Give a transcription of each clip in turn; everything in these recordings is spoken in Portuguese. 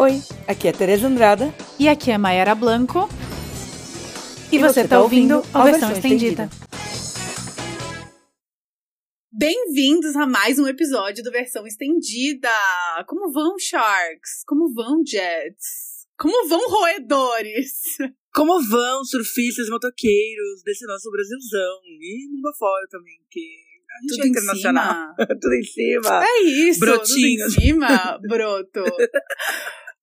Oi, aqui é Tereza Andrada. E aqui é Mayara Blanco. E, E você está tá ouvindo a versão versão estendida. Bem-vindos a mais um episódio do Versão Estendida! Como vão, Sharks? Como vão, Jets? Como vão, roedores? Como vão surfistas motoqueiros desse nosso Brasilzão? E mundo afora também, que Tudo é internacional. Tudo em cima. É isso, Brotinhos. tudo em cima, broto.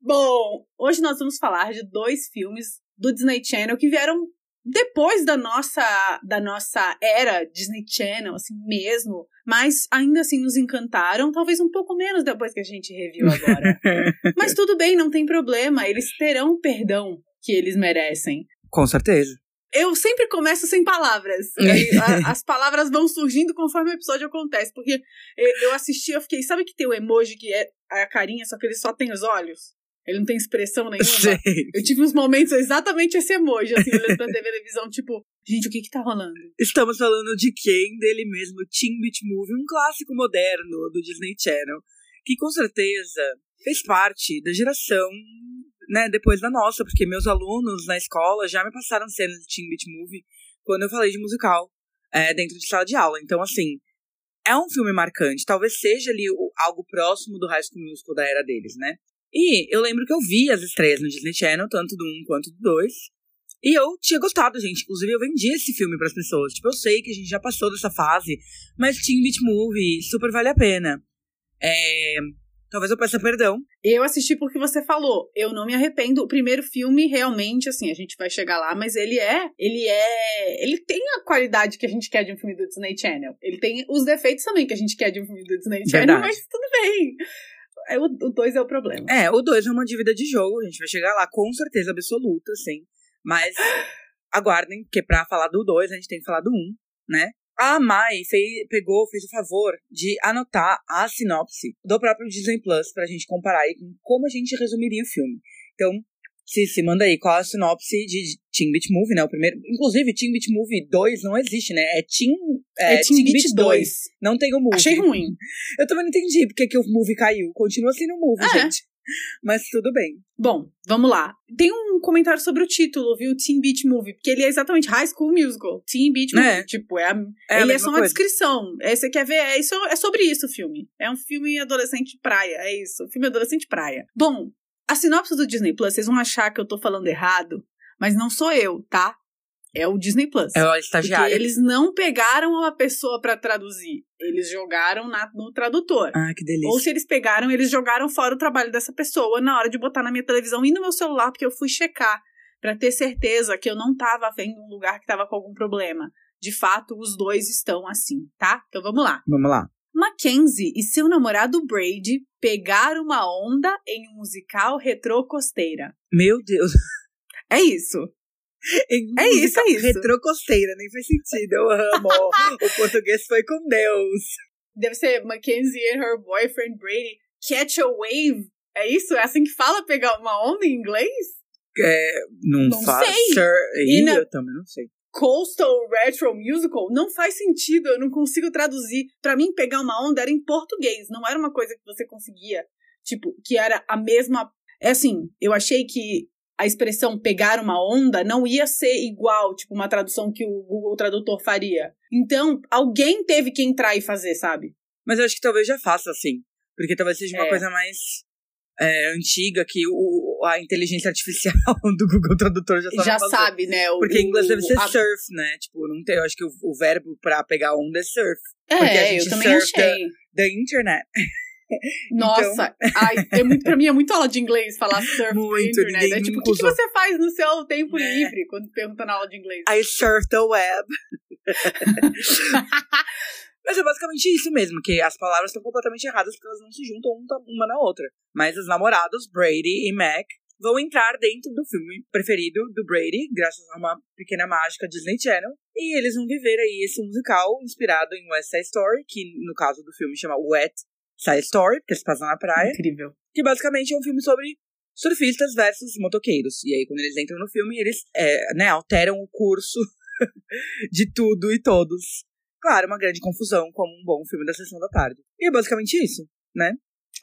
Bom, hoje nós vamos falar de dois filmes do Disney Channel que vieram depois da nossa da nossa era Disney Channel, assim mesmo, mas ainda assim nos encantaram, talvez um pouco menos depois que a gente reviu agora. mas tudo bem, não tem problema, eles terão o perdão que eles merecem. Com certeza. Eu sempre começo sem palavras. Aí, a- as palavras vão surgindo conforme o episódio acontece. Porque eu assisti, eu fiquei. Sabe que tem o emoji que é a carinha, só que ele só tem os olhos? Ele não tem expressão nenhuma. Sei. Eu tive uns momentos exatamente esse emoji, assim, olhando pra televisão, tipo, gente, o que que tá rolando? Estamos falando de quem? Dele mesmo, Teen Beach Movie, um clássico moderno do Disney Channel, que com certeza fez parte da geração, né, depois da nossa, porque meus alunos na escola já me passaram cenas de Teen Beach Movie quando eu falei de musical é, dentro de sala de aula. Então, assim, é um filme marcante. Talvez seja ali o- algo próximo do High School Musical da era deles, né? E eu lembro que eu vi as estreias no Disney Channel, tanto do 1 quanto do 2. E eu tinha gostado, gente. Inclusive, eu vendi esse filme pras pessoas. Tipo, eu sei que a gente já passou dessa fase, mas Teen Beach Movie super vale a pena. É... Talvez eu peça perdão. Eu assisti porque você falou. Eu não me arrependo. O primeiro filme, realmente, assim, a gente vai chegar lá, mas ele é. Ele é. Ele tem a qualidade que a gente quer de um filme do Disney Channel. Ele tem os defeitos também que a gente quer de um filme do Disney Channel, Verdade. mas tudo bem. É, O o dois é o problema. É, o 2 é uma dívida de jogo. A gente vai chegar lá com certeza absoluta, sim. Mas aguardem, porque pra falar do 2, a gente tem que falar do 1, um, né? A Mai fez, pegou, fez o favor de anotar a sinopse do próprio Disney Plus pra gente comparar aí com como a gente resumiria o filme. Então, se, se manda aí qual a sinopse de Teen Beach Movie, né? O primeiro. Inclusive, Teen Beach Movie 2 não existe, né? É Teen. É, Teen Beach 2. Não tem o movie. Achei ruim. Eu também não entendi porque que o movie caiu. Continua sendo movie, É. gente. Mas tudo bem. Bom, vamos lá. Tem um comentário sobre o título, viu? Teen Beach Movie. Porque ele é exatamente High School Musical. Teen Beach Movie. É. Tipo, é a, É a ele é mesma só uma coisa. descrição. É, você quer ver? É, isso, é sobre isso o filme. É um filme adolescente praia. É isso. Filme adolescente praia. Bom, a sinopse do Disney Plus, vocês vão achar que eu tô falando errado, mas não sou eu, tá? É o Disney Plus. É o Porque estagiário. eles não pegaram uma pessoa pra traduzir. Eles jogaram na- no tradutor. Ah, que delícia. Ou se eles pegaram, eles jogaram fora o trabalho dessa pessoa na hora de botar na minha televisão e no meu celular, porque eu fui checar pra ter certeza que eu não tava vendo um lugar que tava com algum problema. De fato, os dois estão assim, tá? Então vamos lá. Vamos lá. Mackenzie e seu namorado Brady pegaram uma onda em um musical retrô costeira. Meu Deus. É isso. É isso, é isso. Retrocosteira, nem faz sentido. Eu amo. o português foi com Deus. Deve ser Mackenzie and her boyfriend Brady catch a wave. É isso? É assim que fala pegar uma onda em inglês? É, não, Não faz. sei. E eu também não sei. Coastal Retro Musical não faz sentido, eu não consigo traduzir. Pra mim, pegar uma onda era em português, não era uma coisa que você conseguia, tipo, que era a mesma. É assim, eu achei que a expressão pegar uma onda não ia ser igual, tipo, uma tradução que o Google Tradutor faria. Então, alguém teve que entrar e fazer, sabe? Mas eu acho que talvez já faça assim. Porque talvez seja uma É. coisa mais é, antiga que o, a inteligência artificial do Google Tradutor já sabe Já fazer. sabe, né? O, Porque em inglês deve ser a- surf, né? Tipo, não tem. Eu acho que o, o verbo pra pegar onda é surf. porque a É, gente eu também surfa achei. Da internet. Nossa, ai, é muito, pra mim é muito aula de inglês falar surf na Muito, internet. ninguém É tipo, o que, que você faz no seu tempo É. livre quando pergunta na aula de inglês? I surf the web. Mas é basicamente isso mesmo, que as palavras estão completamente erradas porque elas não se juntam uma na outra. Mas os namorados, Brady e Mac, vão entrar dentro do filme preferido do Brady, graças a uma pequena mágica Disney Channel. E eles vão viver aí esse musical inspirado em West Side Story, que no caso do filme chama Wet Side Story, porque se passa na praia. Incrível. que basicamente é um filme sobre surfistas versus motoqueiros. E aí, quando eles entram no filme, eles é, né, alteram o curso de tudo e todos. Claro, uma grande confusão, como um bom filme da sessão da tarde. E é basicamente isso, né?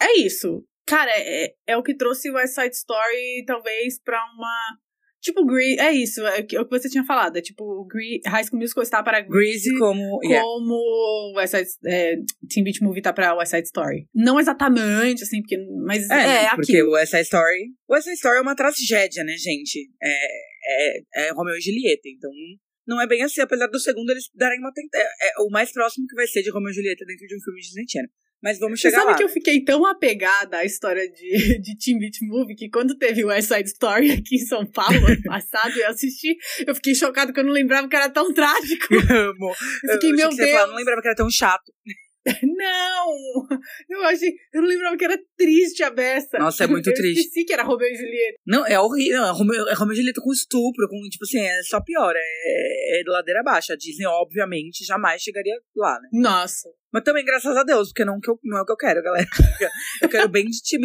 É isso. Cara, é, é o que trouxe o West Side Story, talvez, pra uma. Tipo, Grease. É isso, é o que é você tinha falado. É tipo, Gre High School Musical está para Grease. como. Yeah. Como West Side, é, Teen Beach Movie tá pra West Side Story. Não exatamente, assim, porque. Mas é, É, é porque aquilo. o West Side Story. O West Side Story é uma tragédia, né, gente? É, é, é Romeo e Julieta, então. Não é bem assim, apesar do segundo eles darem uma tenta- é, é o mais próximo que vai ser de Romeo e Julieta dentro de um filme de Disney Channel. Mas vamos Você chegar sabe lá. que eu fiquei tão apegada à história de, de Teen Beach Movie que quando teve o West Side Story aqui em São Paulo, ano passado, eu assisti, eu fiquei chocada que eu não lembrava que era tão trágico. amo. Eu fiquei, achei meu você ia falar, Deus. não lembrava que era tão chato. Não! Eu achei. Eu não lembrava que era triste a beça. Nossa, é muito eu triste. esqueci que era Romeo e Julieta. Não, é horrível. É é Romeo e Julieta com estupro, com, tipo assim, é só pior. É, é de ladeira abaixo. A Disney, obviamente, jamais chegaria lá, né? Nossa. Mas também, graças a Deus, porque não, que eu- não é o que eu quero, galera. Eu quero bem de. Teen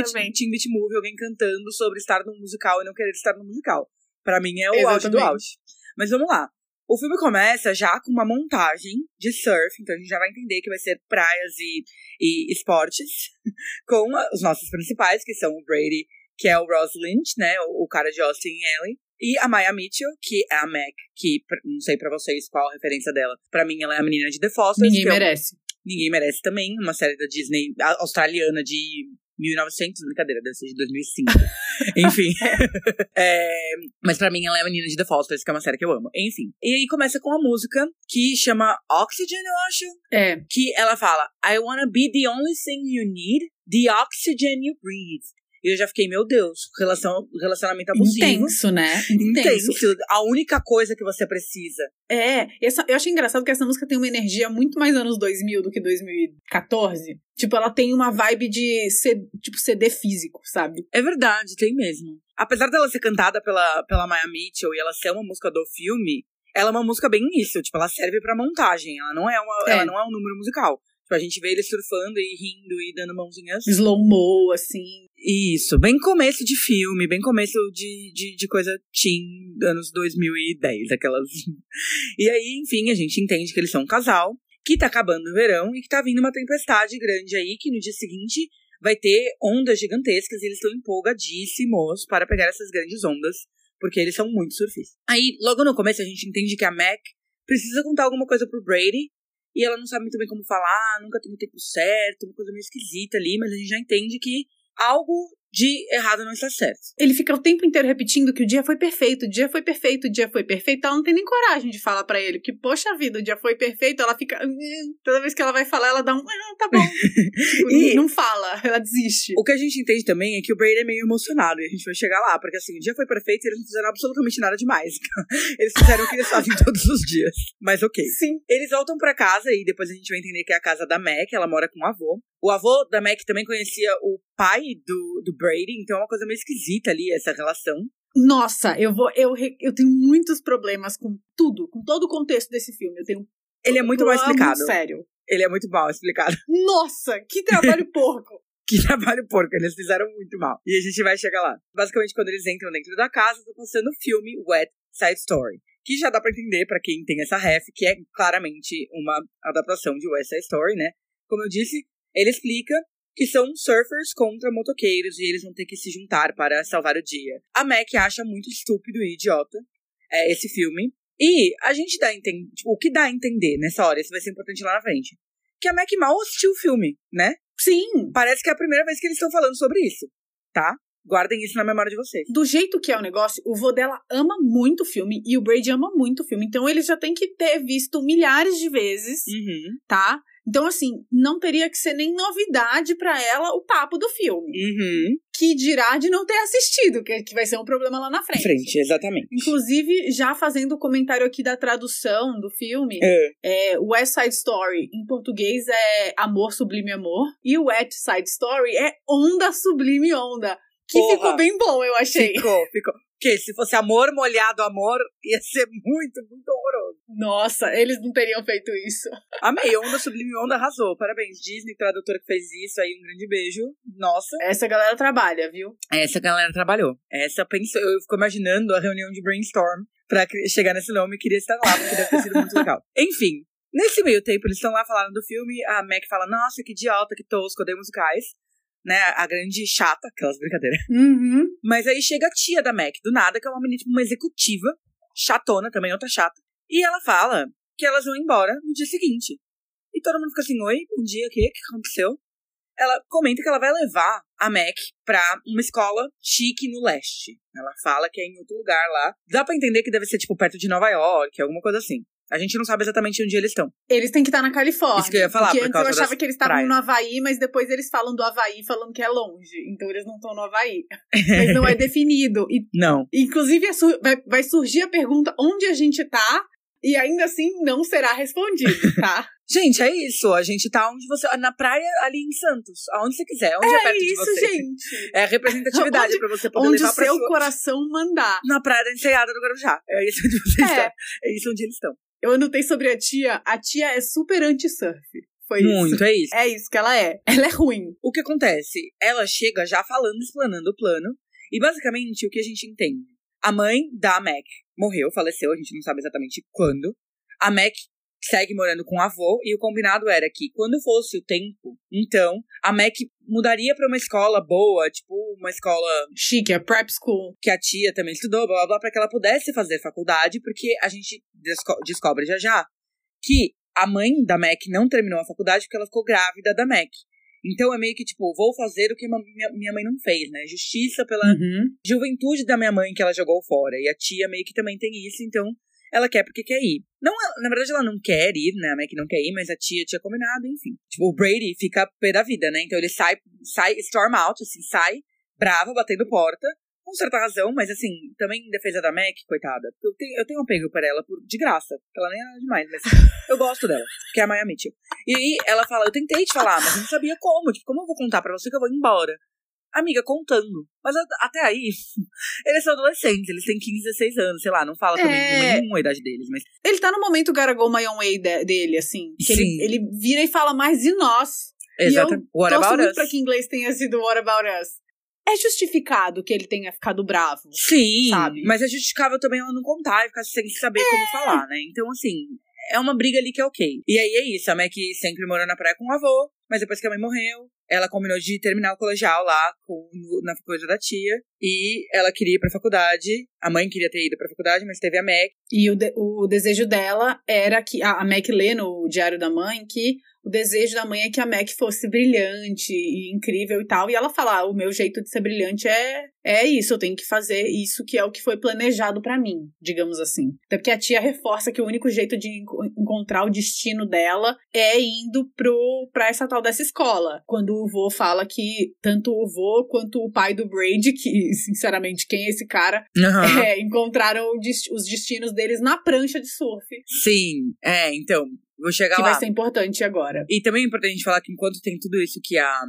Beach Movie, alguém cantando sobre estar num musical e não querer estar num musical. Pra mim é o auge do auge. Mas vamos lá. O filme começa já com uma montagem de surf, então a gente já vai entender que vai ser praias e, e esportes, com os nossos principais, que são o Brady, que é o Ross Lynch, né, o, o cara de Austin e Ellie, e a Maya Mitchell, que é a Mac, que não sei pra vocês qual a referência dela. Pra mim, ela é a menina de The Fosters, Ninguém é merece. Ninguém Merece também, uma série da Disney australiana de 1900, brincadeira, deve ser de 2005. Enfim. É, mas pra mim ela é a menina de The Fosters, que é uma série que eu amo. Enfim. E aí começa com a música que chama Oxygen, eu acho. É. Que ela fala: I wanna be the only thing you need, the oxygen you breathe. E eu já fiquei, meu Deus, relação, relacionamento abusivo. Intenso, né? Intenso. Intenso. A única coisa que você precisa. É, essa, eu achei engraçado que essa música tem uma energia muito mais anos 2000 do que 2014. Tipo, ela tem uma vibe de C- tipo CD físico, sabe? É verdade, tem mesmo. Apesar dela ser cantada pela, pela Maya Mitchell e ela ser uma música do filme, ela é uma música bem isso. Tipo, ela serve pra montagem. Ela não é, uma, É. ela não é um número musical. Tipo, a gente vê ele surfando e rindo e dando mãozinhas. Slow-mo, assim. Isso, bem começo de filme, bem começo de, de, de coisa teen, anos 2010, aquelas. E aí, enfim, a gente entende que eles são um casal, que tá acabando o verão e que tá vindo uma tempestade grande aí, que no dia seguinte vai ter ondas gigantescas e eles estão empolgadíssimos para pegar essas grandes ondas, porque eles são muito surfistas. Aí, logo no começo, a gente entende que a Mac precisa contar alguma coisa pro Brady. E ela não sabe muito bem como falar, nunca tem o tempo certo, uma coisa meio esquisita ali, mas a gente já entende que algo de errado não está certo. Ele fica o tempo inteiro repetindo que o dia foi perfeito, o dia foi perfeito, o dia foi perfeito. Ela não tem nem coragem de falar pra ele, porque, poxa vida, o dia foi perfeito. Ela fica. Toda vez que ela vai falar, ela dá um. Ah, tá bom. Tipo, E- Não fala, ela desiste. O que a gente entende também é que o Brady é meio emocionado e a gente vai chegar lá, porque assim, o dia foi perfeito e eles não fizeram absolutamente nada demais. Eles fizeram o que eles fazem todos os dias. Mas ok. Sim. Eles voltam pra casa e depois a gente vai entender que é a casa da Mac, ela mora com o avô. O avô da Mac também conhecia o pai do, do Brady, então é uma coisa meio esquisita ali essa relação. Nossa, eu vou. Eu, eu tenho muitos problemas com tudo, com todo o contexto desse filme. Eu tenho. Ele é muito mal explicado. sério. Ele é muito mal explicado. Nossa, que trabalho porco! Que trabalho porco, eles fizeram muito mal. E a gente vai chegar lá. Basicamente, quando eles entram dentro da casa, tá passando o filme Wet Side Story. Que já dá pra entender, pra quem tem essa ref, que é claramente uma adaptação de West Side Story, né? Como eu disse, ele explica que são surfers contra motoqueiros e eles vão ter que se juntar para salvar o dia. A Mac acha muito estúpido e idiota é, esse filme. E a gente dá a entender. Tipo, o que dá a entender nessa hora, isso vai ser importante lá na frente. Que a Mac mal assistiu o filme, né? Sim, Parece que é a primeira vez que eles estão falando sobre isso, tá? Guardem isso na memória de vocês. do jeito que é o negócio, o vô dela ama muito o filme e o Brady ama muito o filme. Então ele já tem que ter visto milhares de vezes, Uhum, tá? Então, assim, não teria que ser nem novidade pra ela o papo do filme. uhum. Que dirá de não ter assistido, que, que vai ser um problema lá na frente. Frente, exatamente. Inclusive, já fazendo o comentário aqui da tradução do filme, É. é, West Side Story em português é Amor Sublime Amor e o Wet Side Story é Onda Sublime Onda. Que Porra. ficou bem bom, eu achei. Ficou, ficou. Porque se fosse amor molhado amor, ia ser muito, muito horroroso. Nossa, eles não teriam feito isso. Amei, Onda Sublime Onda arrasou. Parabéns, Disney, tradutora que fez isso aí, um grande beijo. Nossa. Essa galera trabalha, viu? Essa galera trabalhou. Essa pensou, eu fico imaginando a reunião de brainstorm pra chegar nesse nome e queria estar lá, porque deve ter sido muito legal. Enfim, nesse meio tempo, eles estão lá falando do filme, a Mac fala, nossa, que idiota, que tosco, odeio musicais. né? A grande chata, aquelas brincadeiras. Uhum. Mas aí chega a tia da Mac, do nada, que é uma menina, tipo, uma executiva, chatona também, outra chata. E ela fala que elas vão embora no dia seguinte. E todo mundo fica assim, oi, bom dia, o que, que aconteceu? Ela comenta que ela vai levar a Mac pra uma escola chique no leste. Ela fala que é em outro lugar lá. Dá pra entender que deve ser, tipo, perto de Nova York, alguma coisa assim. A gente não sabe exatamente onde eles estão. Eles têm que estar na Califórnia. Isso que eu ia falar, Porque por antes eu achava que eles estavam no Havaí, mas depois eles falam do Havaí falando que é longe. Então eles não estão no Havaí. Mas não é definido. E, Não. inclusive, é vai, vai surgir a pergunta onde a gente tá. E ainda assim não será respondido, tá? Gente, é isso. A gente tá onde você. Na praia ali em Santos. Aonde você quiser. Onde é, é perto de isso, você. gente. É a representatividade Onde- pra você poder Onde o levar pra seu sua... coração mandar. Na praia da Enseada do Guarujá. É isso onde vocês É. estão. É isso onde eles estão. Eu anotei sobre a tia. A tia é super anti-surf. Foi Muito, isso. é isso. É isso que ela é. Ela é ruim. O que acontece? Ela chega já falando, explanando o plano. E basicamente o que a gente entende? A mãe da Mac morreu, faleceu, a gente não sabe exatamente quando. A Mac segue morando com o avô e o combinado era que quando fosse o tempo, então a Mac mudaria pra uma escola boa, tipo uma escola Chique, é prep school. que a tia também estudou, blá blá blá, pra que ela pudesse fazer faculdade, porque a gente desco- descobre já já que a mãe da Mac não terminou a faculdade porque ela ficou grávida da Mac. Então é meio que tipo, vou fazer o que minha, minha mãe não fez, né? Justiça pela Uhum. juventude da minha mãe que ela jogou fora. E a tia meio que também tem isso, então ela quer porque quer ir. Não, na verdade ela não quer ir, né? A Mac não quer ir, mas a tia tinha combinado, enfim. Tipo, o Brady fica pé da vida, né? Então ele sai, sai, storm out, assim, sai, brava, batendo porta. Com certa razão, mas assim, também em defesa da Mac, coitada. Eu tenho, eu tenho um apego por ela por, de graça. Ela nem é demais, mas eu gosto dela. Que é a Maya Mitchell. E aí ela fala, eu tentei te falar, mas eu não sabia como. Tipo, como eu vou contar pra você que eu vou embora? Amiga, contando. Mas até aí, eles são adolescentes, eles têm 15, 16 anos, sei lá, não fala também É. nenhuma idade deles, mas. Ele tá no momento Go My Own Way de- dele, assim. Que ele, Sim. ele vira e fala mais de nós. Exatamente. E eu What about muito us? pra que inglês tenha sido What About Us. É justificado que ele tenha ficado bravo. Sim, sabe? mas é justificável também ela não contar e ficar sem saber como falar, né? Então, assim, é uma briga ali que é ok. E aí é isso, a Mac sempre morou na praia com o avô, mas depois que a mãe morreu, ela combinou de terminar o colegial lá com, na coisa da tia. E ela queria ir pra faculdade. A mãe queria ter ido pra faculdade, mas teve a Mac. E o, de- o desejo dela era que. A, a Mac lê no Diário da Mãe que o desejo da mãe é que a Mac fosse brilhante e incrível e tal. E ela fala: ah, o meu jeito de ser brilhante é, é isso, eu tenho que fazer isso que é o que foi planejado pra mim, digamos assim. Até porque a tia reforça que o único jeito de enco- encontrar o destino dela é indo pro, pra essa tal dessa escola. Quando o vô fala que tanto o vô quanto o pai do Brady, que sinceramente, quem é esse cara, é, encontraram os destinos deles na prancha de surf. Sim, é, então, vou chegar que lá. vai ser importante agora. E também é importante a gente falar que enquanto tem tudo isso que a,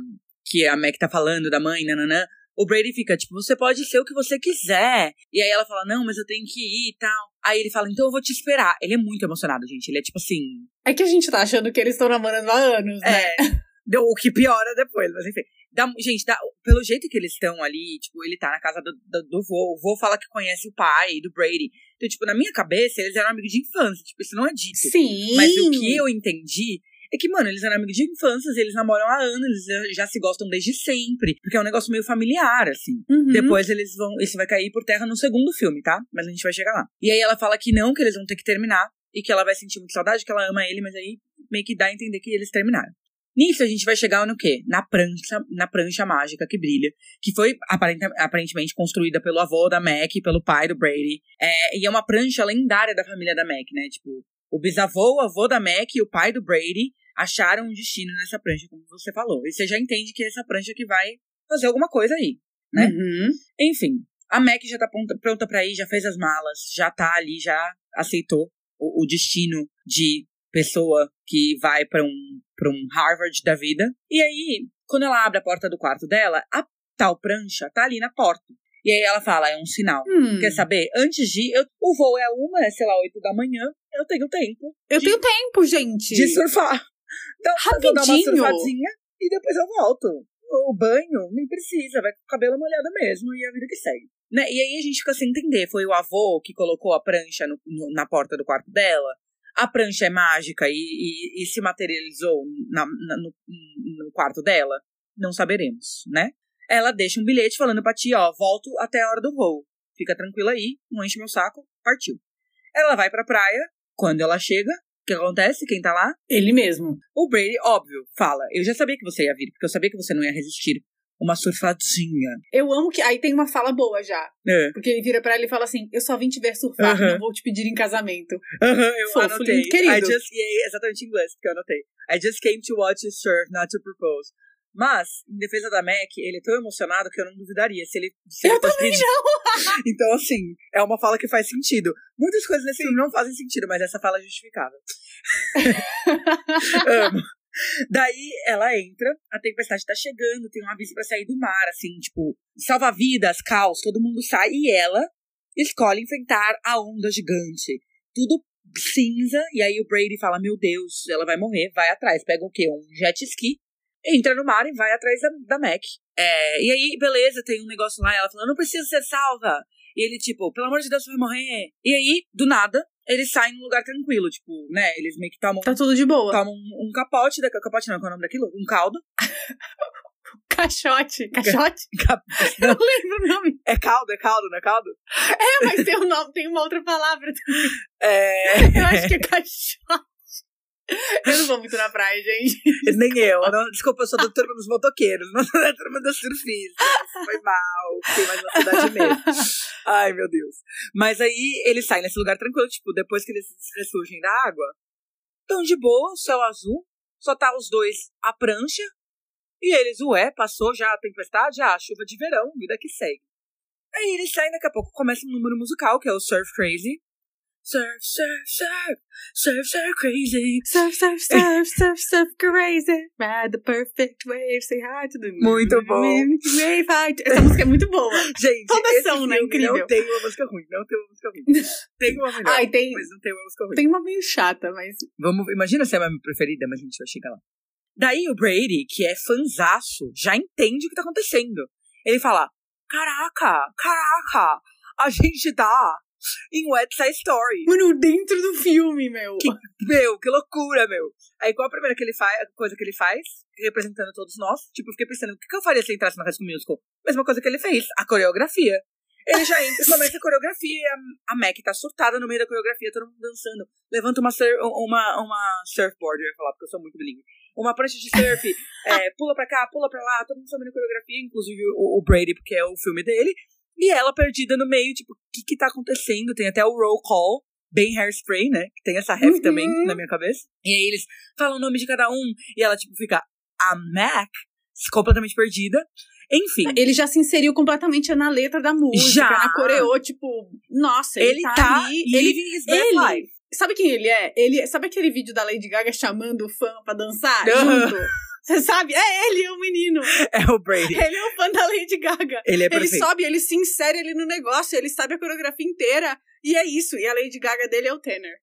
que a Mac tá falando, da mãe, nananã, o Brady fica, tipo, você pode ser o que você quiser. E aí ela fala, não, mas eu tenho que ir e tal. Aí ele fala, então eu vou te esperar. Ele é muito emocionado, gente. Ele é tipo assim. É que a gente tá achando que eles estão namorando há anos, né? É. deu- o que piora depois, mas enfim. Dá- gente, dá- pelo jeito que eles estão ali, tipo, ele tá na casa do, do, do vô. O vô fala que conhece o pai do Brady. Então, tipo, na minha cabeça, eles eram amigos de infância. Tipo, isso não é dito. Sim. Mas o que eu entendi é que, mano, eles eram amigos de infância, eles namoram há anos, eles já, se gostam desde sempre. Porque é um negócio meio familiar, assim. Uhum. Depois eles vão. Isso vai cair por terra no segundo filme, tá? Mas a gente vai chegar lá. E aí ela fala que não, que eles vão ter que terminar. E que ela vai sentir muita saudade, que ela ama ele, mas aí meio que dá a entender que eles terminaram. Nisso a gente vai chegar no quê? Na prancha, na prancha mágica que brilha, que foi aparentemente construída pelo avô da Mac, pelo pai do Brady. É, e é uma prancha lendária da família da Mac, né? Tipo, o bisavô, o avô da Mac e o pai do Brady acharam um destino nessa prancha, como você falou. E você já entende que é essa prancha que vai fazer alguma coisa aí. né? Uhum. Enfim, a Mac já tá pronta, pronta pra ir, já fez as malas, já tá ali, já aceitou o, o destino de pessoa que vai pra um, pra um Harvard da vida. E aí, quando ela abre a porta do quarto dela, a tal prancha tá ali na porta. E aí ela fala, é um sinal. Hum. Quer saber? Antes de. Eu, o voo é uma, é, sei lá, oito da manhã. Eu tenho tempo Eu de- tenho tempo, gente. de surfar. Então, eu vou dar uma Rapidinho. surfadinha e depois eu volto. O banho nem precisa, vai com o cabelo molhado mesmo e a vida que segue. Né? E aí a gente fica sem entender. Foi o avô que colocou a prancha no- no- na porta do quarto dela. A prancha é mágica e, e- e se materializou na- na- no, no quarto dela. Não saberemos, né? Ela deixa um bilhete falando pra tia, ó, volto até a hora do voo. Fica tranquila aí, não enche meu saco, partiu. Ela vai pra praia, quando ela chega, o que acontece? Quem tá lá? Ele mesmo. O Brady, óbvio, fala, eu já sabia que você ia vir, porque eu sabia que você não ia resistir. Uma surfadinha. Eu amo que. Aí tem uma fala boa já. É. Porque ele vira pra ela e fala assim: Eu só vim te ver surfar, Aham. não vou te pedir em casamento. Aham, eu Fofo, anotei. lindo, querido. I just, e aí, exatamente em inglês, porque eu anotei. I just came to watch you surf, not to propose. Mas, em defesa da Mac, ele é tão emocionado que eu não duvidaria se ele. Se Eu ele também pedir. Então, assim, é uma fala que faz sentido. Muitas coisas nesse filme não fazem sentido, mas essa fala é justificável. Amo. Daí ela entra, a tempestade tá chegando, tem um aviso pra sair do mar, assim, tipo, salva-vidas, caos, todo mundo sai e ela escolhe enfrentar a onda gigante. Tudo cinza, e aí o Brady fala: Meu Deus, ela vai morrer, vai atrás. Pega o quê? Um jet ski, entra no mar e vai atrás da, da Mac. É, e aí, beleza, tem um negócio lá, ela fala: Não precisa ser salva. E ele, tipo, pelo amor de Deus, vai morrer. E aí, do nada, eles saem num lugar tranquilo, tipo, né? Eles meio que tomam Tá tudo de boa. toma um, um capote, da, capote não, qual é o nome daquilo? Um caldo. Caixote. Caixote? Cap- Eu não lembro o nome. é caldo, é caldo, não é caldo? É, mas tem um nome, tem uma outra palavra. É. Eu acho que é caixote. Eu não vou muito na praia, gente. Nem eu. Não, desculpa, eu sou da turma dos motoqueiros, não sou da turma dos surfistas. Foi mal, fiquei mais na cidade mesmo. Ai, meu Deus. Mas aí eles saem nesse lugar tranquilo, tipo, depois que eles ressurgem da água, tão de boa, céu azul, só tá os dois à prancha, e eles, ué, passou já a tempestade, ah, chuva de verão, vida que segue. Aí eles saem, daqui a pouco começa um número musical, que é o Surf Crazy. Surf, surf, surf, surf, surf crazy. Surf, surf, surf, surf, surf, crazy. Ride the perfect wave, say hi to the Muito bom. Wave, hi Essa música é muito boa. Gente, Todas esse são, né? Incrível. Não tem uma música ruim, não tem uma música ruim. Tem uma melhor, Ai, tem, mas não tem uma música ruim. tem uma meio chata, mas. Vamos, imagina se é a minha preferida, mas a gente vai chegar lá. Daí o Brady, que é fanzaço, já entende o que tá acontecendo. Ele fala: Caraca, caraca, a gente tá em West Side Story. Mano, dentro do filme, meu. Que- Meu, que loucura, meu. Aí qual a primeira que ele faz, coisa que ele faz, representando todos nós? Tipo, eu fiquei pensando, o que que eu faria se eu entrasse no High School Musical? Mesma coisa que ele fez, a coreografia. Ele já entra e começa a coreografia. A, a Mac tá surtada no meio da coreografia, todo mundo dançando. Levanta uma, sur- uma, uma surfboard, eu ia falar, porque eu sou muito bilíngue. Uma prancha de surf, é, pula pra cá, pula pra lá, todo mundo sabendo a coreografia, inclusive o, o Brady, porque é o filme dele. E ela perdida no meio, tipo, o que que tá acontecendo? Tem até o roll call, bem hairspray, né? Que tem essa ref Uhum. também na minha cabeça. E aí eles falam o nome de cada um. E ela, tipo, fica a Mac, completamente perdida. Enfim, Ele já se inseriu completamente na letra da música, Já. na coreô, tipo, nossa, ele, ele tá, tá ali. Ele, ele- life. sabe quem ele é? Ele, sabe aquele vídeo da Lady Gaga chamando o fã pra dançar Aham. junto? Você sabe? É ele, o menino. É o Brady. Ele é o fã da Lady Gaga. Ele é Ele perfeito. sobe, ele se insere ali no negócio, ele sabe a coreografia inteira. E é isso. E a Lady Gaga dele é o tenor.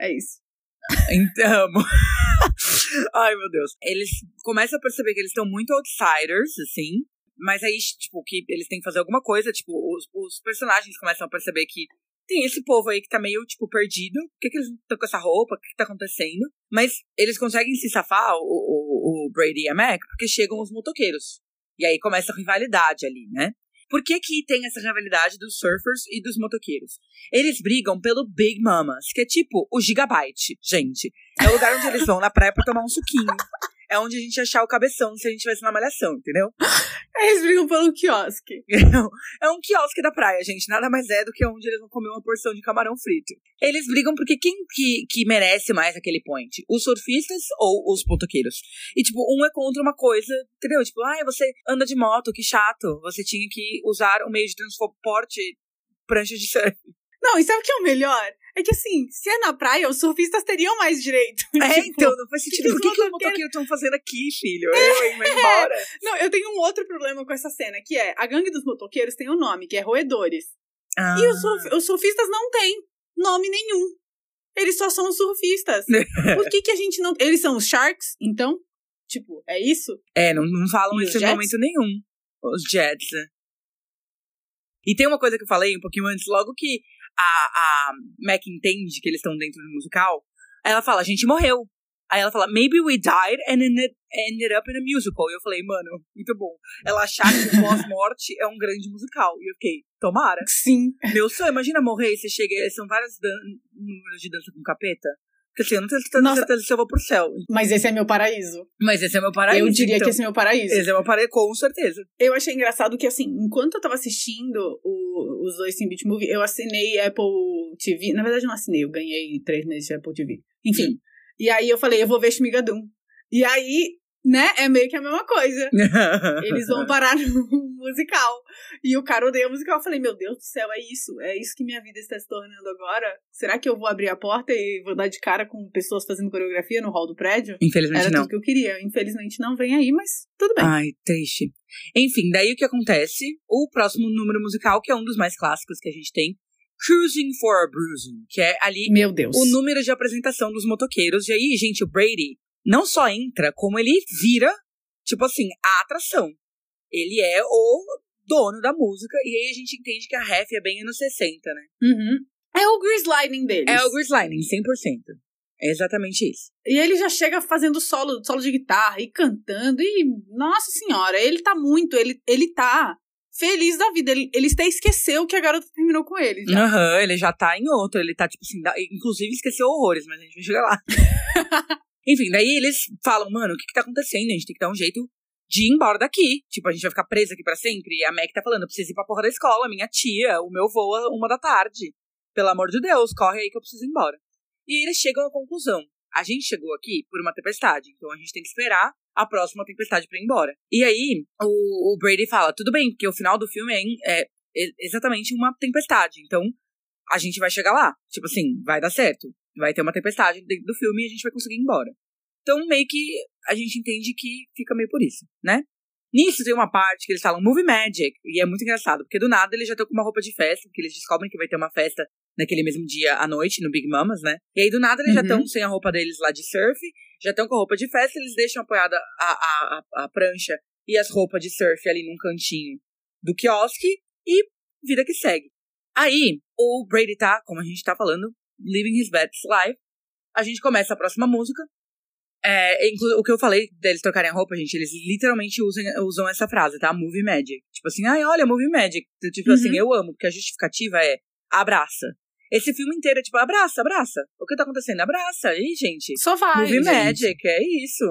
É isso. Então. Ai, meu Deus. Eles começam a perceber que eles estão muito outsiders, assim. Mas aí, tipo, que eles têm que fazer alguma coisa. Tipo, os, os personagens começam a perceber que tem esse povo aí que tá meio, tipo, perdido. Por que, que eles estão com essa roupa? O que, que tá acontecendo? Mas eles conseguem se safar, o, o, o Brady e a Mac, porque chegam os motoqueiros. E aí começa a rivalidade ali, né? Por que, que tem essa rivalidade dos surfers e dos motoqueiros? Eles brigam pelo Big Mamas, que é tipo o Gigabyte, gente. É o lugar onde eles vão na praia pra tomar um suquinho. É onde a gente achar o cabeção se a gente estivesse na malhação, entendeu? Aí Eles brigam pelo quiosque. É um quiosque da praia, gente. Nada mais é do que onde eles vão comer uma porção de camarão frito. Eles brigam porque quem que, que merece mais aquele point? Os surfistas ou os motoqueiros? E, tipo, um é contra uma coisa, entendeu? Tipo, ai, você anda de moto, que chato. Você tinha que usar o meio de transporte, prancha de surf. Não, e sabe o que é o melhor? É que assim, se é na praia, os surfistas teriam mais direito. É, Tipo, então, não faz sentido. Por que, que os motoqueiros- estão fazendo aqui, filho? Eu, hein, vai embora. Não, eu tenho um outro problema com essa cena, que é a gangue dos motoqueiros tem um nome, que é Roedores. Ah. E os, surf- os surfistas não têm nome nenhum. Eles só são os surfistas. Por que, que a gente não. Eles são os Sharks, então? Tipo, é isso? É, não, não falam E isso em momento nenhum. Os Jets, né? E tem uma coisa que eu falei um pouquinho antes, logo que a, a Mac entende que eles estão dentro do musical, aí ela fala, a gente morreu. Aí ela fala, maybe we died and ended, ended up in a musical. E eu falei, mano, muito bom. Ela achar que o pós-morte é um grande musical. E eu fiquei, tomara. Sim. Meu sonho, imagina morrer e você chega. São vários números de dança com capeta. Porque assim, eu não tenho Nossa. certeza se eu vou pro céu. Mas esse é meu paraíso. Mas esse é meu paraíso. eu diria então. que esse é meu paraíso. Esse é meu paraíso, com certeza. Eu achei engraçado que, assim, enquanto eu tava assistindo o- os dois Beat Movie, eu assinei Apple TV. Na verdade, eu não assinei, eu ganhei três meses de Apple TV. Enfim. E aí eu falei, eu vou ver Shmigadum. E aí, né, é meio que a mesma coisa. Eles vão parar no musical. E o cara odeia o musical. Eu falei, meu Deus do céu, é isso. É isso que minha vida está se tornando agora? Será que eu vou abrir a porta e vou dar de cara com pessoas fazendo coreografia no hall do prédio? Infelizmente Era não. tudo que eu queria. Infelizmente não vem aí, mas tudo bem. Ai, triste. Enfim, daí o que acontece? O próximo número musical, que é um dos mais clássicos que a gente tem, Cruising for a Bruising, que é ali Meu Deus. o número de apresentação dos motoqueiros. E aí, gente, o Brady não só entra, como ele vira, tipo assim, a atração. Ele é o dono da música, e aí a gente entende que a ref é bem anos 60, né? Uhum. É o Grease Lightning deles. É o Grease Lightning, 100%. É exatamente isso. E ele já chega fazendo solo, solo de guitarra e cantando. E, nossa senhora, ele tá muito. Ele, ele tá feliz da vida. Ele, ele até esqueceu que a garota terminou com ele. Aham, ele já tá em outro, ele tá, tipo assim, da- inclusive esqueceu horrores, mas a gente vai chegar lá. Enfim, daí eles falam, mano, o que que tá acontecendo? A gente tem que dar um jeito de ir embora daqui. Tipo, a gente vai ficar presa aqui pra sempre. E a Mac tá falando, eu preciso ir pra porra da escola, minha tia, o meu voo é uma da tarde. Pelo amor de Deus, corre aí que eu preciso ir embora. E eles chegam à conclusão. A gente chegou aqui por uma tempestade, então a gente tem que esperar a próxima tempestade pra ir embora. E aí, o, o Brady fala, tudo bem, porque o final do filme é, em- é exatamente uma tempestade. Então, a gente vai chegar lá. Tipo assim, vai dar certo. Vai ter uma tempestade dentro do filme e a gente vai conseguir ir embora. Então, meio que a gente entende que fica meio por isso, né? Nisso tem uma parte que eles falam Movie Magic, e é muito engraçado, porque do nada eles já estão com uma roupa de festa, porque eles descobrem que vai ter uma festa naquele mesmo dia à noite, no Big Mamas, né? E aí do nada eles já Uhum. estão sem a roupa deles lá de surf, já estão com a roupa de festa, eles deixam apoiada a, a, a, a prancha e as roupas de surf ali num cantinho do quiosque, e vida que segue. Aí, o Brady tá, como a gente tá falando, living his best life. A gente começa a próxima música. É, o que eu falei deles trocarem a roupa, gente, eles literalmente usam, usam essa frase, tá? Movie Magic. Tipo assim, ai, olha, Movie Magic. Tipo Uhum. assim, eu amo, porque a justificativa é abraça. Esse filme inteiro é tipo, abraça, abraça. O que tá acontecendo? Abraça. Aí, gente. Só vai. Movie gente. Magic, é isso.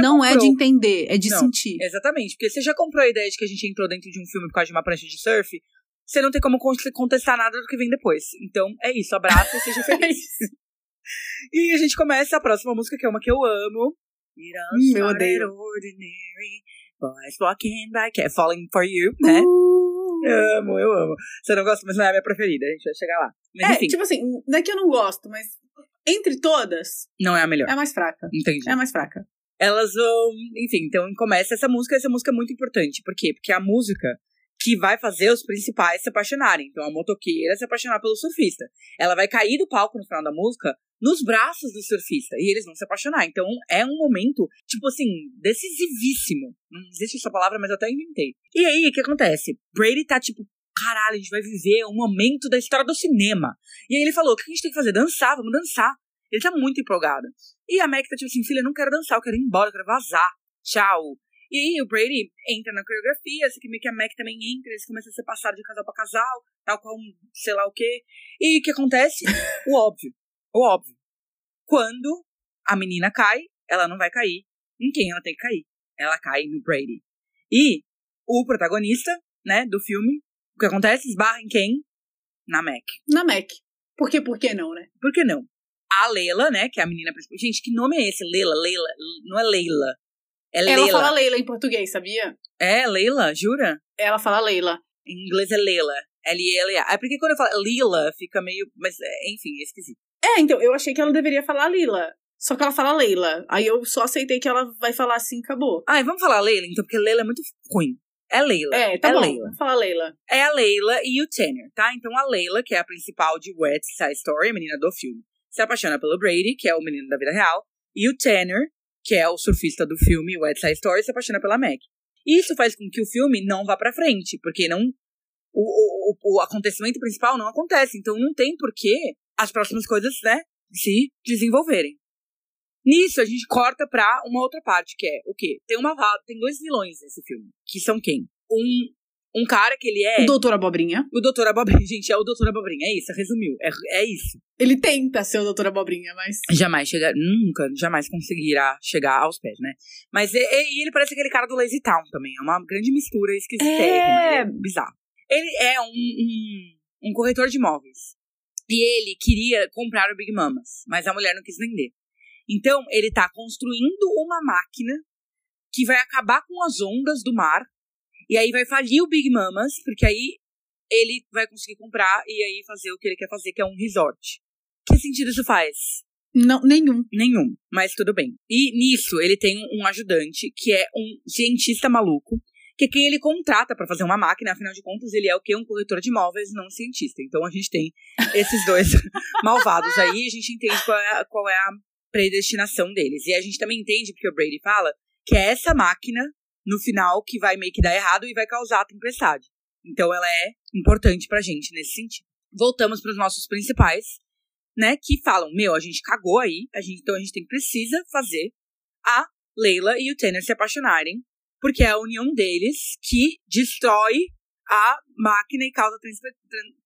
Não é de comprou- entender, é de Não. sentir. Exatamente, porque você já comprou a ideia de que a gente entrou dentro de um filme por causa de uma prancha de surf, você não tem como con- contestar nada do que vem depois. Então, é isso, abraça e seja feliz. e a gente começa a próxima música, que é uma que eu amo. Hum, eu odeio. ordinary, boys walking by, que é Falling For You, né? Uh. Eu amo, eu amo. Você não gosta, mas não é a minha preferida, a gente vai chegar lá. Mas É, enfim, tipo assim, não é que eu não gosto, mas entre todas, não é a melhor. é a mais fraca. Entendi. É a mais fraca. elas vão. Enfim, então começa essa música. Essa música é muito importante. Por quê? Porque é a música que vai fazer os principais se apaixonarem. Então a motoqueira se apaixonar pelo surfista. Ela vai cair do palco no final da música nos braços do surfista. E eles vão se apaixonar. Então é um momento, tipo assim, decisivíssimo. Não existe essa palavra, mas eu até inventei. E aí, o que acontece? Brady tá tipo. Caralho, a gente vai viver um momento da história do cinema. E aí ele falou: o que a gente tem que fazer? Dançar, vamos dançar. Ele tá muito empolgado. E a Mac tá tipo assim, filha, eu não quero dançar, eu quero ir embora, eu quero vazar. Tchau. E o Brady entra na coreografia, assim que meio que a Mac também entra, eles começam a ser passados de casal pra casal, tal qual um sei lá o quê. E o que acontece? o óbvio. O óbvio. Quando a menina cai, ela não vai cair em quem ela tem que cair. Ela cai no Brady. E o protagonista, né, do filme, o que acontece? Esbarra em quem? Na Mac. Na Mac. Por que, por que não, né? Por que não? A Leila, né, que é a menina principal. Gente, que nome é esse? Leila, Leila. Não é Leila. É Ela Leila. fala Leila em português, sabia? É Leila, jura? Ela fala Leila. Em inglês é Leila. L-E-L-A. É porque quando eu falo Lila, fica meio. Mas, é, enfim, é esquisito. É, então, eu achei que ela deveria falar Lila. Só que ela fala Leila. Aí eu só aceitei que ela vai falar assim, acabou. Ah, vamos falar Leila, então, porque Leila é muito ruim. É Leila. É, tá é bom. Leila. Vamos falar Leila. É a Leila e o Tanner, tá? Então a Leila, que é a principal de West Side Story, a menina do filme, se apaixona pelo Brady, que é o menino da vida real, e o Tanner, que é o surfista do filme West Side Story, se apaixona pela Meg. Isso faz com que o filme não vá pra frente, porque não o, o, o- acontecimento principal não acontece, então não tem por que as próximas coisas, né, se desenvolverem. Nisso, a gente corta pra uma outra parte, que é o quê? Tem uma tem dois vilões nesse filme, que são quem? Um, um cara que ele é. O Doutor Abobrinha. O Doutor Abobrinha, gente, é o Doutor Abobrinha, é isso, resumiu. É, é isso. Ele tenta ser o Doutor Abobrinha, mas. Jamais chegar, nunca, jamais conseguirá chegar aos pés, né? Mas e, e ele parece aquele cara do Lazy Town também. É uma grande mistura esquisitérrima. É. É bizarro. Ele é um, um, um corretor de imóveis. E ele queria comprar o Big Mamas, mas a mulher não quis vender. Então, ele tá construindo uma máquina que vai acabar com as ondas do mar. E aí vai falir o Big Mamas, porque aí ele vai conseguir comprar e aí fazer o que ele quer fazer, que é um resort. Que sentido isso faz? Não, nenhum. Nenhum, mas tudo bem. E nisso, ele tem um ajudante, que é um cientista maluco, que é quem ele contrata para fazer uma máquina, afinal de contas, ele é o que? Um corretor de imóveis, não um cientista. Então a gente tem esses dois malvados aí, a gente entende qual é, a, qual é a predestinação deles. E a gente também entende, porque o Brady fala, que é essa máquina, no final, que vai meio que dar errado e vai causar a tempestade. Então ela é importante pra gente nesse sentido. Voltamos para os nossos principais, né, que falam, meu, a gente cagou aí, a gente, então a gente tem, precisa fazer a Leila e o Tanner se apaixonarem, porque é a união deles que destrói a máquina e causa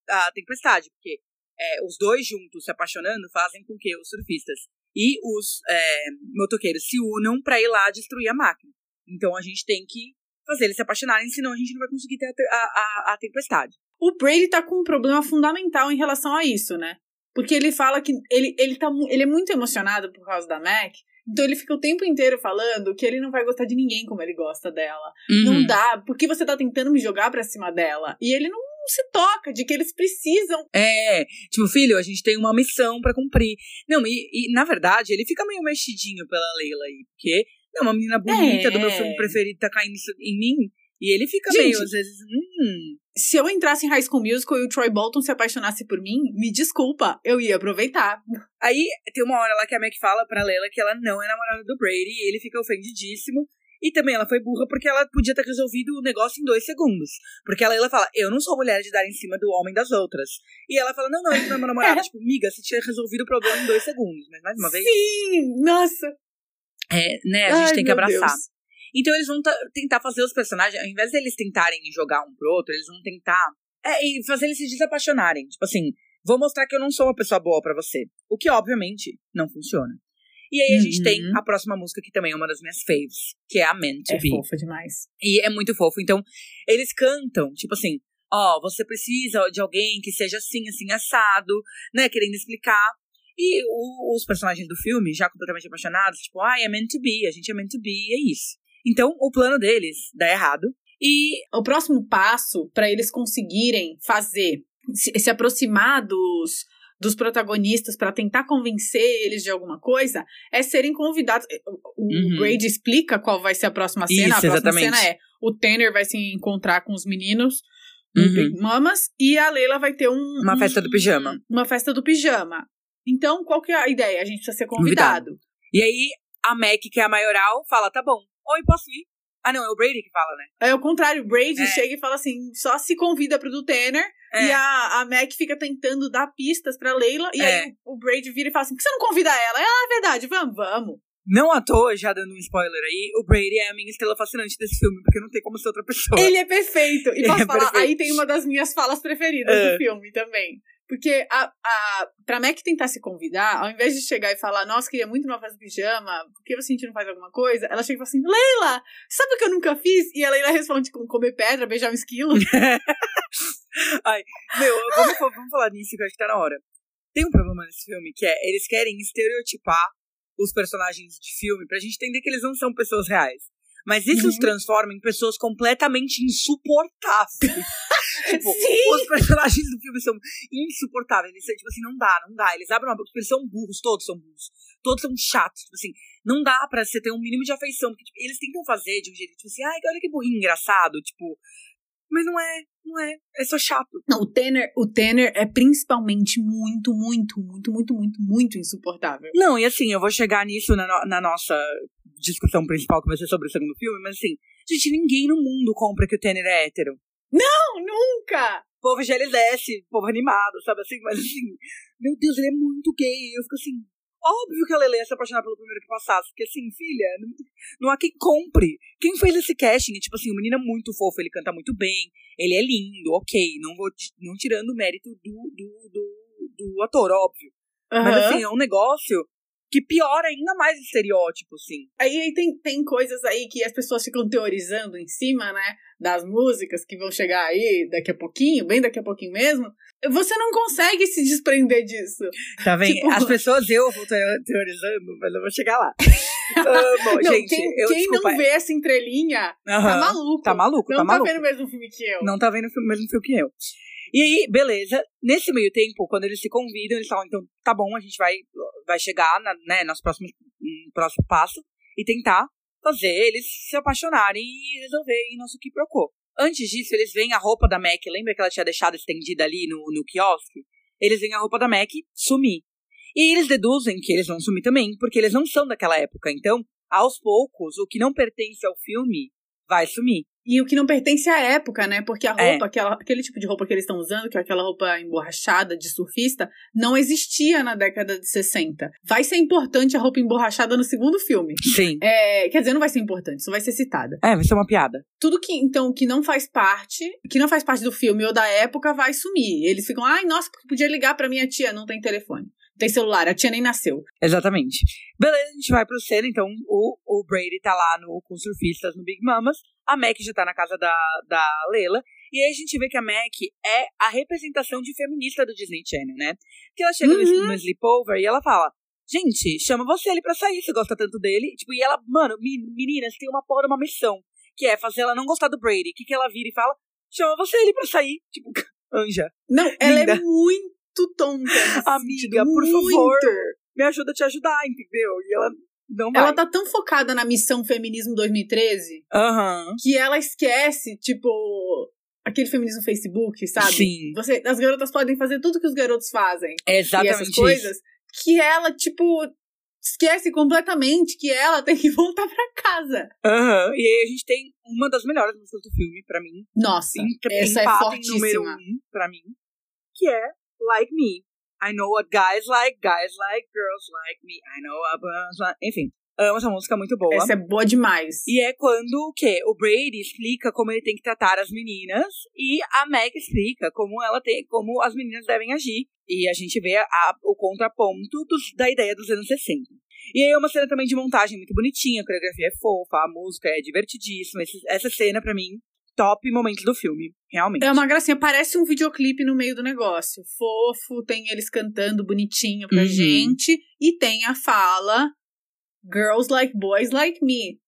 a tempestade, porque é, os dois juntos se apaixonando fazem com que os surfistas e os é, motoqueiros se unam para ir lá destruir a máquina. Então a gente tem que fazer eles se apaixonarem, senão a gente não vai conseguir ter a, a, a tempestade. O Brady tá com um problema fundamental em relação a isso, né? Porque ele fala que ele, ele, tá, ele é muito emocionado por causa da Mac. Então ele fica o tempo inteiro falando que ele não vai gostar de ninguém como ele gosta dela. Uhum. Não dá, porque você tá tentando me jogar pra cima dela. E ele não se toca de que eles precisam. É, tipo, filho, a gente tem uma missão para cumprir. Não, e, e, na verdade, ele fica meio mexidinho pela Leila aí, porque não, uma menina bonita É. do meu filme preferido tá caindo em mim. E ele fica Gente, meio, às vezes, hum. Se eu entrasse em High School Musical e o Troy Bolton se apaixonasse por mim, me desculpa, eu ia aproveitar. Aí tem uma hora lá que a Mac fala pra Leila que ela não é namorada do Brady e ele fica ofendidíssimo. E também ela foi burra porque ela podia ter resolvido o negócio em dois segundos. Porque a Leila fala, eu não sou mulher de dar em cima do homem das outras. E ela fala, não, não, ele não é meu namorado. tipo, miga, você tinha resolvido o problema em dois segundos. Mas mais uma vez, Sim, nossa. É, né, a gente Ai, tem que abraçar. Deus. Então eles vão ta- tentar fazer os personagens, ao invés deles tentarem jogar um pro outro, eles vão tentar é, e fazer eles se desapaixonarem. Tipo assim, vou mostrar que eu não sou uma pessoa boa pra você. O que, obviamente, não funciona. E aí a gente Uhum. tem a próxima música, que também é uma das minhas faves, que é a Meant to É Be. fofa demais. E é muito fofo. Então, eles cantam, tipo assim, ó, você precisa de alguém que seja assim, assim, assado, né? Querendo explicar. E o- os personagens do filme, já completamente apaixonados, tipo, ai, é meant to be, a gente é meant to be, é isso. Então, o plano deles dá errado. E O próximo passo para eles conseguirem fazer, se, se aproximar dos, dos protagonistas para tentar convencer eles de alguma coisa, é serem convidados. O, Uhum. Brady explica qual vai ser a próxima cena. Isso, a próxima exatamente. cena é o Tanner vai se encontrar com os meninos no Uhum. Big Mamas e a Leila vai ter um, Uma um- festa do pijama. Uma festa do pijama. Então, qual que é a ideia? A gente precisa ser convidado. E aí, a Mac, que é a maioral, fala: tá bom, oi, posso ir? Ah, não, é o Brady que fala, né? É o contrário, o Brady É. chega e fala assim, só se convida pro do Tanner, É. e a, a Mac fica tentando dar pistas pra Leila, e É. aí o, Brady vira e fala assim, por que você não convida ela? Ah, é verdade, vamos, vamos. Não à toa, já dando um spoiler aí, o Brady é a minha estrela fascinante desse filme, porque não tem como ser outra pessoa. Ele é perfeito. E posso é falar, perfeito. aí tem uma das minhas falas preferidas É. do filme também. Porque a, a, pra Mac tentar se convidar, ao invés de chegar e falar, nossa, queria muito uma de pijama, por que você a gente não faz alguma coisa? Ela chega e fala assim, Leila, sabe o que eu nunca fiz? E a Leila responde com comer pedra, beijar um esquilo. Meu, vamos, vamos falar nisso que eu acho que tá na hora. Tem um problema nesse filme que é eles querem estereotipar os personagens de filme pra gente entender que eles não são pessoas reais. Mas isso Uhum. os transforma em pessoas completamente insuportáveis. tipo, Sim! os personagens do filme são insuportáveis. Eles são, tipo assim, não dá, não dá. Eles abrem uma boca, eles são burros, todos são burros. Todos são chatos, tipo assim. Não dá pra você ter um mínimo de afeição. Porque tipo, eles tentam fazer de um jeito, tipo assim, ai, olha que burrinho engraçado, tipo. Mas não é, não é. É só chato. Não, o Tanner, o Tanner é principalmente muito, muito, muito, muito, muito, muito insuportável. Não, e assim, eu vou chegar nisso na, no- na nossa discussão principal, que vai ser sobre o segundo filme, mas assim, gente, ninguém no mundo compra que o Tanner é hétero. Não, nunca! O povo GLS, povo animado, sabe assim? Mas assim, meu Deus, ele é muito gay. Eu fico assim, óbvio que a Lele ia se apaixonar pelo primeiro que passasse. Porque assim, filha, não, não há quem compre. Quem fez esse casting? Tipo assim, o menino é muito fofo, ele canta muito bem, ele é lindo, ok. Não vou não tirando o mérito do, do, do, do ator, óbvio. Aham. Mas assim, é um negócio que piora ainda mais o estereótipo, sim. Aí, aí tem, tem coisas aí que as pessoas ficam teorizando em cima, né? Das músicas que vão chegar aí daqui a pouquinho, bem daqui a pouquinho mesmo. Você não consegue se desprender disso. Tá vendo? Tipo- As pessoas, eu vou teo- teorizando, mas eu vou chegar lá. Ah, bom, não, gente, quem, eu quem desculpa. não vê essa entrelinha tá Aham. maluco. Tá maluco, não tá tá maluco. vendo o mesmo filme que eu. Não tá vendo o mesmo filme que eu. E aí, beleza. Nesse meio tempo, quando eles se convidam, eles falam, então, tá bom, a gente vai, vai chegar na, né, nos próximos, no próximo passo e tentar fazer eles se apaixonarem e resolverem nosso que procou. Antes disso, eles veem a roupa da Mac, lembra que ela tinha deixado estendida ali no, no quiosque? Eles veem a roupa da Mac sumir. E eles deduzem que eles vão sumir também, porque eles não são daquela época. Então, aos poucos, o que não pertence ao filme vai sumir. E o que não pertence à época, né? Porque a É. roupa, aquela, aquele tipo de roupa que eles estão usando, que é aquela roupa emborrachada de surfista, não existia na década de 60. Vai ser importante a roupa emborrachada no segundo filme. Sim. É, quer dizer, não vai ser importante, só vai ser citada. É, vai ser uma piada. Tudo que, então, que não faz parte, que não faz parte do filme ou da época, vai sumir. Eles ficam, ai, nossa, podia ligar pra minha tia, não tem telefone. Tem celular, a tia nem nasceu. Exatamente. Beleza, a gente vai pro cena, então o, o Brady tá lá no, com os surfistas no Big Mamas, a Mac já tá na casa da, da Leila, e aí a gente vê que a Mac é a representação de feminista do Disney Channel, né? Que ela chega no, Uhum. no sleepover e ela fala, gente, chama você ele pra sair, você gosta tanto dele. Tipo, e ela, mano, me- meninas, tem uma porra, uma missão, que é fazer ela não gostar do Brady. O que que ela vira e fala? Chama você ele pra sair. Tipo, anja, Não, ela Linda. é muito tonta. nesse amiga, sentido, por muito. favor, me ajuda a te ajudar, entendeu? E ela não vai. Ela tá tão focada na missão Feminismo 2013 Aham. que ela esquece, tipo, aquele feminismo Facebook, sabe? Sim. Você, as garotas podem fazer tudo que os garotos fazem. É e exatamente essas isso. coisas. Que ela, tipo, esquece completamente que ela tem que voltar pra casa. Aham. E aí a gente tem uma das melhores músicas do filme, pra mim. Nossa, Em- essa é em número fortíssima. um, pra mim. Que é Like Me. I know what guys like, guys like, girls like me. I know what girls like. Enfim, amo essa música, muito boa. Essa é boa demais. E é quando o quê? O Brady explica como ele tem que tratar as meninas e a Meg explica como ela tem, como as meninas devem agir. E a gente vê a- o contraponto dos- da ideia dos anos 60. E aí é uma cena também de montagem muito bonitinha, a coreografia é fofa, a música é divertidíssima. Esse- essa cena, pra mim, top momento do filme, realmente. É uma gracinha, parece um videoclipe no meio do negócio. Fofo, tem eles cantando bonitinho pra Uhum. gente. E tem a fala Girls like boys like me.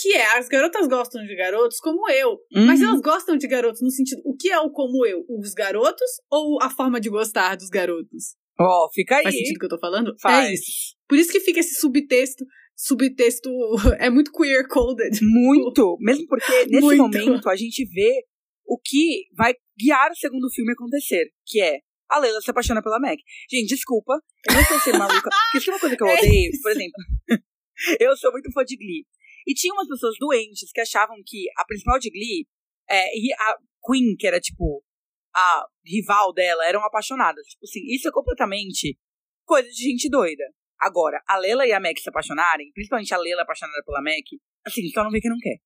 Que é, as garotas gostam de garotos como eu. Mas Uhum. elas gostam de garotos no sentido. O que é o como eu? Os garotos ou a forma de gostar dos garotos? Ó, fica aí. Faz sentido o que eu tô falando? Faz. É isso. Por isso que fica esse subtexto. Subtexto é muito queer coded. Muito. Mesmo porque nesse Muito. momento a gente vê o que vai guiar o segundo filme acontecer, que é a Leila se apaixona pela Meg. Gente, desculpa, eu não estou sendo maluca. Porque isso é uma coisa que eu É odeio, por exemplo. eu sou muito fã de Glee. E tinha umas pessoas doentes que achavam que a principal de Glee é, e a Queen, que era tipo a rival dela, eram apaixonadas. Tipo assim, isso é completamente coisa de gente doida. Agora, a Lela e a Meg se apaixonarem, principalmente a Lela apaixonada pela Meg, assim, só não vê que não quer.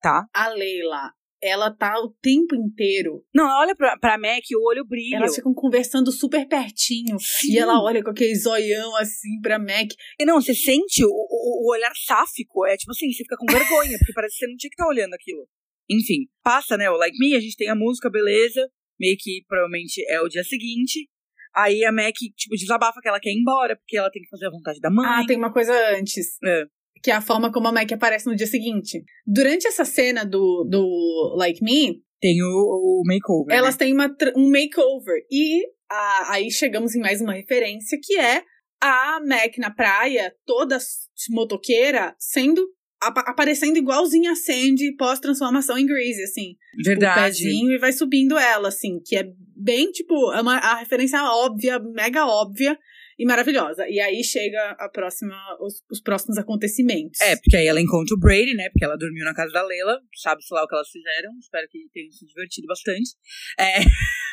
Tá? A Leila, ela tá o tempo inteiro. Não, ela olha pra, pra e o olho brilha. Elas ficam conversando super pertinho. Sim. E ela olha com aquele zoião assim pra Mac. E Não, você sente o, o, o olhar sáfico. É tipo assim, você fica com vergonha, porque parece que você não tinha que estar olhando aquilo. Enfim, passa, né? O Like Me, a gente tem a música, beleza. Meio que provavelmente é o dia seguinte. Aí a Mac, tipo, desabafa que ela quer ir embora, porque ela tem que fazer a vontade da mãe. Ah, tem uma coisa antes. É. Que é a forma como a Mac aparece no dia seguinte. Durante essa cena do, do Like Me, Tem o, o makeover. né? elas têm uma, um makeover. E ah, aí chegamos em mais uma referência, que é a Mac na praia, toda motoqueira, sendo apa- aparecendo igualzinha a Sandy pós-transformação em Grease, assim. o Verdade. pezinho e vai subindo ela, assim, que é bem, tipo, é uma, a referência óbvia, mega óbvia e maravilhosa. E aí chega a próxima, os, os próximos acontecimentos. É, porque aí ela encontra o Brady, né? Porque ela dormiu na casa da Leila. Sabe-se lá o que elas fizeram. Espero que tenham se divertido bastante. É.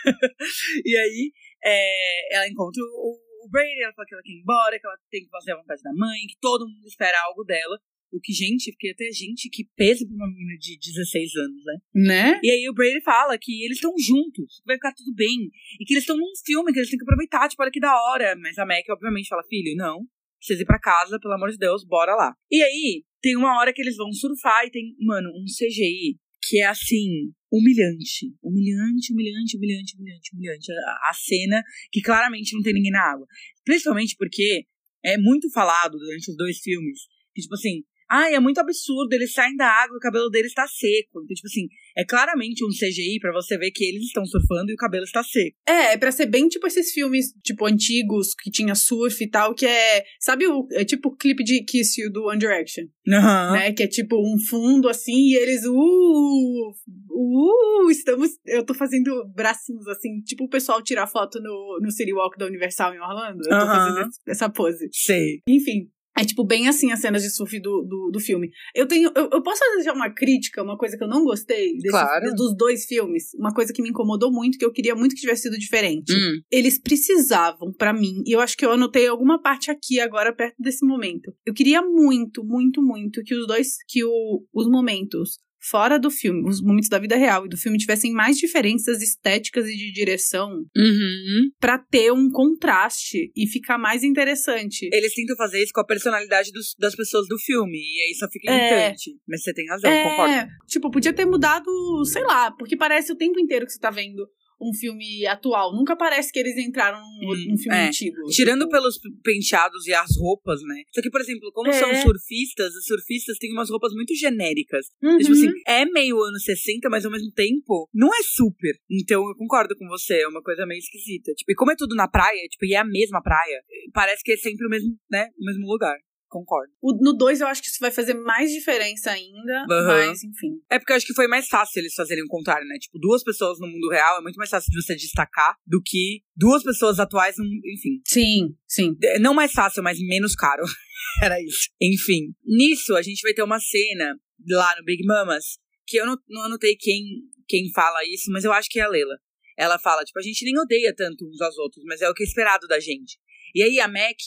e aí, é, ela encontra o, o Brady, ela fala que ela quer ir embora, que ela tem que fazer a vontade da mãe, que todo mundo espera algo dela. O que, gente, porque até gente que pesa pra uma menina de 16 anos, né? Né? E aí o Brady fala que eles estão juntos, que vai ficar tudo bem. E que eles estão num filme, que eles têm que aproveitar, tipo, olha que da hora. Mas a Mac, obviamente, fala, filho, não. Precisa ir pra casa, pelo amor de Deus, bora lá. E aí, tem uma hora que eles vão surfar e tem, mano, um CGI que é assim, humilhante. Humilhante, humilhante, humilhante, humilhante, humilhante. A, a cena que claramente não tem ninguém na água. Principalmente porque é muito falado durante os dois filmes. Que, tipo assim, Ai, é muito absurdo, eles saem da água e o cabelo deles está seco. Então, tipo assim, é claramente um CGI para você ver que eles estão surfando e o cabelo está seco. É, é pra ser bem tipo esses filmes, tipo, antigos, que tinha surf e tal, que é. Sabe o. É tipo o clipe de Kiss You do One Direction. Uhum. Né? Que é tipo um fundo assim e eles. Uh! Uh! Estamos. Eu tô fazendo bracinhos assim, tipo o pessoal tirar foto no, no City Walk da Universal em Orlando. Eu tô Aham. fazendo essa pose. Sei. Enfim. É tipo bem assim as cenas de surf do, do, do filme. Eu tenho. Eu, eu posso fazer uma crítica, uma coisa que eu não gostei desse- Claro. dos dois filmes. Uma coisa que me incomodou muito, que eu queria muito que tivesse sido diferente. Hum. Eles precisavam, pra mim, e eu acho que eu anotei alguma parte aqui agora, perto desse momento. Eu queria muito, muito, muito que os dois. que o, os momentos fora do filme, os momentos da vida real e do filme tivessem mais diferenças estéticas e de direção Uhum. pra ter um contraste e ficar mais interessante. Eles tentam fazer isso com a personalidade dos- das pessoas do filme. E aí só fica É. irritante. Mas você tem razão, concordo. É, tipo, podia ter mudado, sei lá, porque parece o tempo inteiro que você tá vendo um filme atual. Nunca parece que eles entraram num, Hum, num filme é. antigo. Tirando tipo, pelos penteados e as roupas, né? Só que, por exemplo, como É. são surfistas, os surfistas têm umas roupas muito genéricas. uhum. Tipo assim, é meio anos 60, mas ao mesmo tempo não é super. Então eu concordo com você, é uma coisa meio esquisita. Tipo, e como é tudo na praia, tipo, e é a mesma praia, parece que é sempre o mesmo, né? O mesmo lugar. Concordo. O- no 2 eu acho que isso vai fazer mais diferença ainda, Aham. mas enfim. É porque eu acho que foi mais fácil eles fazerem o contrário, né? Tipo, duas pessoas no mundo real é muito mais fácil de você destacar do que duas pessoas atuais, enfim. Sim, sim. É, Não mais fácil, mas menos caro. Era isso. Enfim. Nisso, a gente vai ter uma cena lá no Big Mamas, que eu não, não anotei quem, quem fala isso, mas eu acho que é a Lela. Ela fala, tipo, a gente nem odeia tanto uns aos outros, mas é o que é esperado da gente. E aí a Mac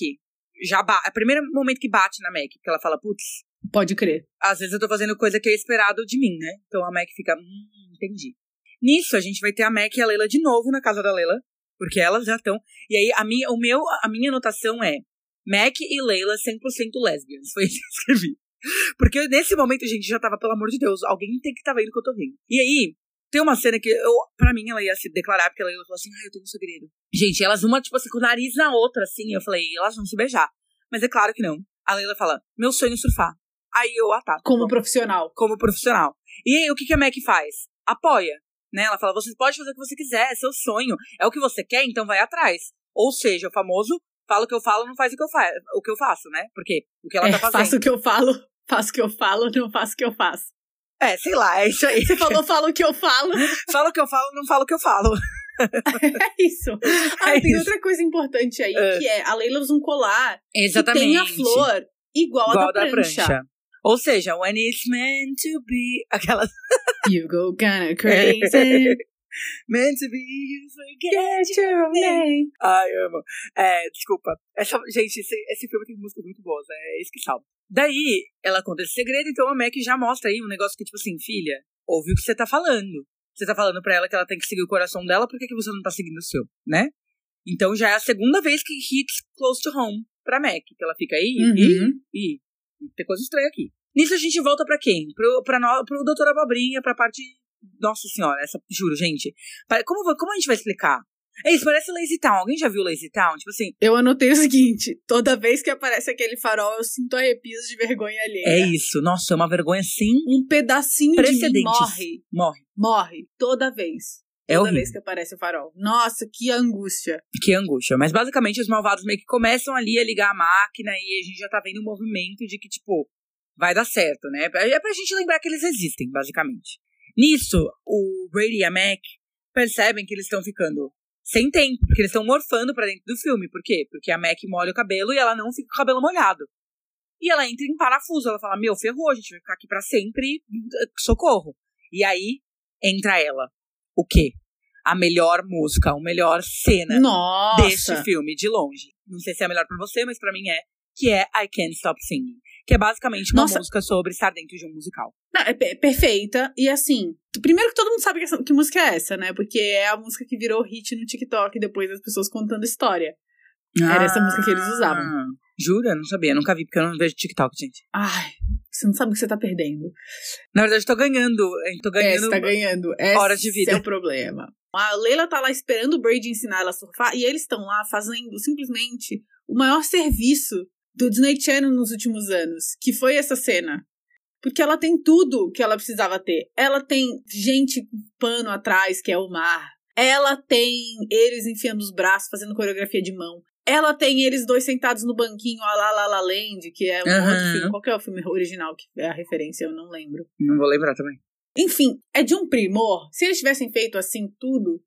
já bate. É o primeiro momento que bate na Mac, porque ela fala, putz, Pode crer. às vezes eu tô fazendo coisa que é esperado de mim, né? Então a Mac fica, hum, entendi. Nisso, a gente vai ter a Mac e a Leila de novo na casa da Leila, porque elas já estão. E aí, a minha, o meu, a minha anotação é Mac e Leila 100% lesbians. Foi isso que eu escrevi. Porque nesse momento, gente, já tava, pelo amor de Deus, alguém tem que estar vendo que eu tô vendo. E aí, tem uma cena que eu, pra mim, ela ia se declarar, porque a Leila falou assim: ah, eu tenho um segredo. Gente, elas uma, tipo assim, com o nariz na outra, assim, eu falei, elas vão se beijar. Mas é claro que não. A Leila fala, meu sonho é surfar. Aí eu, ah tá. Como bom profissional. como profissional. E aí, o que, que a Mac faz? Apoia. Né? Ela fala: você pode fazer o que você quiser, é seu sonho. É o que você quer, então vai atrás. Ou seja, o famoso fala o que eu falo, não faz o que eu, fa o que eu faço, né? Porque o que ela É, tá fazendo. faço o que eu falo, faço o que eu falo, não faço o que eu faço. É, sei lá, é isso aí. Você falou, fala o que eu falo. fala o que eu falo, não fala o que eu falo. É isso. Ah, É tem isso. outra coisa importante aí, É. que é a Leila usa um colar Exatamente. que tem a flor igual, Igual a da, prancha. Ou seja, when it's meant to be. Aquelas. You go kinda crazy. Meant to be, you forget. Get your name. Ai, amo. É, desculpa. Essa, gente, esse, esse filme tem músicas muito boas, é isso que salva. Daí, ela conta esse segredo, então a Mac já mostra aí um negócio que, tipo assim, filha, ouve o que você tá falando. Você tá falando pra ela que ela tem que seguir o coração dela, por que, que você não tá seguindo o seu, né? Então já é a segunda vez que hits close to home pra Mac, que ela fica aí, Uhum. e, e tem coisa estranha aqui. Nisso a gente volta pra quem? Pro, pra no, pro Doutor Abobrinha, pra parte. Nossa senhora, essa. Juro, gente. Como, como a gente vai explicar? É isso, parece Lazy Town. Alguém já viu Lazy Town? Tipo assim, Eu anotei o seguinte: toda vez que aparece aquele farol, eu sinto arrepios de vergonha alheia. é isso. Nossa, é uma vergonha sem Um pedacinho de morre. Morre. Morre. Toda vez. É Toda horrível. vez que aparece o farol. Nossa, que angústia. Que angústia. Mas basicamente os malvados meio que começam ali a ligar a máquina e a gente já tá vendo um movimento de que, tipo, vai dar certo, né? É pra gente lembrar que eles existem, basicamente. Nisso, o Brady e a Mac percebem que eles estão ficando sem tempo, porque eles estão morfando pra dentro do filme. Por quê? Porque a Mac molha o cabelo e ela não fica com o cabelo molhado. E ela entra em parafuso, ela fala: Meu, ferrou, a gente vai ficar aqui pra sempre, socorro. E aí entra ela. O quê? a melhor música, a melhor cena Nossa! deste filme, de longe. Não sei se é a melhor pra você, mas pra mim é. Que é I Can't Stop Singing. Que é basicamente uma Nossa. música sobre estar dentro de um musical. Não, é pe- perfeita. E assim, primeiro que todo mundo sabe que, que música é essa, né? Porque é a música que virou hit no TikTok depois das pessoas contando história. Era essa música que eles usavam. Ah, Jura? Não sabia, nunca vi, porque eu não vejo TikTok, gente. Ai, você não sabe o que você tá perdendo. Na verdade, eu tô ganhando. Eu tô É, ganhando. você tá ganhando. Esse horas de vida. é o problema. A Leila tá lá esperando o Brady ensinar ela a surfar e eles estão lá fazendo simplesmente o maior serviço do Disney Channel nos últimos anos, que foi essa cena. Porque ela tem tudo que ela precisava ter. Ela tem gente com pano atrás, que é o mar. Ela tem eles enfiando os braços, fazendo coreografia de mão. Ela tem eles dois sentados no banquinho, a La La La Land, que é um Aham. outro filme. Qual que é o filme original que é a referência? Eu não lembro. Não vou lembrar também. Enfim, é de um primor. Se eles tivessem feito assim tudo,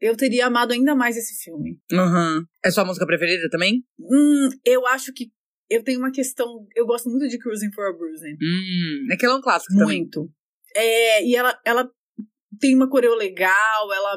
eu teria amado ainda mais esse filme. Uhum. É sua música preferida também? Hum, eu acho que eu tenho uma questão. Eu gosto muito de Cruising for a Bruising. Hum. É que ela é um clássico também. Muito. É, e ela, ela tem uma coreo legal, ela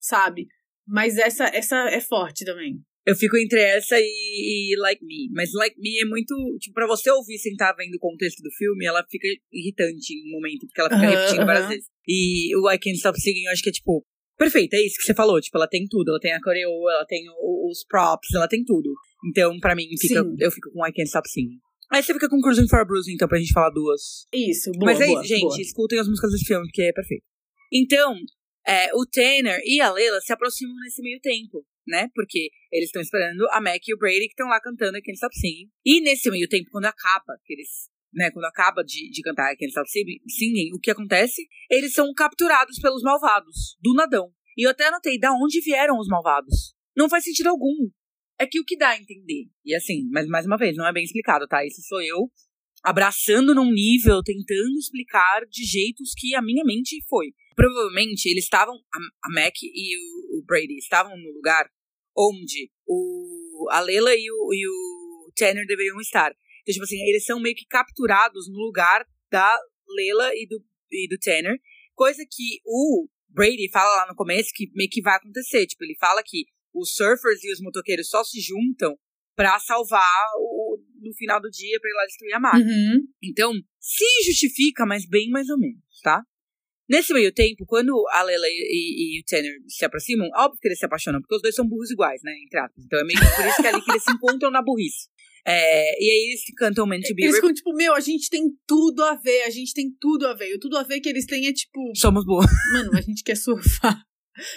sabe. Mas essa, essa é forte também. Eu fico entre essa e, e Like Me. Mas Like Me é muito. Tipo, pra você ouvir sem estar vendo o contexto do filme, ela fica irritante em um momento, porque ela fica Aham, repetindo várias aham. vezes. E o I Can't Stop Singing, eu acho que é tipo. Perfeito, é isso que você falou. Tipo, ela tem tudo. Ela tem a coreo, ela tem os props, ela tem tudo. Então, pra mim, fica, Sim. eu fico com I Can't Stop Singing. Aí você fica com Cruising for a Bruise, então, pra gente falar duas. Isso, boa. Mas é boa, isso, gente. boa. Escutem as músicas desse filme, porque é perfeito. Então, é, o Tanner e a Lela se aproximam nesse meio tempo, né? Porque eles estão esperando a Mac e o Brady que estão lá cantando I Can't Stop Singing. E nesse meio tempo, quando acaba, que eles, né, quando acaba de, de cantar Can't Stop Singing, o que acontece? Eles são capturados pelos malvados, do nadão. E eu até anotei da onde vieram os malvados. Não faz sentido algum. É que o que dá a entender. E assim, mas mais uma vez, não é bem explicado, tá? Isso sou eu abraçando num nível, tentando explicar de jeitos que a minha mente foi. Provavelmente eles estavam, a, Mac e o, o Brady estavam no lugar onde o, a Lela e o, e o Tanner deveriam estar. Então, tipo assim, eles são meio que capturados no lugar da Lela e do, e do Tanner, coisa que o Brady fala lá no começo que meio que vai acontecer. Tipo, ele fala que os surfers e os motoqueiros só se juntam pra salvar o, no final do dia pra ir lá destruir a máquina. Uhum. Então, se justifica, mas bem mais ou menos, tá? Nesse meio tempo, quando a Lela e, e- e o Tanner se aproximam, óbvio que eles se apaixonam, porque os dois são burros iguais, né? Entre aspas. Então é meio que por isso que é ali que eles se encontram na burrice. É, e aí eles cantam Man to Be Eles ficam tipo, meu, a gente tem tudo a ver, a gente tem tudo a ver. E o tudo a ver que eles têm é tipo, Somos boas. mano, a gente quer surfar.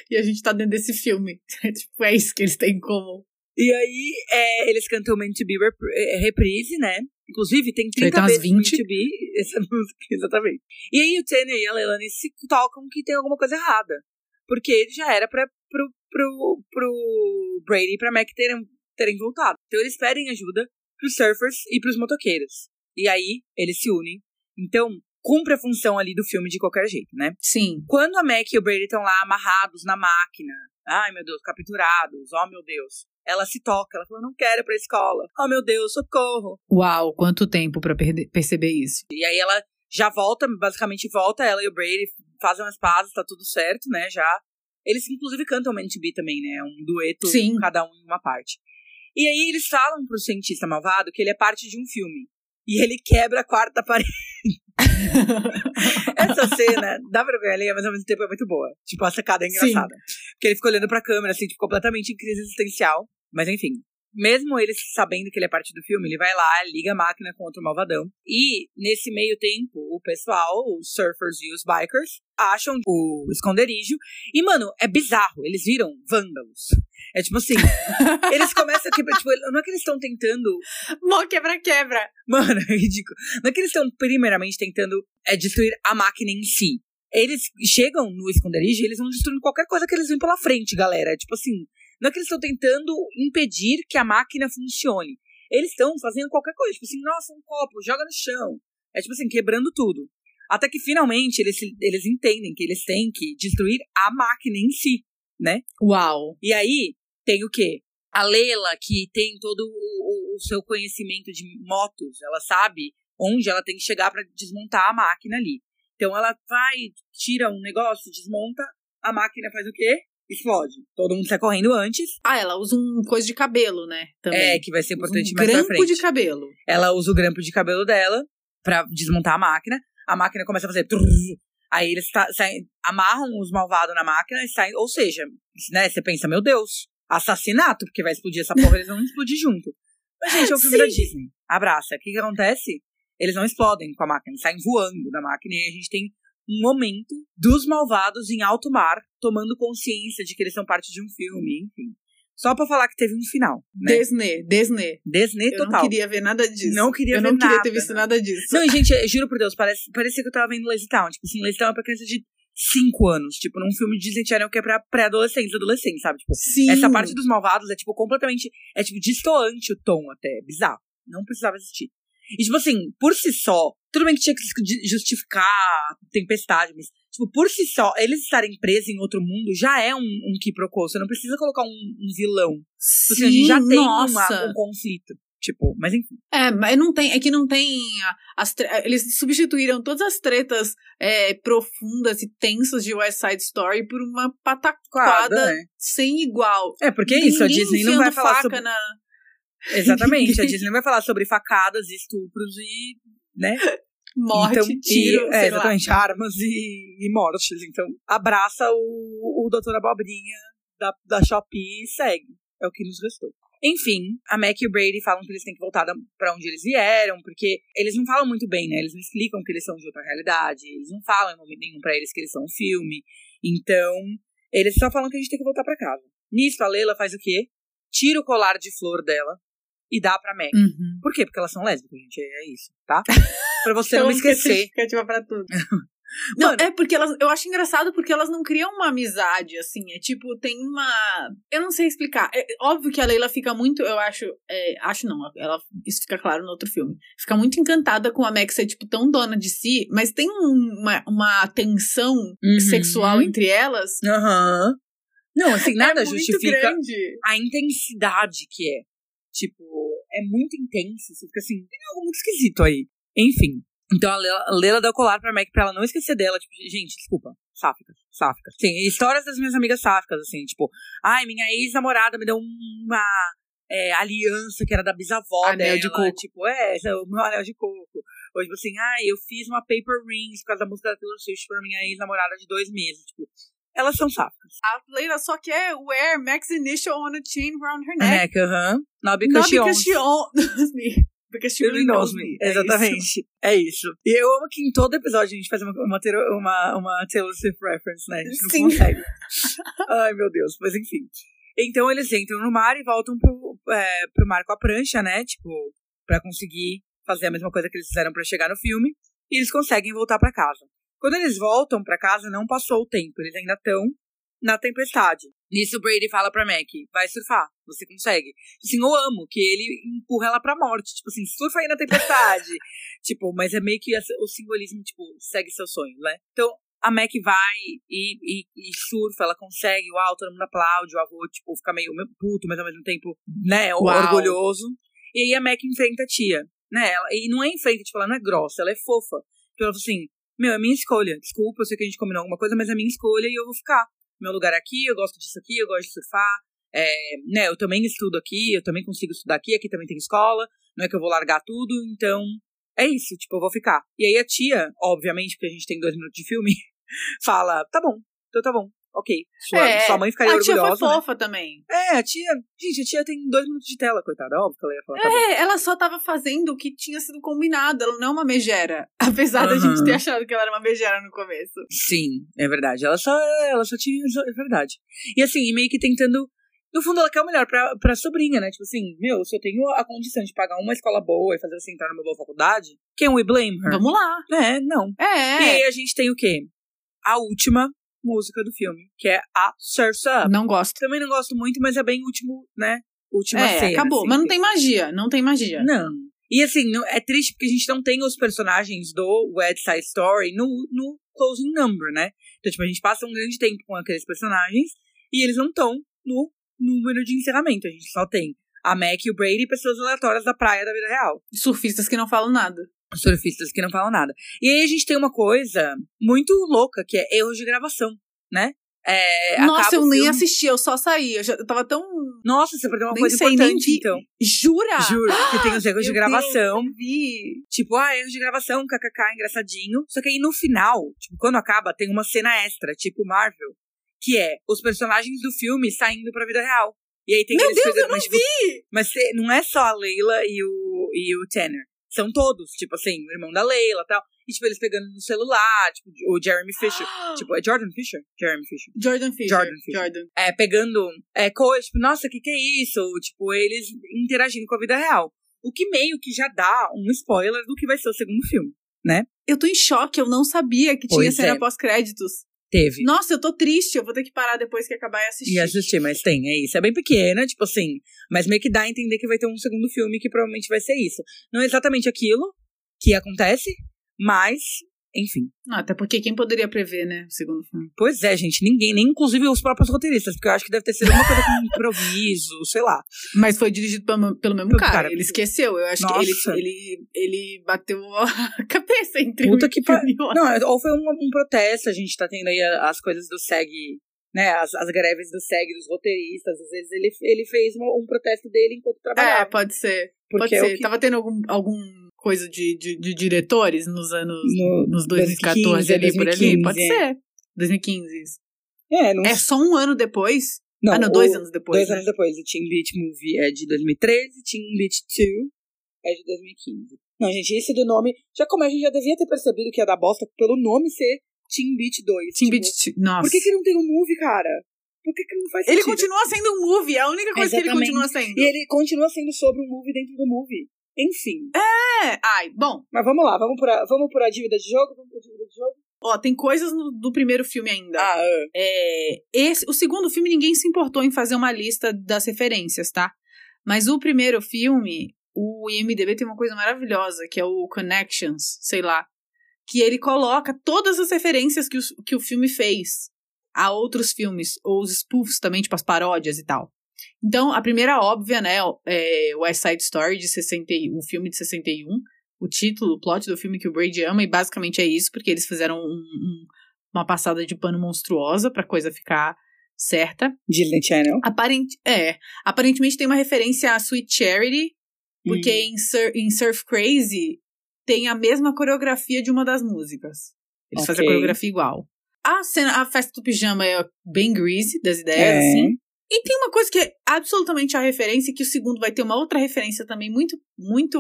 E a gente tá dentro desse filme. Tipo, é isso que eles têm em comum. E aí é, eles cantam Man to Be é, Reprise, né? Inclusive, tem 30 tem umas vezes 20. Man to Be, essa música, exatamente. E aí o Tanner e a Leilani se tocam que tem alguma coisa errada. Porque já era pra, pro, pro, pro Brady e pra Mac terem, terem voltado. Então eles pedem ajuda pros surfers e pros motoqueiros. E aí eles se unem. Então, cumpre a função ali do filme de qualquer jeito, né? Sim. Quando a Mac e o Brady estão lá amarrados na máquina, ai meu Deus, capturados, oh meu Deus, ela se toca, ela fala, não quero ir pra escola, oh meu Deus, socorro. Uau, quanto tempo pra perceber isso. E aí ela já volta, basicamente volta, ela e o Brady fazem as pazes, tá tudo certo, né, já. Eles inclusive cantam Man to Be também, né, um dueto, Sim. cada um em uma parte. E aí eles falam pro cientista malvado que ele é parte de um filme. E ele quebra a quarta parede. Essa cena dá vergonha alheia, mas ao mesmo tempo é muito boa. Tipo, a sacada é Sim. engraçada. Porque ele fica olhando pra câmera, assim, tipo, completamente em crise existencial. Mas enfim. Mesmo ele sabendo que ele é parte do filme, ele vai lá, liga a máquina contra o malvadão. E, nesse meio tempo, o pessoal, os surfers e os bikers, acham o esconderijo. E, mano, é bizarro. Eles viram vândalos. É tipo assim, eles começam a quebrar. Tipo, não é que eles estão tentando Mó quebra-quebra. Mano, é ridículo. Não é que eles estão primeiramente tentando é, destruir a máquina em si. Eles chegam no esconderijo e eles vão destruindo qualquer coisa que eles veem pela frente, galera. Tipo assim, não é que eles estão tentando impedir que a máquina funcione. Eles estão fazendo qualquer coisa. Tipo assim, nossa, um copo, joga no chão. É tipo assim, quebrando tudo. Até que finalmente eles, eles entendem que eles têm que destruir a máquina em si, né? Uau. E aí, tem o quê? A Leila, que tem todo o, o- o seu conhecimento de motos, ela sabe onde ela tem que chegar pra desmontar a máquina ali. Então ela vai, tira um negócio, desmonta, a máquina faz o quê? Explode. Todo mundo sai correndo antes. Ah, ela usa um coisa de cabelo, né? Também. É, que vai ser Usa importante um mais pra grampo frente. de cabelo. Ela usa o grampo de cabelo dela pra desmontar a máquina. A máquina começa a fazer. Aí eles sa- saem, amarram os malvados na máquina e saem. Ou seja, né, você pensa, meu Deus, assassinato, porque vai explodir essa porra, eles vão explodir junto. Mas, gente, é o filme da Sim. Disney. Abraça. O que, que acontece? Eles não explodem com a máquina, eles saem voando da máquina e a gente tem um momento dos malvados em alto mar, tomando consciência de que eles são parte de um filme, enfim. Só pra falar que teve um final, né? Disney, Disney. Disney Eu total. não queria ver nada disso. Não queria Eu ver não queria nada, ter visto né? nada disso. Não, e, gente, eu juro por Deus, parece, parecia que eu tava vendo Lazy Town. Tipo assim, Lazy Town é pra criança de 5 anos. Tipo, num filme de Disney Channel que é pra pré-adolescentes, adolescentes, sabe? Tipo, Sim. essa parte dos malvados é, tipo, completamente. É, tipo, distoante o tom até. é Bizarro. Não precisava existir. E, tipo assim, por si só, tudo bem que tinha que ju- justificar tempestade, mas, tipo, por si só, eles estarem presos em outro mundo já é um, um quiprocô. Você não precisa colocar um, um vilão. Tipo assim, a gente Sim, já tem uma- um conflito. Tipo, mas enfim. É, mas não tem, é que não tem as eles substituíram todas as tretas é, profundas e tensas de West Side Story por uma pataquada né? sem igual. É, porque é isso, a Disney não vai falar faca sobre. na Exatamente, a Disney não vai falar sobre facadas, estupros e. né? morte, então, tiro, e, é, sei lá. exatamente, armas e, e mortes. Então, abraça o, o Doutor Abobrinha da, da Shopee e segue. É o que nos restou. Enfim, a Mac e o Brady falam que eles têm que voltar pra onde eles vieram, porque eles não falam muito bem, né? Eles não explicam que eles são de outra realidade, eles não falam em momento nenhum pra eles que eles são um filme. Então, eles só falam que a gente tem que voltar pra casa. Nisso, a Leila faz o quê? Tira o colar de flor dela e dá pra Mac. Uhum. Por quê? Porque elas são lésbicas, gente. É isso, tá? Pra você Então, não esquecer. justificativa pra tudo. Não, Mano, é porque elas. Eu acho engraçado porque elas não criam uma amizade, assim. É tipo, tem uma. Eu não sei explicar. É, óbvio que a Leila fica muito. Eu acho. é, acho não. Ela, isso fica claro no outro filme. Fica muito encantada com a Max ser, tipo, tão dona de si, mas tem um- uma, uma tensão Uhum. sexual entre elas. Aham. Não, assim, nada é justifica grande. a intensidade que é. Tipo, é muito intenso. Você fica assim, tem algo muito esquisito aí. Enfim. Então a Leila, a Leila dá o colar pra Mac pra ela não esquecer dela. Tipo, gente, desculpa. Sáficas, sáficas. Sim, histórias das minhas amigas sáficas, assim, tipo, ai, minha ex-namorada me deu uma é, aliança que era da bisavó Anel dela. de coco. Tipo, é, é o meu anel de coco. Ou tipo assim, ai, eu fiz uma paper rings por causa da música da Taylor Swift pra minha ex-namorada de dois meses. Tipo, elas são sáficas. A Leila só quer wear Max initial on a chain around her Neck, neck. aham. Not because Not she because owns. she owns me. Because she really knows me. É isso. Exatamente. É isso. E eu amo que em todo episódio a gente faz uma, uma, uma, uma Taylor Swift reference, né? A gente não Sim. consegue. Ai, meu Deus. Mas enfim. Então eles entram no mar e voltam pro, é, pro mar com a prancha, né? Tipo, pra conseguir fazer a mesma coisa que eles fizeram pra chegar no filme. E eles conseguem voltar pra casa. Quando eles voltam pra casa, não passou o tempo. Eles ainda estão na tempestade. Nisso o Brady fala pra Mac, vai surfar, você consegue. Assim, eu amo que ele empurra ela pra morte. Tipo assim, surfa aí na tempestade. tipo, mas é meio que o simbolismo, tipo, segue seu sonho, né? Então, a Mac vai e, e, e surfa, ela consegue, uau, todo mundo aplaude, o avô, tipo, fica meio puto, mas ao mesmo tempo, né, Uau. orgulhoso. E aí a Mac enfrenta a tia, né? Ela, e não é enfrenta, tipo, ela não é grossa, ela é fofa. Então ela fala assim, meu, é minha escolha. Desculpa, eu sei que a gente combinou alguma coisa, mas é minha escolha e eu vou ficar. Meu lugar é aqui, eu gosto disso aqui, eu gosto de surfar. É, né, eu também estudo aqui, eu também consigo estudar aqui, aqui também tem escola. Não é que eu vou largar tudo, então é isso, tipo, eu vou ficar. E aí a tia, obviamente, porque a gente tem dois minutos de filme, fala, tá bom, então tá bom, ok. Sua, É, sua mãe ficaria a tia foi orgulhosa. né? fofa também. É, a tia, gente, a tia tem dois minutos de tela, coitada, óbvio que ela ia falar, tá. É, ela só tava fazendo o que tinha sido combinado. Ela não é uma megera. Apesar da Aham. gente ter achado que ela era uma megera no começo. Sim, é verdade. Ela só, ela só tinha. É verdade. E assim, e meio que tentando. No fundo, ela quer o melhor pra, pra sobrinha, né? Tipo assim, meu, se eu tenho a condição de pagar uma escola boa e fazer você entrar numa boa faculdade, can we blame her? Vamos lá. É, não. E É. aí a gente tem o quê? A última música do filme, que é a Surf's Up. Não gosto. Também não gosto muito, mas é bem último, né? Última É, cena. acabou. assim, Mas não tem magia. Não tem magia. não. E assim, é triste porque a gente não tem os personagens do West Side Story no, no closing number, né? Então, tipo, a gente passa um grande tempo com aqueles personagens e eles não estão no número de encerramento. A gente só tem a Mac e o Brady e pessoas aleatórias da praia da vida real. Surfistas que não falam nada. Surfistas que não falam nada. E aí a gente tem uma coisa muito louca, que é erros de gravação, né? É, Nossa, eu nem filme- assisti, eu só saí. Eu, já, eu tava tão. Nossa, você perdeu uma Nem coisa sei, nem importante, vi. então. Jura? Juro, que tem os erros de Deus, gravação. eu vi. Tipo, ah, erros de gravação, kkk, engraçadinho. Só que aí no final, tipo, quando acaba, tem uma cena extra, tipo Marvel, que é os personagens do filme saindo pra vida real. E aí tem Meu Deus, eu não tipo, vi! Mas não é só a Leila e o, e o Tanner. São todos, tipo assim, o irmão da Leila e tal. E, tipo, eles pegando no celular, tipo, o Jeremy Fisher. tipo, é Jordan Fisher? Jeremy Fisher. Jordan Fisher. Jordan Fisher. Jordan. É, pegando é, coisas, tipo, nossa, o que, que é isso? Tipo, eles interagindo com a vida real. O que meio que já dá um spoiler do que vai ser o segundo filme, né? Eu tô em choque, eu não sabia que tinha Pois cena é. pós-créditos. Teve. Nossa, eu tô triste, eu vou ter que parar depois que acabar e assistir. E assistir, mas tem, é isso. É bem pequena, tipo assim, mas meio que dá a entender que vai ter um segundo filme que provavelmente vai ser isso. Não é exatamente aquilo que acontece, mas, enfim. Não, até porque quem poderia prever, né? O segundo filme. Pois é, gente, ninguém, nem inclusive os próprios roteiristas, porque eu acho que deve ter sido uma coisa com improviso, sei lá. Mas foi dirigido pelo, pelo mesmo cara. cara. Ele esqueceu. Eu acho Nossa. que ele, ele, ele bateu a cabeça entre Puta um que outro. Não, é- ou foi um, um protesto, a gente tá tendo aí as coisas do SEG, né, as, as greves do SEG, dos roteiristas, às vezes ele, ele fez uma- um protesto dele enquanto É, trabalhava. pode ser. porque pode é ser. que- Tava tendo algum, algum coisa de, de, de diretores nos anos. No- nos 2014 2015, ali, por ali? 2015, Pode é. ser. 2015. isso. É, não É só um ano depois? Não, ah, não, dois o- anos depois. Dois né? anos depois, o Teen Beat Movie é de 2013, Teen Beat 2 é de 2015. Não, gente, esse do nome. Já como a gente já devia ter percebido que ia dar bosta pelo nome ser Teen Beat 2. Teen tipo, Beat. Nossa. Por que, que não tem um movie, cara? Por que, que não faz Ele sentido? continua sendo um movie, é a única coisa que ele Exatamente. continua sendo. E ele continua sendo sobre um movie dentro do movie. Enfim. É, ai, bom, Mas vamos lá, vamos por a, vamos por a dívida de jogo? Vamos por a dívida de jogo? ó, tem coisas no- do primeiro filme ainda. Ah, ah. É, esse, o segundo filme ninguém se importou em fazer uma lista das referências, tá? Mas o primeiro filme, o IMDB tem uma coisa maravilhosa, que é o Connections, sei lá. Que ele coloca todas as referências que o, que o filme fez a outros filmes, ou os spoofs também, tipo as paródias e tal. Então, a primeira óbvia, né, é West Side Story, de 60, e- o filme de 61. O título, o plot do filme que o Brady ama, e basicamente é isso, porque eles fizeram um- um- uma passada de pano monstruosa pra coisa ficar certa. Disney Channel. Aparent, é, aparentemente tem uma referência a Sweet Charity, porque Hum. em, Sur- em Surf Crazy tem a mesma coreografia de uma das músicas. Eles fazem a coreografia igual. A cena, a festa do pijama é bem greasy das ideias, É. assim. E tem uma coisa que é absolutamente a referência, que o segundo vai ter uma outra referência também muito, muito,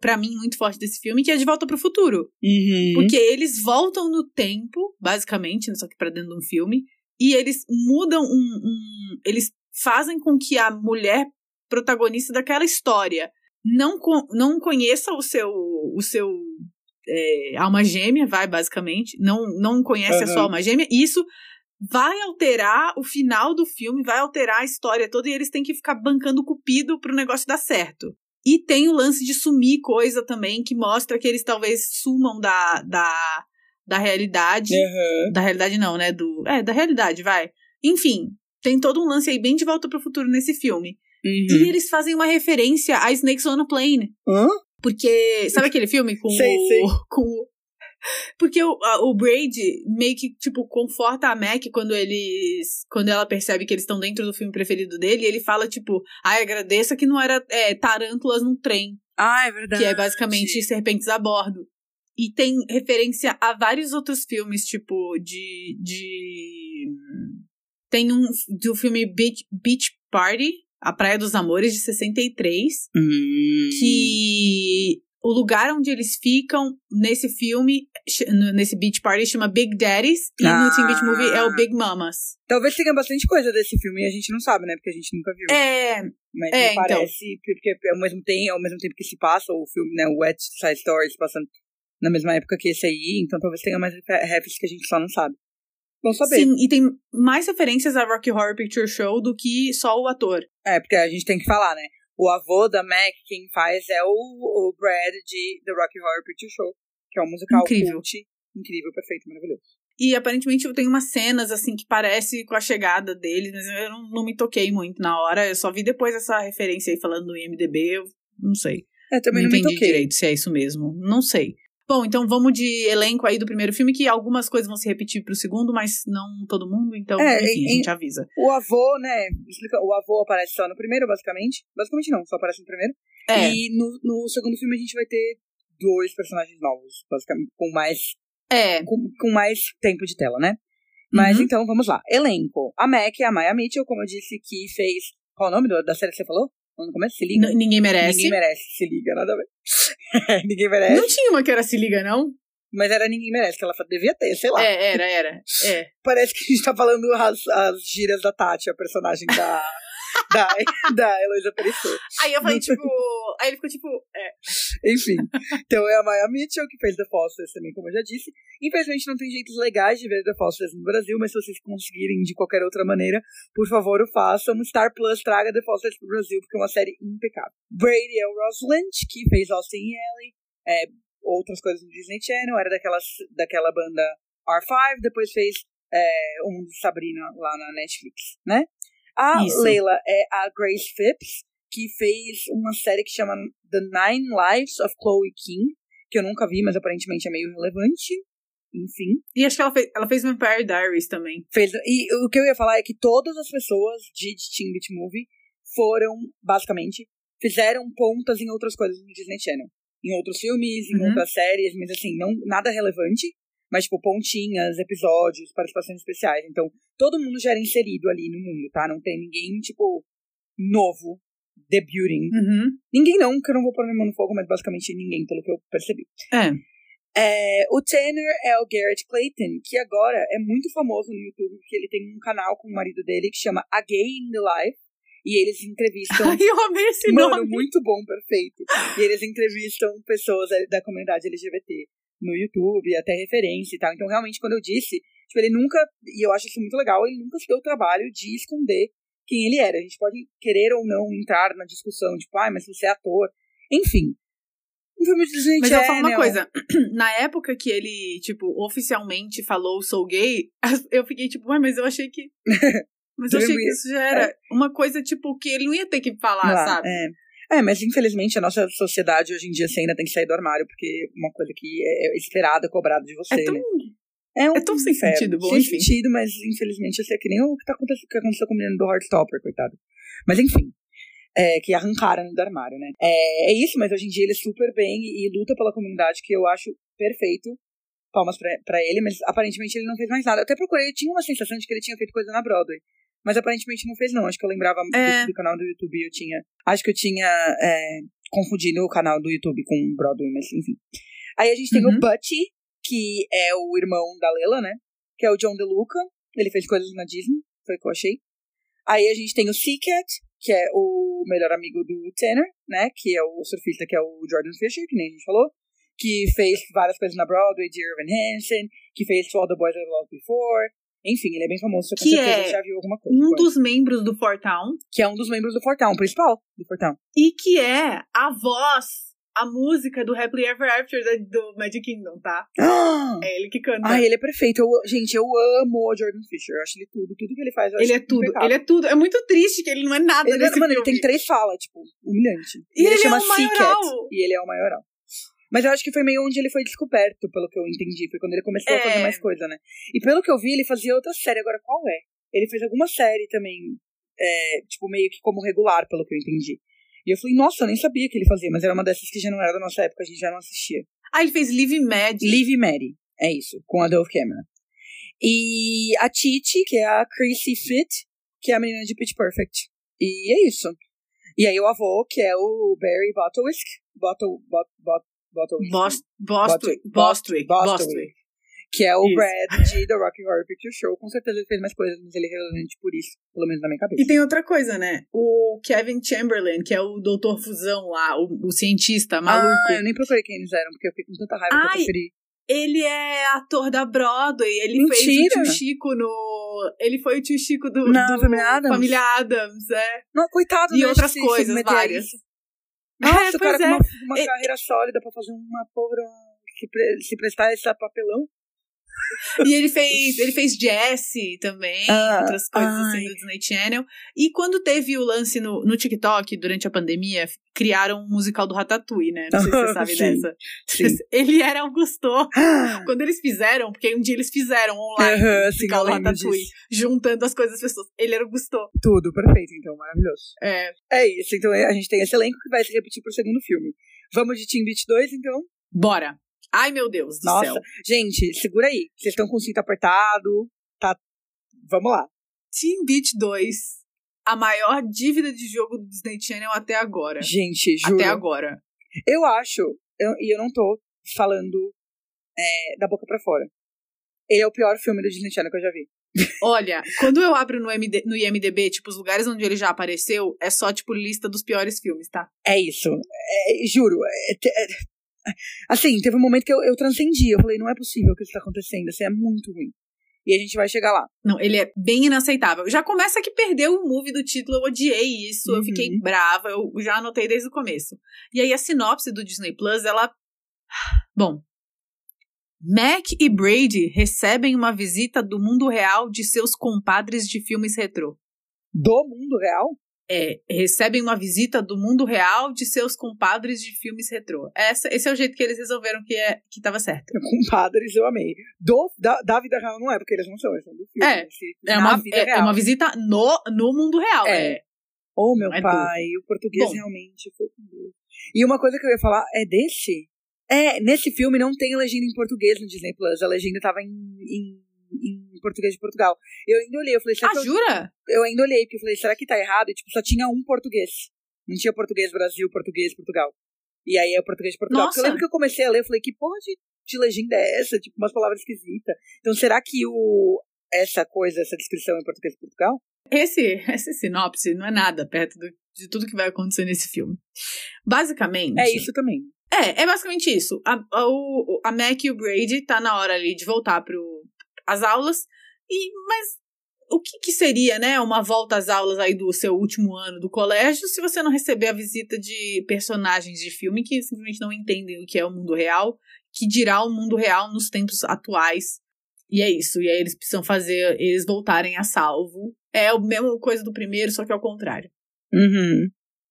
pra mim, muito forte desse filme, que é De Volta pro Futuro. Uhum. Porque eles voltam no tempo, basicamente, só que pra dentro de um filme, e eles mudam um, um- Eles fazem com que a mulher protagonista daquela história não, co- não conheça o seu. O seu é, alma gêmea, vai, basicamente. Não, não conhece a Aham. sua alma gêmea. E isso vai alterar o final do filme, vai alterar a história toda, e eles têm que ficar bancando cupido pro negócio dar certo. E tem o lance de sumir coisa também, que mostra que eles talvez sumam da, da, da realidade. Aham. Da realidade não, né? Do, é, da realidade, vai. Enfim, tem todo um lance aí bem de volta pro futuro nesse filme. Uhum. E eles fazem uma referência a Snakes on a Plane. Hã? Porque. Sabe aquele filme com Sei, o. sei. Com porque o, a- o Brady meio que, tipo, conforta a Mac quando eles. Quando ela percebe que eles estão dentro do filme preferido dele, e ele fala, tipo, ai, agradeça que não era é, tarântulas num trem. Ah, é verdade. Que é basicamente serpentes a bordo. E tem referência a vários outros filmes, tipo, de. de tem um do filme Beach, Beach Party, A Praia dos Amores, de 63, Hum. que o lugar onde eles ficam nesse filme, nesse Beach Party, chama Big Daddies, e Ah. no Teen Beach Movie é o Big Mamas. Talvez tenha bastante coisa desse filme e a gente não sabe, né? Porque a gente nunca viu. É, Mas é, me então. parece, porque ao mesmo, tempo, ao mesmo tempo que se passa o filme, né? O Wet Side Story se passando na mesma época que esse aí, então talvez tenha mais refs que a gente só não sabe. Vamos saber. sim, e tem mais referências a Rocky Horror Picture Show do que só o ator. É, porque a gente tem que falar, né? O avô da Mac, quem faz é o, o Brad de The Rocky Horror Picture Show, que é um musical Incrível. cult. Incrível, perfeito, maravilhoso. E aparentemente tem umas cenas assim que parece com a chegada deles, mas eu não, não me toquei muito na hora. Eu só vi depois essa referência aí falando do IMDB, eu não sei. É, também não não, me entendi toquei. direito se é isso mesmo. Não sei. Bom, então vamos de elenco aí do primeiro filme, que algumas coisas vão se repetir pro segundo, mas não todo mundo, então, É, enfim, em- a gente avisa. O avô, né? Explica, o avô aparece só no primeiro, basicamente. Basicamente não, só aparece no primeiro. É, E no, no segundo filme a gente vai ter dois personagens novos, basicamente, com mais, é. com, com mais tempo de tela, né? Mas Uhum. então, vamos lá. Elenco. A Mac, a Maya Mitchell, como eu disse, que fez... Qual o nome da série que você falou? No começo? Se liga? N- Ninguém merece. Ninguém merece. Se liga, nada a ver. Ninguém merece. Não tinha uma que era Se Liga, não? Mas era Ninguém Merece, que ela devia ter, sei lá. É, era, era. É. Parece que a gente tá falando as, as gírias da Tati, a personagem da, da, da Heloísa Perecer. Aí eu falei, tipo. Aí ele ficou tipo. É. Enfim. Então é a Maya Mitchell, que fez The Fosters também, como eu já disse. Infelizmente não tem jeitos legais de ver The Fosters no Brasil, mas se vocês conseguirem de qualquer outra maneira, por favor, o façam. Star Plus traga The Fosters pro Brasil, porque é uma série impecável. Brady é o Rosalind, que fez Austin e Ellie, é, outras coisas no Disney Channel, era daquelas, daquela banda R5, depois fez é, o Mundo de Sabrina lá na Netflix, né? A Isso. Leila é a Grace Phipps, que fez uma série que chama The Nine Lives of Chloe King, que eu nunca vi, mas aparentemente é meio relevante. Enfim. E acho que ela fez, ela fez Vampire Diaries também. Fez, e o que eu ia falar é que todas as pessoas de Teen Beat Movie foram, basicamente, fizeram pontas em outras coisas no Disney Channel. Em outros filmes, em Uhum. outras séries, mas assim, não nada relevante. Mas, tipo, pontinhas, episódios, participações especiais. Então, todo mundo já era inserido ali no mundo, tá? Não tem ninguém, tipo, novo, debuting. Uhum. Ninguém não, que eu não vou pôr minha mão no fogo, mas basicamente ninguém, pelo que eu percebi. É. É, o Tanner é o Garrett Clayton, que agora é muito famoso no YouTube, porque ele tem um canal com o marido dele que chama A Gay in the Life, e eles entrevistam. Ai, eu amei esse Mano, nome. muito bom, perfeito. E eles entrevistam pessoas da comunidade LGBT no YouTube, até referência e tal. Então, realmente, quando eu disse, tipo, ele nunca, e eu acho isso muito legal, ele nunca se deu o trabalho de esconder quem ele era. A gente pode querer ou não entrar na discussão, tipo, ah, mas você é ator. Enfim. Um filme de Disney Mas eu vou falar uma Channel. coisa. Na época que ele, tipo, oficialmente falou sou gay, eu fiquei tipo, ué, mas eu achei que. Mas eu achei que isso já era uma coisa, tipo, que ele não ia ter que falar, sabe? É. É, mas infelizmente a nossa sociedade hoje em dia você ainda tem que sair do armário, porque é uma coisa que é esperada, cobrada de você, É tão. né? É, um é tão sem sentido, bom, Sem enfim. sentido, mas infelizmente esse é que nem o que, tá acontecendo, que aconteceu com o menino do Heartstopper, coitado. Mas enfim. É, que arrancaram do armário, né? É, é isso, mas hoje em dia ele é super bem e, e luta pela comunidade, que eu acho perfeito. Palmas pra, pra ele, mas aparentemente ele não fez mais nada. Eu até procurei, eu tinha uma sensação de que ele tinha feito coisa na Broadway. Mas aparentemente não fez, não. Acho que eu lembrava É. do, canal do YouTube eu tinha. Acho que eu tinha é, confundido o canal do YouTube com o Broadway, mas enfim. Aí a gente tem Uhum. o Butchie, que é o irmão da Lela, né? Que é o John DeLuca. Ele fez coisas na Disney, foi o que eu achei. Aí a gente tem o Seacat, que é o melhor amigo do Tanner, né? Que é o surfista, que é o Jordan Fisher, que nem a gente falou. Que fez várias coisas na Broadway, de Irvin Hansen, que fez All the Boys I Loved Before. Enfim, ele é bem famoso, você com Que certeza é já viu alguma coisa. Um ele. dos membros do Fortown. Que é um dos membros do Fortão, o principal do Fortão. E que é a voz, a música do Happily Ever After do Magic Kingdom, tá? Ah! É ele que canta. Ai, ele é perfeito. Eu, gente, eu amo o Jordan Fisher. Eu acho ele tudo. Tudo que ele faz, ele é tudo, ele é tudo. É muito triste que ele não é nada Ele, nesse mano, filme. ele tem três falas, tipo, humilhante. E ele é chama o maioral. E ele é o maioral. Mas eu acho que foi meio onde ele foi descoberto, pelo que eu entendi. Foi quando ele começou a É. fazer mais coisa, né? E pelo que eu vi, ele fazia outra série. Agora, qual é? Ele fez alguma série também, é, tipo, meio que como regular, pelo que eu entendi. E eu falei, nossa, eu nem sabia que ele fazia, mas era uma dessas que já não era da nossa época, a gente já não assistia. Ah, ele fez Live Mad. Liv e Mary, é isso, com a Dove Cameron. E a Titi, que é a Chrissy Fit, que é a menina de Pitch Perfect. E é isso. E aí o avô, que é o Barry Bottlewick. Bottle, bot, bot, Bostwick. Bostwick. Bostwick. Bostwick. Bostwick. Que é o Isso. Brad de The Rocky Horror Picture Show. Com certeza ele fez mais coisas, mas ele é relevante por isso. Pelo menos na minha cabeça. E tem outra coisa, né? O Kevin Chamberlain, que é o doutor Fusão lá, o, o cientista maluco. Ah, eu nem procurei quem eles eram, porque eu fiquei com tanta raiva que eu Ai, preferi. Ele é ator da Broadway. Ele fez Mentira. o tio Chico no. Ele foi o tio Chico do. Na do Família Addams? Família Addams, é. Não, coitado, E outras coisas, várias. isso. Nossa, É, o pois cara com é. uma, uma E- carreira sólida pra fazer uma porra se, pre- se prestar esse papelão. E ele fez, ele fez Jesse também, Ah, outras coisas assim ai. do Disney Channel. E quando teve o lance no, no TikTok, durante a pandemia, criaram um musical do Ratatouille, né? Não sei se você sabe Sim, dessa. sim. Ele era Augusto. Quando eles fizeram, porque um dia eles fizeram online Aham, o sim, musical eu do Ratatouille, disso. juntando as coisas das pessoas. Ele era Augusto. Tudo, perfeito, então, maravilhoso. É, É isso, então a gente tem esse elenco que vai se repetir pro segundo filme. Vamos de Team Beat 2, então? bora. Ai, meu Deus do Nossa, céu. gente, segura aí. Vocês estão com o cinto apertado, tá? Vamos lá. Team Beat 2, a maior dívida de jogo do Disney Channel até agora. Gente, juro. Até agora. Eu acho, eu- e eu, não tô falando é, da boca pra fora. Ele é o pior filme do Disney Channel que eu já vi. Olha, quando eu abro no, MD, no IMDB, tipo, os lugares onde ele já apareceu, é só, tipo, lista dos piores filmes, tá? É isso. É, juro. é- é- assim, teve um momento que eu, eu transcendi. Eu falei, não é possível que isso tá acontecendo. Isso é muito ruim. E a gente vai chegar lá. Não, ele é bem inaceitável. Já começa que perdeu o movie do título, eu odiei isso, eu Uhum. fiquei brava, eu já anotei desde o começo. E aí a sinopse do Disney Plus, ela. Bom. Mac e Brady recebem uma visita do mundo real de seus compadres de filmes retrô. Do mundo real? É, recebem uma visita do mundo real de seus compadres de filmes retrô. Essa, esse é o jeito que eles resolveram que, é, que tava certo. Compadres, eu amei. Do, da, da vida real não é, porque eles não são, eles são do filme. É, É uma, é, é uma visita no, no mundo real. É. É. Oh, meu é pai, o português Bom. realmente foi com Deus. E uma coisa que eu ia falar é desse. É, nesse filme não tem legenda em português no Disney Plus. A legenda tava em, em, em português de Portugal. Eu ainda olhei, eu falei, será Ah, que eu, jura? eu ainda olhei, porque eu falei, será que tá errado? E tipo, só tinha um português. Não tinha português Brasil, português Portugal. E aí é o português de Portugal. Porque eu Nossa. lembro que eu comecei a ler, eu falei, que porra de, de legenda é essa? Tipo, umas palavras esquisitas. Então será que o, essa coisa, essa descrição é em português de Portugal? Esse, essa sinopse não é nada perto do- de tudo que vai acontecer nesse filme. Basicamente. É isso também. É, é basicamente isso. A, a, o, a Mac e o Brady tá na hora ali de voltar para as aulas. E, mas o que, que seria, né, uma volta às aulas aí do seu último ano do colégio se você não receber a visita de personagens de filme que simplesmente não entendem o que é o mundo real, que dirá o mundo real nos tempos atuais. E é isso. E aí eles precisam fazer eles voltarem a salvo. É a mesma coisa do primeiro, só que ao contrário. Uhum.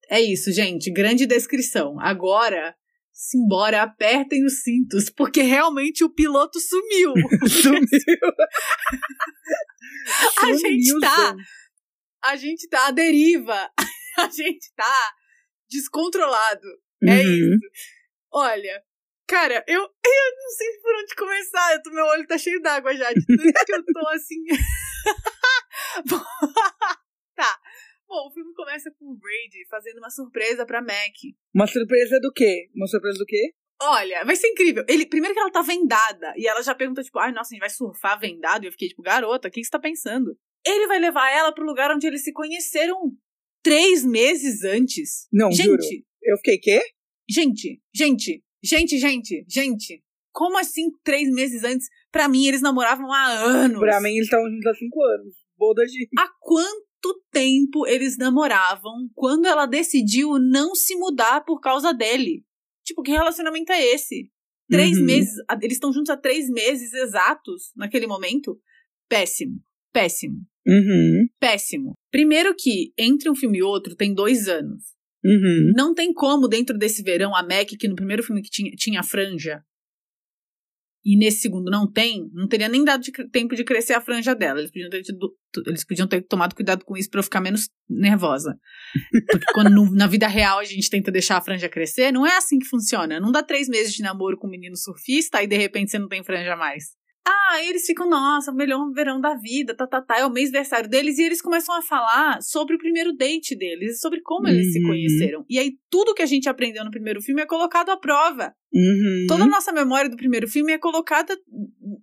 É isso, gente. Grande descrição. Agora, simbora, apertem os cintos, porque realmente o piloto sumiu. Sumiu. A gente tá-. A gente tá à deriva. A gente tá descontrolado. É Uhum. isso. Olha, cara, eu, eu não sei por onde começar. Eu meu olho tá cheio d'água já. De tudo que eu tô assim. Bom, o filme começa com o Brady fazendo uma surpresa pra Mac. Uma surpresa do quê? Uma surpresa do quê? Olha, vai ser incrível. Ele, primeiro que ela tá vendada. E ela já pergunta, tipo, ai, nossa, a gente vai surfar vendado? E eu fiquei, tipo, garota, o que você tá pensando? Ele vai levar ela pro lugar onde eles se conheceram três meses antes. Não, juro. gente, Eu fiquei, quê? gente, gente, gente, gente, gente. Como assim três meses antes? Pra mim, eles namoravam há anos. Pra mim, eles estavam juntos há cinco anos. Boda de. Há quanto tempo eles namoravam quando ela decidiu não se mudar por causa dele? Tipo, que relacionamento é esse? Três Uhum. meses. Eles estão juntos há três meses exatos naquele momento? Péssimo. Péssimo. Uhum. Péssimo. Primeiro que, entre um filme e outro, tem dois anos. Uhum. Não tem como, dentro desse verão, a Mac, que no primeiro filme que tinha, tinha a franja, e nesse segundo não tem, não teria nem dado de tempo de crescer a franja dela. Eles podiam ter, tido- eles podiam ter tomado cuidado com isso pra eu ficar menos nervosa. Porque quando no- na vida real a gente tenta deixar a franja crescer, não é assim que funciona. Não dá três meses de namoro com um menino surfista e de repente você não tem franja mais. Ah, eles ficam, nossa, o melhor verão da vida, tá, tá, tá, é o mês aniversário deles, e eles começam a falar sobre o primeiro date deles, sobre como eles se Uhum. conheceram. E aí tudo que a gente aprendeu no primeiro filme é colocado à prova. Uhum. Toda a nossa memória do primeiro filme é colocada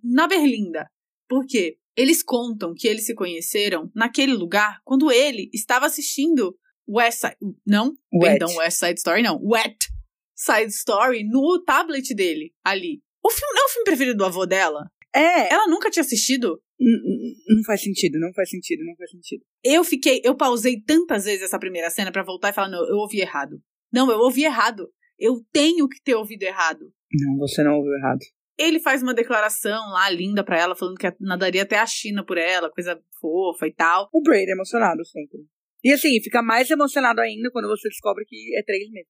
na berlinda. Por quê? Eles contam que eles se conheceram naquele lugar quando ele estava assistindo West Side. Não, Wet. perdão, West Side Story, não. Wet Side Story no tablet dele, ali. O filme não é o filme preferido do avô dela? É. Ela nunca tinha assistido? N- n- Não faz sentido, não faz sentido, não faz sentido. Eu fiquei, eu pausei tantas vezes essa primeira cena pra voltar e falar, não, eu ouvi errado. Não, eu ouvi errado. Eu tenho que ter ouvido errado. Não, você não ouviu errado. Ele faz uma declaração lá linda pra ela, falando que nadaria até a China por ela, coisa fofa e tal. O Brady é emocionado sempre. E assim, fica mais emocionado ainda quando você descobre que é três meses.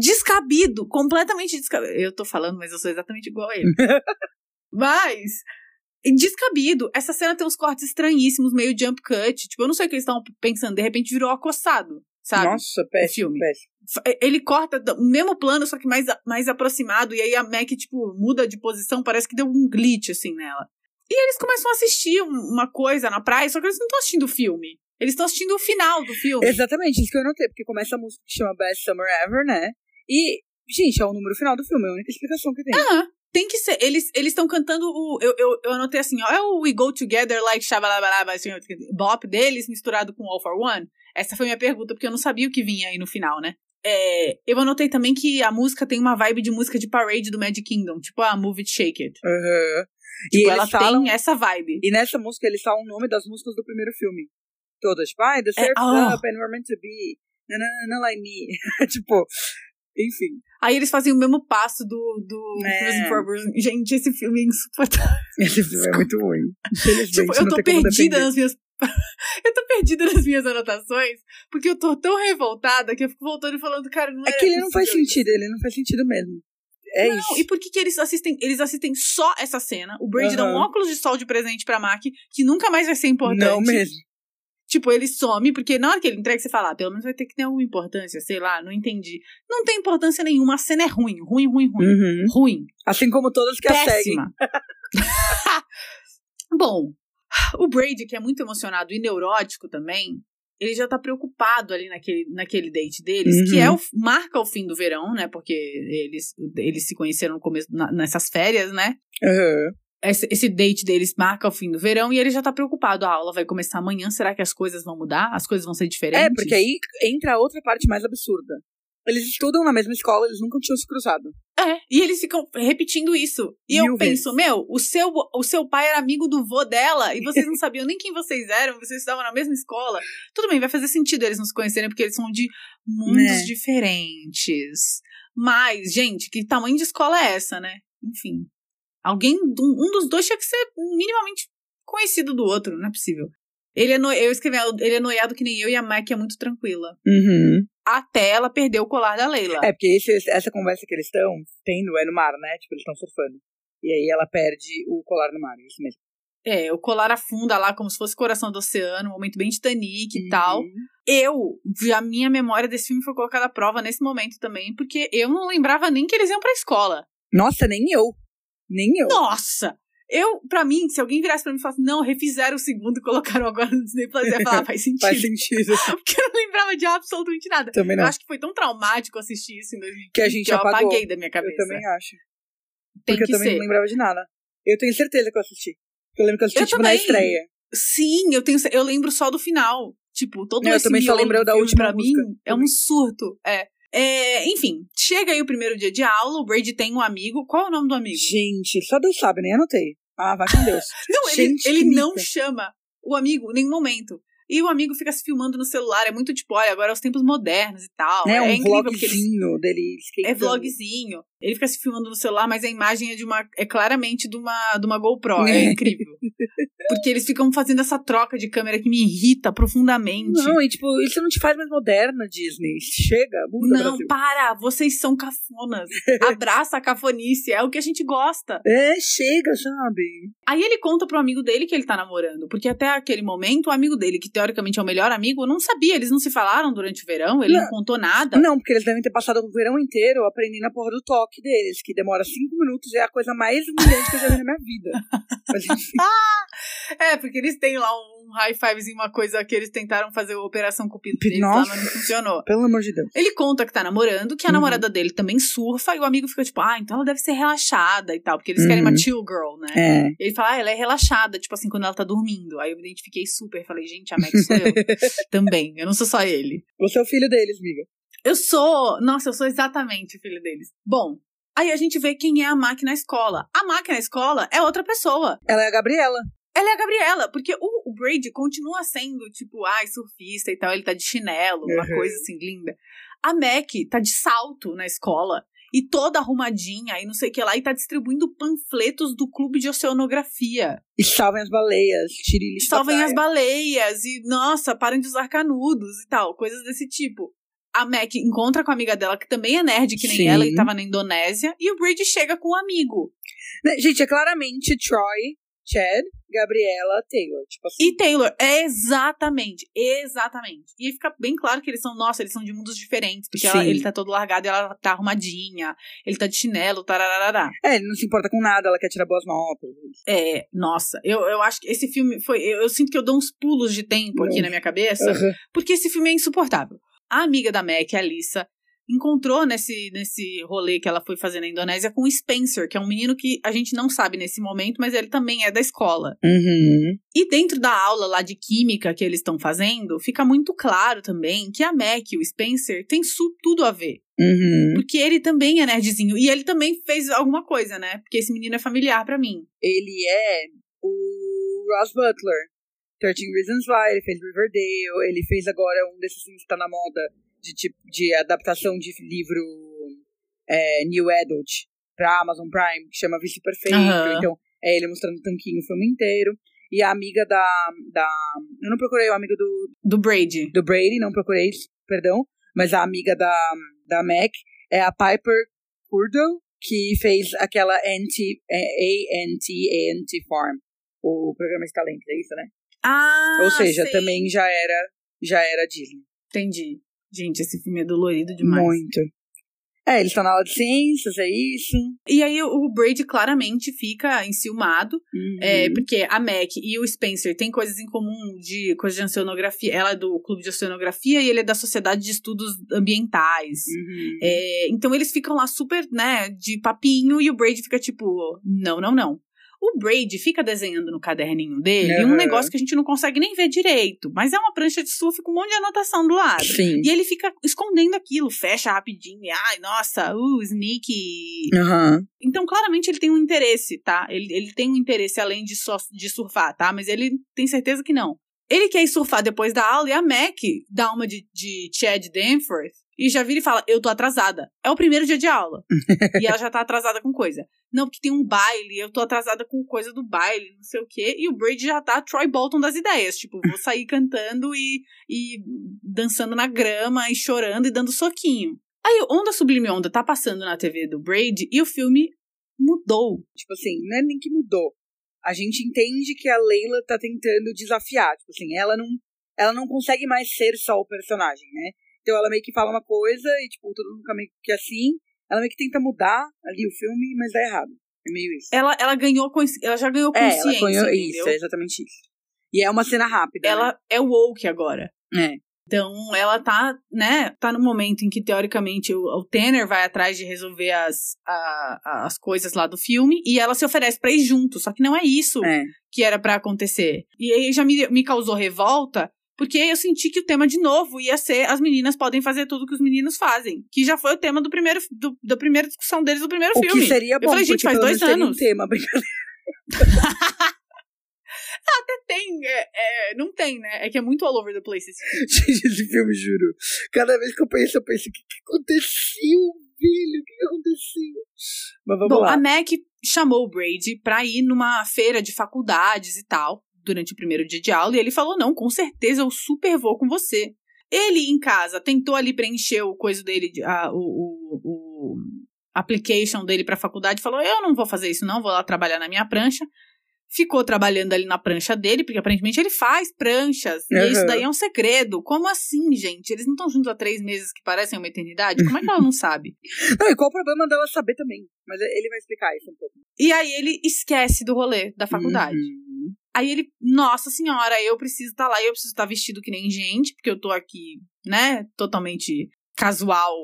Descabido, completamente descabido. Eu tô falando, mas eu sou exatamente igual a ele. mas, descabido. Essa cena tem uns cortes estranhíssimos, meio jump cut. Tipo, eu não sei o que eles estão pensando. De repente virou acossado, sabe? Nossa, péssimo, filme. péssimo. Ele corta o mesmo plano, só que mais, mais aproximado. E aí a Mac, tipo, muda de posição. Parece que deu um glitch, assim, nela. E eles começam a assistir uma coisa na praia, só que eles não estão assistindo o filme. Eles estão assistindo o final do filme. Exatamente, isso que eu notei, porque começa a música que chama Best Summer Ever, né? E, gente, é o número final do filme, é a única explicação que tem. Ah, tem que ser. Eles estão cantando o. Eu, eu, eu anotei assim, ó, é o We Go Together Like Shabalabalaba, assim, bop deles misturado com All for One. Essa foi minha pergunta, porque eu não sabia o que vinha aí no final, né? É, eu anotei também que a música tem uma vibe de música de parade do Magic Kingdom, tipo a Move It Shake It. Uhum. Tipo, ela falam, tem essa vibe. E nessa música eles falam o nome das músicas do primeiro filme todas. Tipo, ah, the surf's é, oh. up and we're meant to be. Não, like me. tipo, enfim. Aí eles fazem o mesmo passo do, do é. Gente, esse filme é insuportável. Esse filme é muito ruim. tipo, eu tô perdida nas minhas. eu tô perdida nas minhas anotações, porque eu tô tão revoltada que eu fico voltando e falando, cara, não é. É que ele não faz sentido, ele não faz sentido mesmo. É não, isso. e por que, que eles assistem? Eles assistem só essa cena. O Brady uhum. dá um óculos de sol de presente pra Mac, que nunca mais vai ser importante. Não mesmo. Tipo, ele some, porque na hora que ele entrega, você fala, ah, pelo menos vai ter que ter alguma importância, sei lá, não entendi. Não tem importância nenhuma, a cena é ruim, ruim, ruim, ruim. Uhum. Ruim. Assim como todas que Péssima. a seguem. Bom, o Brady, que é muito emocionado e neurótico também, ele já tá preocupado ali naquele, naquele date deles, uhum. que é o, marca o fim do verão, né? Porque eles, eles se conheceram no começo, na, nessas férias, né? Uhum esse, date deles marca o fim do verão e ele já tá preocupado. A aula vai começar amanhã, será que as coisas vão mudar? As coisas vão ser diferentes? É, porque aí entra a outra parte mais absurda. Eles estudam na mesma escola, eles nunca tinham se cruzado. É, e eles ficam repetindo isso. E Mil eu vezes. penso, meu, o seu, o seu pai era amigo do vô dela e vocês não sabiam nem quem vocês eram, vocês estavam na mesma escola. Tudo bem, vai fazer sentido eles não se conhecerem porque eles são de mundos né? diferentes. Mas, gente, que tamanho de escola é essa, né? Enfim. Alguém, um dos dois tinha que ser minimamente conhecido do outro, não é possível. Ele é no, eu escrevi, ele é noiado que nem eu e a Mac é muito tranquila. Uhum. Até ela perder o colar da Leila. É, porque esse, essa conversa que eles estão tendo é no mar, né? Tipo, eles estão surfando. E aí ela perde o colar no mar, é isso mesmo. É, o colar afunda lá como se fosse coração do oceano, um momento bem Titanic uhum. e tal. Eu, a minha memória desse filme foi colocada à prova nesse momento também, porque eu não lembrava nem que eles iam pra escola. Nossa, nem eu. Nem eu. Nossa! Eu, pra mim, se alguém virasse pra mim e falasse, não, refizeram o segundo e colocaram agora no Disney Plus, eu ia falar, faz sentido. faz sentido. Porque eu não lembrava de absolutamente nada. Também não. Eu acho que foi tão traumático assistir isso em 2015 que a gente que eu apagou. apaguei da minha cabeça. Eu também acho. Tem Porque que eu também ser. não lembrava de nada. Eu tenho certeza que eu assisti. Eu lembro que eu assisti, Eu tipo, também. na estreia. Sim, eu tenho, eu lembro só do final. Tipo, todo Eu esse também só lembro da última pra música. mim é um surto. É. É, enfim, chega aí o primeiro dia de aula, o Brady tem um amigo. Qual é o nome do amigo? Gente, só Deus sabe, nem anotei. Ah, vai com Deus. Não, ele, Gente, ele não chama o amigo em nenhum momento. E o amigo fica se filmando no celular, é muito tipo, olha, agora é os tempos modernos e tal. É, é um vlogzinho dele é vlogzinho. Ele fica se filmando no celular, mas a imagem é de uma é claramente de uma de uma GoPro, é É. incrível. Porque eles ficam fazendo essa troca de câmera que me irrita profundamente. Não, e tipo, isso não te faz mais moderna, Disney. Chega, muda, Não, Brasil. para! Vocês são cafonas. Abraça a cafonice, é o que a gente gosta. É, chega, sabe? Aí ele conta pro amigo dele que ele tá namorando, porque até aquele momento o amigo dele, que teoricamente é o melhor amigo, não sabia, eles não se falaram durante o verão, ele não, Não. contou nada. Não, porque eles devem ter passado o verão inteiro aprendendo a porra do toque deles, que demora cinco minutos e é a coisa mais humilhante que eu já vi na minha vida. Mas enfim. É, porque eles têm lá um high fivezinho, uma coisa que eles tentaram fazer a operação cupido deles lá, mas não funcionou. Pelo amor de Deus. Ele conta que tá namorando, que a Uhum. namorada dele também surfa, e o amigo fica tipo, ah, então ela deve ser relaxada e tal, porque eles querem uma Uhum. chill girl, né? É. Ele fala, ah, ela é relaxada, tipo assim, quando ela tá dormindo. Aí eu me identifiquei super, falei, gente, a Max sou eu também, eu não sou só ele. Você é o filho deles, amiga. Eu sou, nossa, eu sou exatamente o filho deles. Bom, aí a gente vê quem é a Mac na escola. A Mac na escola é outra pessoa. Ela é a Gabriela. Ela é a Gabriela, porque o, o Brady continua sendo, tipo, ai, surfista e tal, ele tá de chinelo, uma Uhum. coisa assim linda. A Mac tá de salto na escola. e toda arrumadinha e não sei o que lá, e tá distribuindo panfletos do clube de oceanografia. E salvem as baleias, da Salvem as baleias e, nossa, parem de usar canudos e tal, coisas desse tipo. A Mac encontra com a amiga dela, que também é nerd que nem Sim. ela, e tava na Indonésia, e o Brady chega com um amigo. Né, Gente, é claramente Troy, Chad, Gabriela, Taylor. Tipo assim. E Taylor, é exatamente, exatamente. E aí fica bem claro que eles são, nossa, eles são de mundos diferentes, porque ela- ele tá todo largado e ela tá arrumadinha, ele tá de chinelo, tararará. É, ele não se importa com nada, ela quer tirar boas notas. É, nossa, eu, eu acho que esse filme foi. Eu, eu sinto que eu dou uns pulos de tempo aqui Não. na minha cabeça, Aham. porque esse filme é insuportável. A amiga da Mac, a Alissa, encontrou nesse, nesse rolê que ela foi fazer na Indonésia com o Spencer, que é um menino que a gente não sabe nesse momento, mas ele também é da escola. Uhum. E dentro da aula lá de química que eles estão fazendo, fica muito claro também que a Mac e o Spencer têm tudo a ver. Uhum. Porque ele também é nerdzinho. E ele também fez alguma coisa, né? Porque esse menino é familiar pra mim. Ele é o Ross Butler. 13 Reasons Why, ele fez Riverdale, ele fez agora um desses filmes que tá na moda de, tipo, de adaptação de livro é, New Adult pra Amazon Prime, que chama Vice Perfeito. Aham. Então, é ele mostrando o tanquinho o filme inteiro. E a amiga da, da. Eu não procurei o amigo do, Do Brady. do Brady, não procurei, perdão. Mas a amiga da, da Mac é a Piper Curdo, que fez aquela NT, é, ANT, Farm. O programa de talentos, é isso, né? Ah, Ou seja, sei. também já era, já era Disney. Entendi. Gente, esse filme é dolorido demais. Muito. É, eles estão na aula de ciências, é isso. E aí o Brady claramente fica enciumado. Uhum. É, porque a Mac e o Spencer têm coisas em comum de coisas de oceanografia. Ela é do clube de oceanografia e ele é da Sociedade de Estudos Ambientais. Uhum. É, então eles ficam lá super, né, de papinho e o Brady fica tipo, não, não, não. O Brady fica desenhando no caderninho dele um Aham. negócio que a gente não consegue nem ver direito, mas é uma prancha de surf com um monte de anotação do lado. Sim. E ele fica escondendo aquilo, fecha rapidinho, e, ai, nossa, uh, sneaky. Aham. Então, claramente, ele tem um interesse, tá? Ele, ele tem um interesse além de, só, de surfar, tá? Mas ele tem certeza que não. Ele quer ir surfar depois da aula e a Mac dá uma de, de Chad Danforth e já vira e fala: Eu tô atrasada. É o primeiro dia de aula. e ela já tá atrasada com coisa. Não, porque tem um baile, eu tô atrasada com coisa do baile, não sei o quê. E o Brady já tá Troy Bolton das ideias. Tipo, vou sair cantando e, e dançando na grama e chorando e dando soquinho. Aí, Onda Sublime Onda tá passando na TV do Brady e o filme mudou. Tipo assim, não é nem que mudou. A gente entende que a Leila tá tentando desafiar. Tipo assim, ela não, ela não consegue mais ser só o personagem, né? Então ela meio que fala uma coisa e, tipo, todo mundo fica meio que assim. Ela meio que tenta mudar ali o filme, mas dá errado. É meio isso. Ela, ela ganhou ela já ganhou É, consciência, conhece entendeu? isso, é exatamente isso. E é uma cena rápida. Ela é woke agora. né? É. Então, ela tá, né, tá no momento em que, teoricamente, o, o Tanner vai atrás de resolver as, a- as coisas lá do filme e ela se oferece pra ir junto. Só que não é isso É. que era pra acontecer. E aí já me, me causou revolta, porque eu senti que o tema, de novo, ia ser as meninas podem fazer tudo que os meninos fazem. Que já foi o tema do primeiro, do- da primeira discussão deles do primeiro O filme. que seria bom, falei, gente, faz dois anos. um tema, brincadeira. Tem, é, é, não tem, né? É que é muito all over the place esse filme. Gente, esse filme, juro. Cada vez que eu penso, eu penso, o que, que aconteceu, filho? O que, que aconteceu? Mas vamos Bom, lá. a Mac chamou o Brady pra ir numa feira de faculdades e tal, durante o primeiro dia de aula, e ele falou: não, com certeza eu super vou com você. Ele em casa tentou ali preencher o coisa dele, de- a- o, o, o application dele pra faculdade, falou: eu não vou fazer isso, não, vou lá trabalhar na minha prancha. Ficou trabalhando ali na prancha dele, porque aparentemente ele faz pranchas. E Uhum. isso daí é um segredo. Como assim, gente? Eles não estão juntos há três meses que parecem uma eternidade? Como é que ela não sabe? Não, e qual o problema dela saber também? Mas ele vai explicar isso um pouco. E aí ele esquece do rolê da faculdade. Uhum. Aí ele, nossa senhora, eu preciso estar lá, eu preciso estar vestido que nem gente, porque eu tô aqui, né, totalmente casual,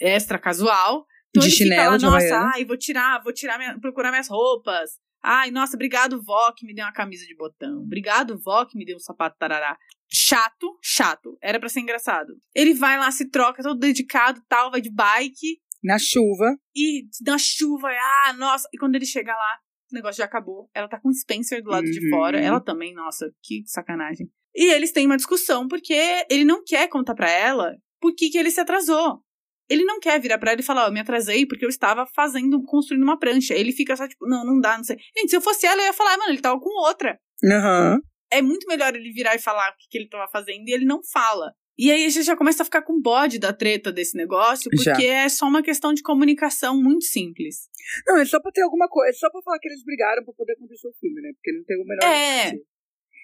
extra casual. Então De ele fica chinelo, lá, de nossa, Havaiana. ai, vou tirar, vou tirar, minha- procurar minhas roupas. Ai, nossa, obrigado, vó, que me deu uma camisa de botão. Obrigado, vó, que me deu um sapato tarará. Chato, chato. Era pra ser engraçado. Ele vai lá, se troca, todo dedicado, tal, vai de bike Na chuva. e na chuva, ah, nossa. E quando ele chega lá, o negócio já acabou. Ela tá com o Spencer do lado de Uhum. fora. Ela também, nossa, que sacanagem. E eles têm uma discussão porque ele não quer contar pra ela por que, que ele se atrasou. Ele não quer virar pra ela e falar, ó, eu me atrasei porque eu estava fazendo, construindo uma prancha. Ele fica só tipo, não, não dá, não sei. Gente, se eu fosse ela, eu ia falar, mano, ele tava com outra. Aham. É muito melhor ele virar e falar o que, que ele tava fazendo e ele não fala. E aí a gente já começa a ficar com bode da treta desse negócio, Já. porque é só uma questão de comunicação muito simples. Não, é só pra ter alguma coisa. É só pra falar que eles brigaram pra poder acontecer o filme, né? Porque não tem o menor. É. sentido.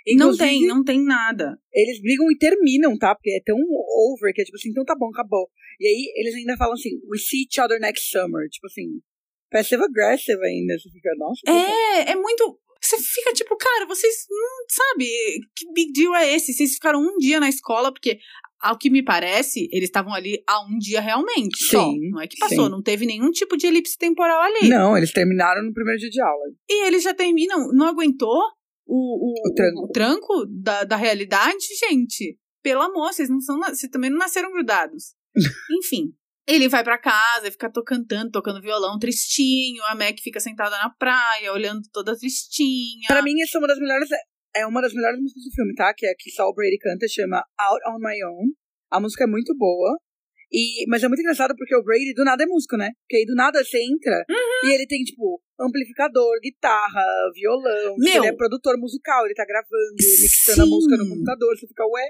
não Inclusive, tem, não tem nada. Eles brigam e terminam, tá? Porque é tão over que é tipo assim, então tá bom, acabou. E aí eles ainda falam assim, we see each other next summer. Tipo assim, passive aggressive ainda. Você fica, nossa. É, é muito. Você fica tipo, cara, vocês. Hum, sabe, que big deal é esse? Vocês ficaram um dia na escola, porque, ao que me parece, eles estavam ali há um dia realmente. só. Sim, Não é que passou, sim. não teve nenhum tipo de elipse temporal ali. Não, eles terminaram no primeiro dia de aula. E eles já terminam, não aguentou o, o, O tranco. o tranco da, da realidade, gente. Pelo amor, vocês não são. Vocês também não nasceram grudados. Enfim. Ele vai pra casa, fica to cantando, tocando violão, tristinho. A Mac fica sentada na praia, olhando toda tristinha. Pra mim, essa é uma das melhores. É uma das melhores músicas do filme, tá? Que é que só o Brady canta, chama Out on My Own. A música é muito boa. E, mas é muito engraçado porque o Brady do nada é músico, né? Porque aí do nada você entra Uhum. e ele tem, tipo, amplificador, guitarra, violão. tipo, Meu. Ele é produtor musical, ele tá gravando, mixando a Sim. música no computador. Você fica, ué?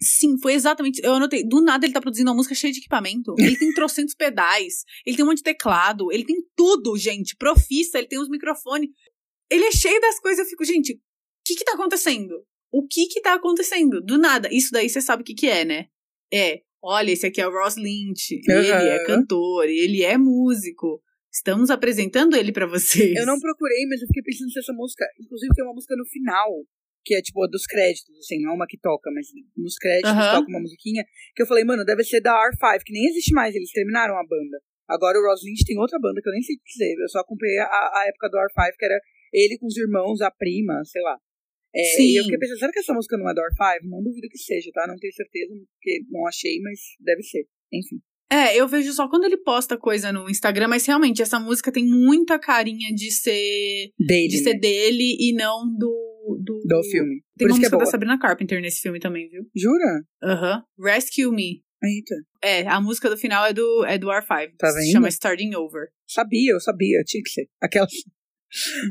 Sim, foi exatamente. Eu anotei. Do nada ele tá produzindo uma música cheia de equipamento. Ele tem trocentos pedais. Ele tem um monte de teclado. Ele tem tudo, gente. Profissa, ele tem os microfones. Ele é cheio das coisas. Eu fico, gente, o que que tá acontecendo? O que que tá acontecendo? Do nada. Isso daí você sabe o que que é, né? É. Olha, esse aqui é o Ross Lynch. Ele Aham. é cantor. Ele é músico. Estamos apresentando ele pra vocês. Eu não procurei, mas eu fiquei pensando se essa música. Inclusive, tem uma música no final, que é tipo a dos créditos, assim, não é uma que toca, mas nos créditos toca uma musiquinha. Que eu falei, mano, deve ser da R5, que nem existe mais, eles terminaram a banda. Agora o Ross Lynch tem outra banda que eu nem sei dizer. Eu só acompanhei a, a época do R5, que era ele com os irmãos, a prima, sei lá. É, Sim. E eu fiquei pensando, será que essa música não é do R5? Não duvido que seja, tá? Não tenho certeza, porque não achei, mas deve ser. Enfim. É, eu vejo só quando ele posta coisa no Instagram, mas realmente essa música tem muita carinha de ser Dele, de né? ser dele e não do do, Do filme. Tem Por uma isso é música da boa. Sabrina Carpenter nesse filme também, viu? Jura? Aham. Rescue Me. Eita. É, a música do final é do é do R5. Tá Se vendo? chama Starting Over. Sabia, eu sabia, tinha que ser. Aquela.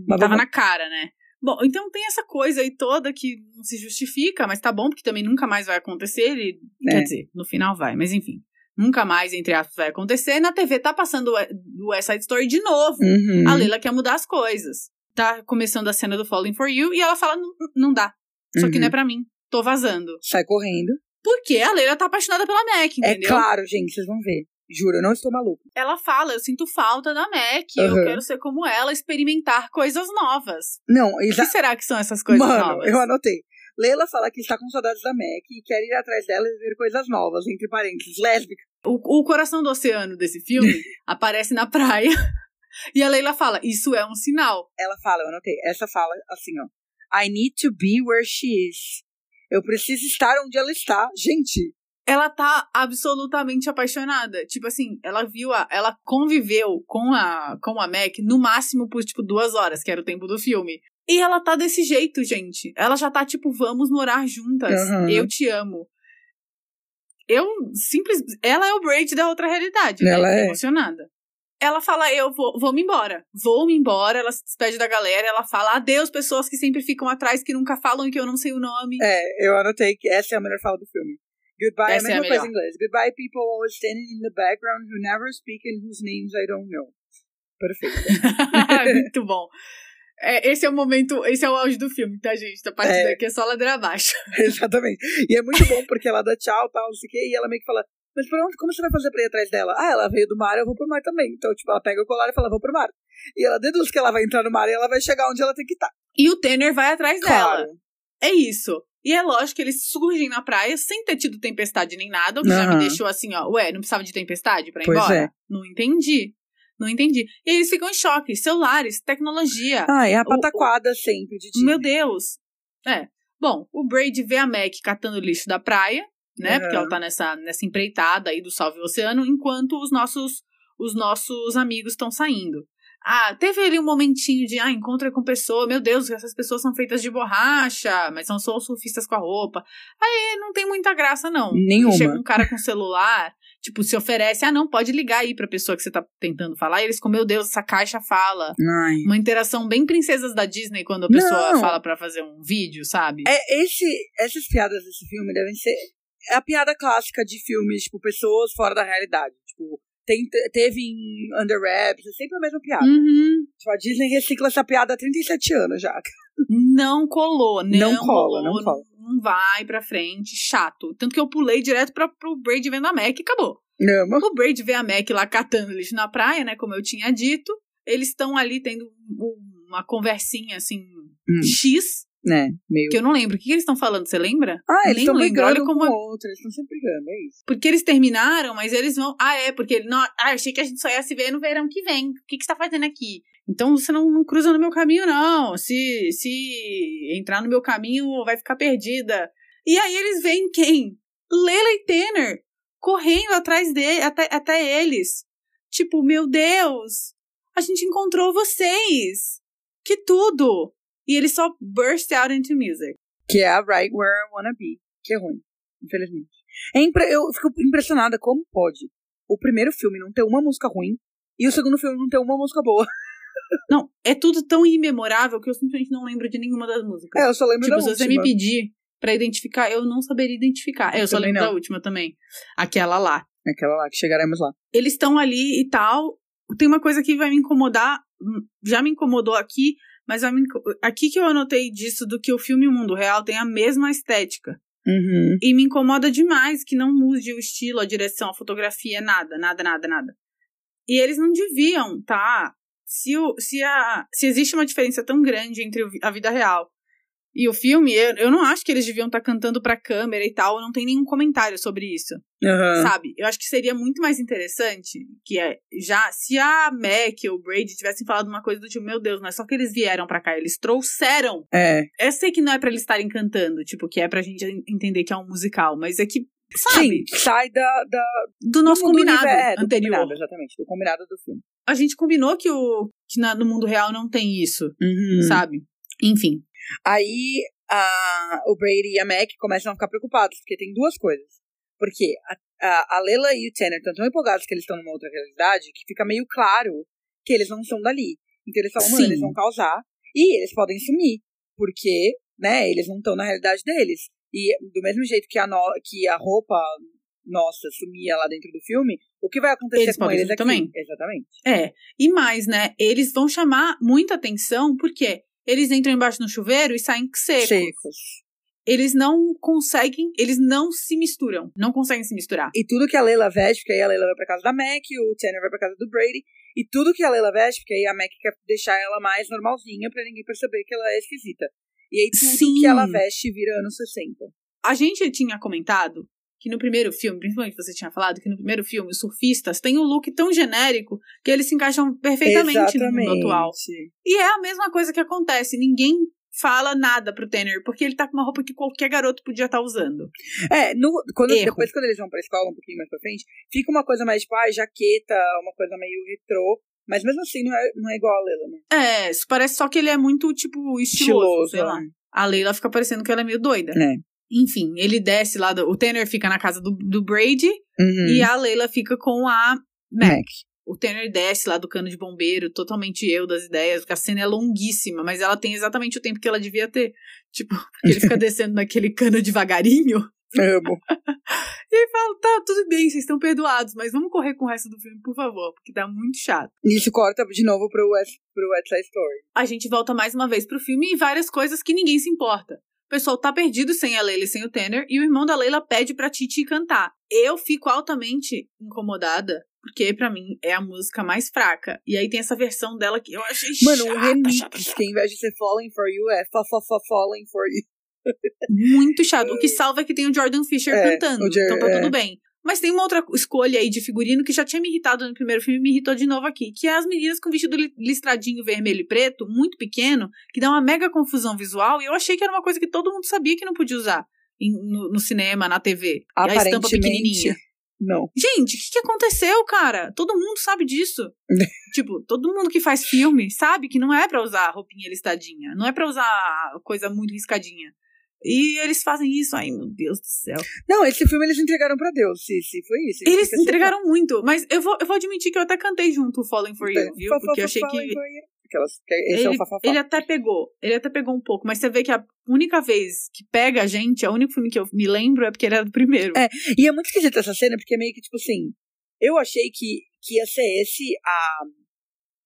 Mas Tava vamos- na cara, né? Bom, então tem essa coisa aí toda que não se justifica, mas tá bom, porque também nunca mais vai acontecer. E, É. Quer dizer, no final vai, mas enfim. Nunca mais, entre aspas, vai acontecer. Na TV tá passando o West Side Story de novo. Uhum. A Leila quer mudar as coisas. Tá começando a cena do Falling For You e ela fala, "Não- dá. Isso aqui Uhum. não é pra mim. Tô vazando. Sai correndo. Porque a Leila tá apaixonada pela Mac, É entendeu? claro, gente, vocês vão ver. Juro, eu não estou maluco. Ela fala, eu sinto falta da Mac, eu Uhum. quero ser como ela, experimentar coisas novas. Não, O exa... que será que são essas coisas Mano, novas? eu anotei. Leila fala que está com saudades da Mac e quer ir atrás dela e ver coisas novas, entre parênteses, lésbica. O, o coração do oceano desse filme aparece na praia e a Leila fala, isso é um sinal. Ela fala, eu anotei, essa fala assim, ó. I need to be where she is. Eu preciso estar onde ela está. Gente, ela tá absolutamente apaixonada. Tipo assim, ela viu a. Ela conviveu com a, com a Mac no máximo por, tipo, duas horas, que era o tempo do filme. E ela tá desse jeito, gente. Ela já tá, tipo, vamos morar juntas. Uhum. Eu te amo. Eu simples. Ela é o Braid da outra realidade, né? Ela é. Emocionada. Ela fala, eu vou, vou me embora. Vou me embora. Ela se despede da galera. Ela fala, adeus, pessoas que sempre ficam atrás, que nunca falam e que eu não sei o nome. é, eu anotei que essa é a melhor fala do filme. Goodbye, Essa é é a a mesma coisa melhor. em inglês. Goodbye, people always standing in the background who never speak and whose names I don't know. Perfeito. Muito bom. É, esse é o momento, esse é o auge do filme, tá, gente? A partir É. daqui é só ladeira abaixo. Exatamente. E é muito bom porque ela dá tchau, tal, não sei o quê, e ela meio que fala, mas pra onde, como você vai fazer pra ir atrás dela? Ah, ela veio do mar, eu vou pro mar também. Então, tipo, ela pega o colar e fala, vou pro mar. E ela deduz que ela vai entrar no mar e ela vai chegar onde ela tem que estar. E o Tanner vai atrás dela. Claro. É isso. E é lógico que eles surgem na praia sem ter tido tempestade nem nada, o que já Aham. me deixou assim, ó, ué, não precisava de tempestade pra ir Pois embora? é. Não entendi. Não entendi. E eles ficam em choque. Celulares, tecnologia. Ah, é a O- pataquada sempre de Disney. Meu Deus. É. Bom, o Braid vê a Mac catando lixo da praia, né? Uhum. Porque ela tá nessa, nessa empreitada aí do Salve o Oceano, enquanto os nossos, os nossos amigos estão saindo. Ah, teve ali um momentinho de, ah, encontra com pessoa, meu Deus, essas pessoas são feitas de borracha, mas são só surfistas com a roupa. Aí não tem muita graça, não. Nenhuma. Chega um cara com celular, tipo, se oferece, ah, não, pode ligar aí pra pessoa que você tá tentando falar. E eles ficam, meu Deus, essa caixa fala. Ai. Uma interação bem princesas da Disney quando a pessoa Não. fala pra fazer um vídeo, sabe? É, esse, essas piadas desse filme devem ser. É a piada clássica de filmes, tipo, pessoas fora da realidade. Tipo, tem, teve em Under Wraps, é sempre a mesma piada. Uhum. Tipo, a Disney recicla essa piada há 37 anos já. Não colou, não, Não cola, não cola. Não vai pra frente, chato. Tanto que eu pulei direto pra, pro Braid vendo a Mac e acabou. Não, O Braid vê a Mac lá catando lixo na praia, né? Como eu tinha dito. Eles estão ali tendo um- uma conversinha assim, Hum. X, né, meio. que eu não lembro. O que, que eles estão falando? Você lembra? Ah, eles estão brigando Olha como com o outro, eles estão sempre brigando, é isso. Porque eles terminaram, mas eles vão. Ah, é, porque ele. Não, ah, achei que a gente só ia se ver no verão que vem. O que, que você tá fazendo aqui? Então você não, não cruza no meu caminho, não. Se, se entrar no meu caminho, vai ficar perdida. E aí eles veem quem? Leila e Tanner correndo atrás dele, até, até eles. Tipo, meu Deus, a gente encontrou vocês. Que tudo! E eles só burst out into music. Que é a Right Where I Wanna Be. Que é ruim, infelizmente. É impre- Eu fico impressionada como pode o primeiro filme não ter uma música ruim e o segundo filme não ter uma música boa. Não, é tudo tão imemorável que eu simplesmente não lembro de nenhuma das músicas. É, eu só lembro tipo, da se você última. me pedir pra identificar, eu não saberia identificar. É, eu só lembro não. da última também. Aquela lá. Aquela lá, que chegaremos lá. Eles estão ali e tal. Tem uma coisa que vai me incomodar. hum, Já me incomodou aqui, mas me aqui que eu anotei disso do que o filme e o mundo real tem a mesma estética. Uhum. E me incomoda demais que não mude o estilo, a direção, a fotografia, nada, nada, nada, nada. E eles não deviam, tá? Se, o, se, a, se existe uma diferença tão grande entre o a vida real e o filme, eu, eu não acho que eles deviam estar cantando pra câmera e tal, não tem nenhum comentário sobre isso, Aham. sabe? Eu acho que seria muito mais interessante que é, já, se a Mac ou o Brady tivessem falado uma coisa do tipo, meu Deus, não é só que eles vieram pra cá, eles trouxeram É. eu sei que não é pra eles estarem cantando, tipo, que é pra gente entender que é um musical, mas é que, sabe, Sim, sai da, da do nosso do combinado é, do anterior. combinado, exatamente, do combinado do filme. A gente combinou que, o, que na- no mundo real não tem isso, Uhum. sabe? Enfim. Aí a, o Brady e a Mac começam a ficar preocupados, porque tem duas coisas. Porque a, a, a Lela e o Tanner estão tão empolgados que eles estão numa outra realidade que fica meio claro que eles não são dali. Então eles falam, mano, eles vão causar e eles podem sumir, porque, né, eles não estão na realidade deles. E do mesmo jeito que a, no, que a roupa nossa sumia lá dentro do filme, o que vai acontecer Eles com eles aqui? também. Exatamente. É. E mais, né? Eles vão chamar muita atenção porque eles entram embaixo no chuveiro e saem secos. Secos. Eles não conseguem, eles não se misturam. Não conseguem se misturar. E tudo que a Leila veste, porque aí a Leila vai pra casa da Mac, o Tanner vai pra casa do Brady. E tudo que a Leila veste, porque aí a Mac quer deixar ela mais normalzinha pra ninguém perceber que ela é esquisita. E aí tudo Sim. que ela veste vira anos 60. A gente tinha comentado que no primeiro filme, principalmente você tinha falado, que no primeiro filme os surfistas têm um look tão genérico que eles se encaixam perfeitamente no mundo atual. E é a mesma coisa que acontece. Ninguém fala nada pro Tanner, porque ele tá com uma roupa que qualquer garoto podia estar usando. É, no, quando, Erro. depois quando eles vão pra escola, um pouquinho mais pra frente, fica uma coisa mais tipo, ah, jaqueta, uma coisa meio retrô. Mas mesmo assim não é, não é igual a Leila, né? É, parece só que ele é muito, tipo, estiloso, sei lá. né? A Leila fica parecendo que ela é meio doida. É. Enfim, ele desce lá, do, o Tanner fica na casa do, do Brady Uhum. e a Leila fica com a Mac. Mac. O Tanner desce lá do cano de bombeiro, totalmente eu das ideias, porque a cena é longuíssima, mas ela tem exatamente o tempo que ela devia ter. Tipo, ele fica descendo naquele cano devagarinho. Amo. E aí fala, tá, tudo bem, vocês estão perdoados, mas vamos correr com o resto do filme, por favor, porque tá muito chato. Isso corta de novo pro West, pro West Side Story. A gente volta mais uma vez pro filme e várias coisas que ninguém se importa. O pessoal tá perdido sem a Leila e sem o Tanner, e o irmão da Leila pede pra Titi cantar. Eu fico altamente incomodada, porque pra mim é a música mais fraca. E aí tem essa versão dela que eu achei Mano, chata, um remix, chata, chata. que ao invés de ser Falling For You, é fa fa fa Falling For You. Muito chato. O que salva é que tem o Jordan Fisher É, cantando, Jer- então tá é. tudo bem. Mas tem uma outra escolha aí de figurino que já tinha me irritado no primeiro filme e me irritou de novo aqui, que é as meninas com vestido li- listradinho vermelho e preto, muito pequeno, que dá uma mega confusão visual, e eu achei que era uma coisa que todo mundo sabia que não podia usar em- no, no cinema, na TV. A estampa pequenininha. Não. Gente, o que, que aconteceu, cara? Todo mundo sabe disso. tipo, todo mundo que faz filme sabe que não é pra usar roupinha listadinha. Não é pra usar coisa muito riscadinha. E eles fazem isso, ai meu Deus do céu. Não, esse filme eles entregaram pra Deus, se foi isso. Eles assim, entregaram muito, mas eu vou, eu vou admitir que eu até cantei junto o Falling for You, É, viu? fa- fa- Porque eu fa- achei Falling que for You. Aquelas, que esse é o ele, fafafá. ele até pegou, ele até pegou um pouco, mas você vê que a única vez que pega a gente, o único filme que eu me lembro é porque ele era do primeiro. É. E é muito esquisita essa cena, porque é meio que, tipo assim, eu achei que, que ia ser esse a,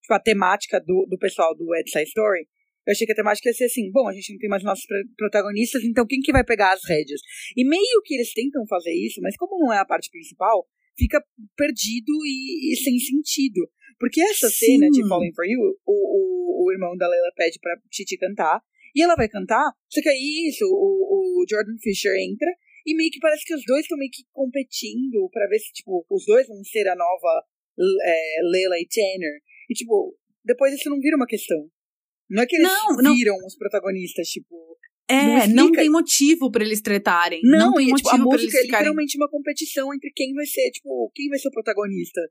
tipo, a temática do, do pessoal do West Side Story. Eu achei que a temática ia ser assim, bom, a gente não tem mais nossos protagonistas, então quem que vai pegar as rédeas? E meio que eles tentam fazer isso, mas como não é a parte principal, fica perdido e, e sem sentido. Porque essa Sim. cena de Falling For You, o, o, o irmão da Leila pede pra Titi cantar, e ela vai cantar, só que aí isso, o, o Jordan Fisher entra, e meio que parece que os dois estão meio que competindo pra ver se, tipo, os dois vão ser a nova é, Leila e Tanner. E, tipo, depois isso não vira uma questão. Não é que eles Não, não. viram os protagonistas, tipo. não É, explica. não tem motivo pra eles tretarem. Não, Não, tem e, motivo tipo, a pra eles música é ficarem. literalmente uma competição entre quem vai ser, tipo, quem vai ser o protagonista.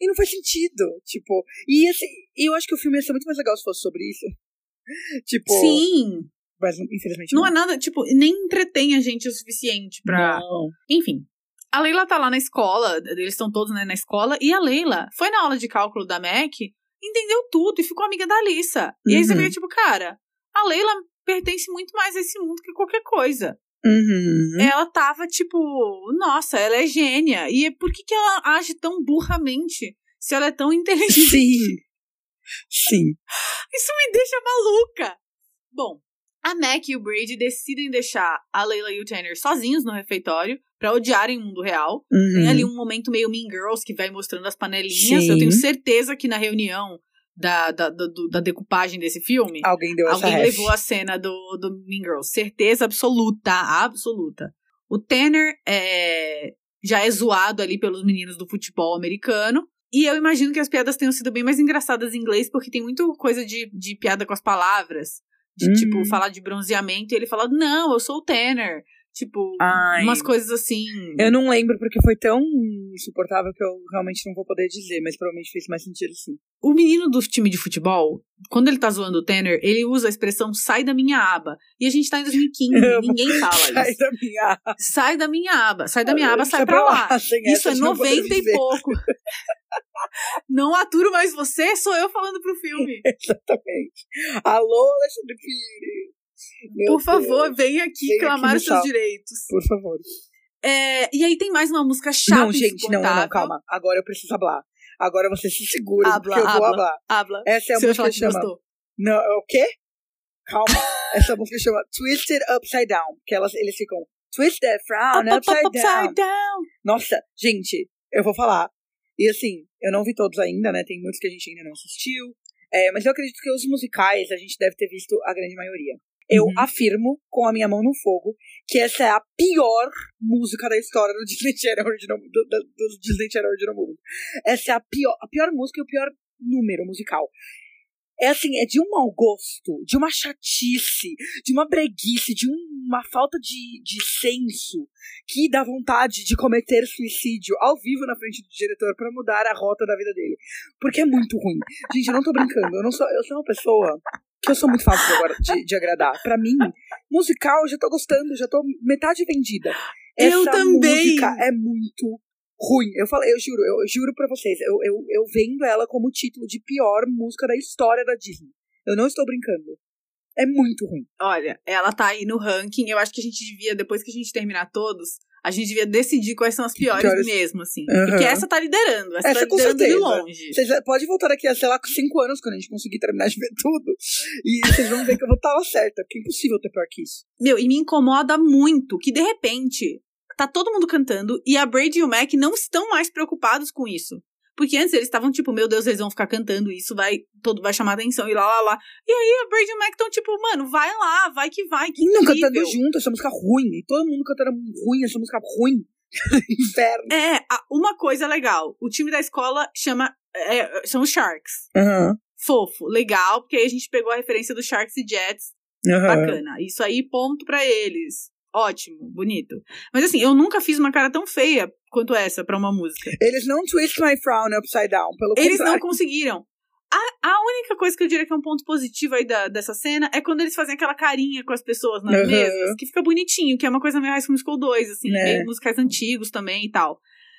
E não faz sentido, tipo. E assim, eu acho que o filme ia ser muito mais legal se fosse sobre isso. tipo. Sim, Mas infelizmente não é nada, tipo, nem entretém a gente o suficiente pra. Não. Enfim. A Leila tá lá na escola, eles estão todos né, na escola, e a Leila foi na aula de cálculo da MEC, entendeu tudo e ficou amiga da Alissa. E aí você Uhum. fica tipo, cara, a Leila pertence muito mais a esse mundo que qualquer coisa. Uhum. Ela tava tipo, nossa, ela é gênia. E por que, que ela age tão burramente se ela é tão inteligente? Sim. Sim. Isso me deixa maluca. Bom, a Mac e o Brady decidem deixar a Leila e o Tanner sozinhos no refeitório pra odiarem o mundo real. Uhum. Tem ali um momento meio Mean Girls que vai mostrando as panelinhas. Sim. Eu tenho certeza que na reunião da, da, da, da decupagem desse filme, Alguém deu essa alguém ref. levou a cena do, do Mean Girls. Certeza absoluta, absoluta. O Tanner é, já é zoado ali pelos meninos do futebol americano. E eu imagino que as piadas tenham sido bem mais engraçadas em inglês, porque tem muito coisa de, de piada com as palavras. De, Uhum. tipo, falar de bronzeamento e ele fala, não, eu sou o Tanner. Tipo, Ai. umas coisas assim. Eu não lembro porque foi tão insuportável que eu realmente não vou poder dizer, mas provavelmente fez mais sentido sim. O menino do time de futebol, quando ele tá zoando o Tanner, ele usa a expressão sai da minha aba. E a gente tá em 2015, Amo. ninguém fala Sai isso. da minha. Sai da minha aba, sai da minha aba, sai Deixa pra lá. Sem Isso é de não poder 90 e pouco. Não aturo mais você, sou eu falando pro filme. Exatamente. Alô, Alexandre Pires. Meu Por favor, Deus, venha aqui aqui clamar os seus sal. direitos. Por favor. É, e aí tem mais uma música chata não, gente, não, não, calma. Agora eu preciso hablar. Agora você se segura, Habla, porque eu vou habla. hablar. Habla. Essa é a Se música falar que que chama. gostou. Não, o quê? Calma. Essa música chama Twisted Upside Down. Que elas, eles ficam Twist that frown Up, up, upside, up, down. upside down. Nossa, gente, eu vou falar. E assim, eu não vi todos ainda, né? Tem muitos que a gente ainda não assistiu. É, mas eu acredito que os musicais a gente deve ter visto a grande maioria. Eu Uhum. afirmo, com a minha mão no fogo, que essa é a pior música da história do Disney Channel Original, do, do, do Disney Channel Original Movie. Essa é a pior, a pior música e o pior número musical. É assim, é de um mau gosto, de uma chatice, de uma breguice, de um- uma falta de, de senso que dá vontade de cometer suicídio ao vivo na frente do diretor pra mudar a rota da vida dele. Porque é muito ruim. Gente, eu não tô brincando. Eu não sou, eu sou uma pessoa que eu sou muito fácil agora de, de agradar. Pra mim, musical, eu já tô gostando, já tô metade vendida. Eu Essa também. música é muito ruim. Eu falei, eu juro, eu, juro pra vocês, eu, eu, eu vendo ela como título de pior música da história da Disney. Eu não estou brincando. É muito ruim. Olha, ela tá aí no ranking. Eu acho que a gente devia, depois que a gente terminar todos, a gente devia decidir quais são as piores, Piores. mesmo, assim. Aham. Porque essa tá liderando. Essa, Essa tá com liderando de certeza. longe. Vocês podem voltar daqui a, sei lá, cinco anos, quando a gente conseguir terminar de ver tudo. E vocês vão ver que eu vou estar certa. Porque é impossível ter pior que isso. Meu, e me incomoda muito que, de repente, tá todo mundo cantando e a Brady e o Mac não estão mais preocupados com isso. Porque antes eles estavam tipo, meu Deus, eles vão ficar cantando isso, vai, todo vai chamar atenção e lá, lá, lá. E aí a Brady e o Mac estão tipo, mano, vai lá, vai que vai, que não incrível. cantando junto, essa música ruim. E todo mundo cantando ruim, essa música ruim. Inferno. É, uma coisa legal, o time da escola chama, é, são os Sharks. Aham. Fofo, legal, porque aí a gente pegou a referência do Sharks e Jets Aham. Bacana. Isso aí, ponto pra eles. Ótimo, bonito. Mas assim, eu nunca fiz uma cara tão feia quanto essa pra uma música. Eles não twist my frown upside down. Pelo Eles não contrário. conseguiram. A, a única coisa que eu diria que é um ponto positivo aí da, dessa cena é quando eles fazem aquela carinha com as pessoas nas Uhum. mesas, que fica bonitinho, que é uma coisa meio High School Musical 2, assim, Né. meio musicais antigos também e tal.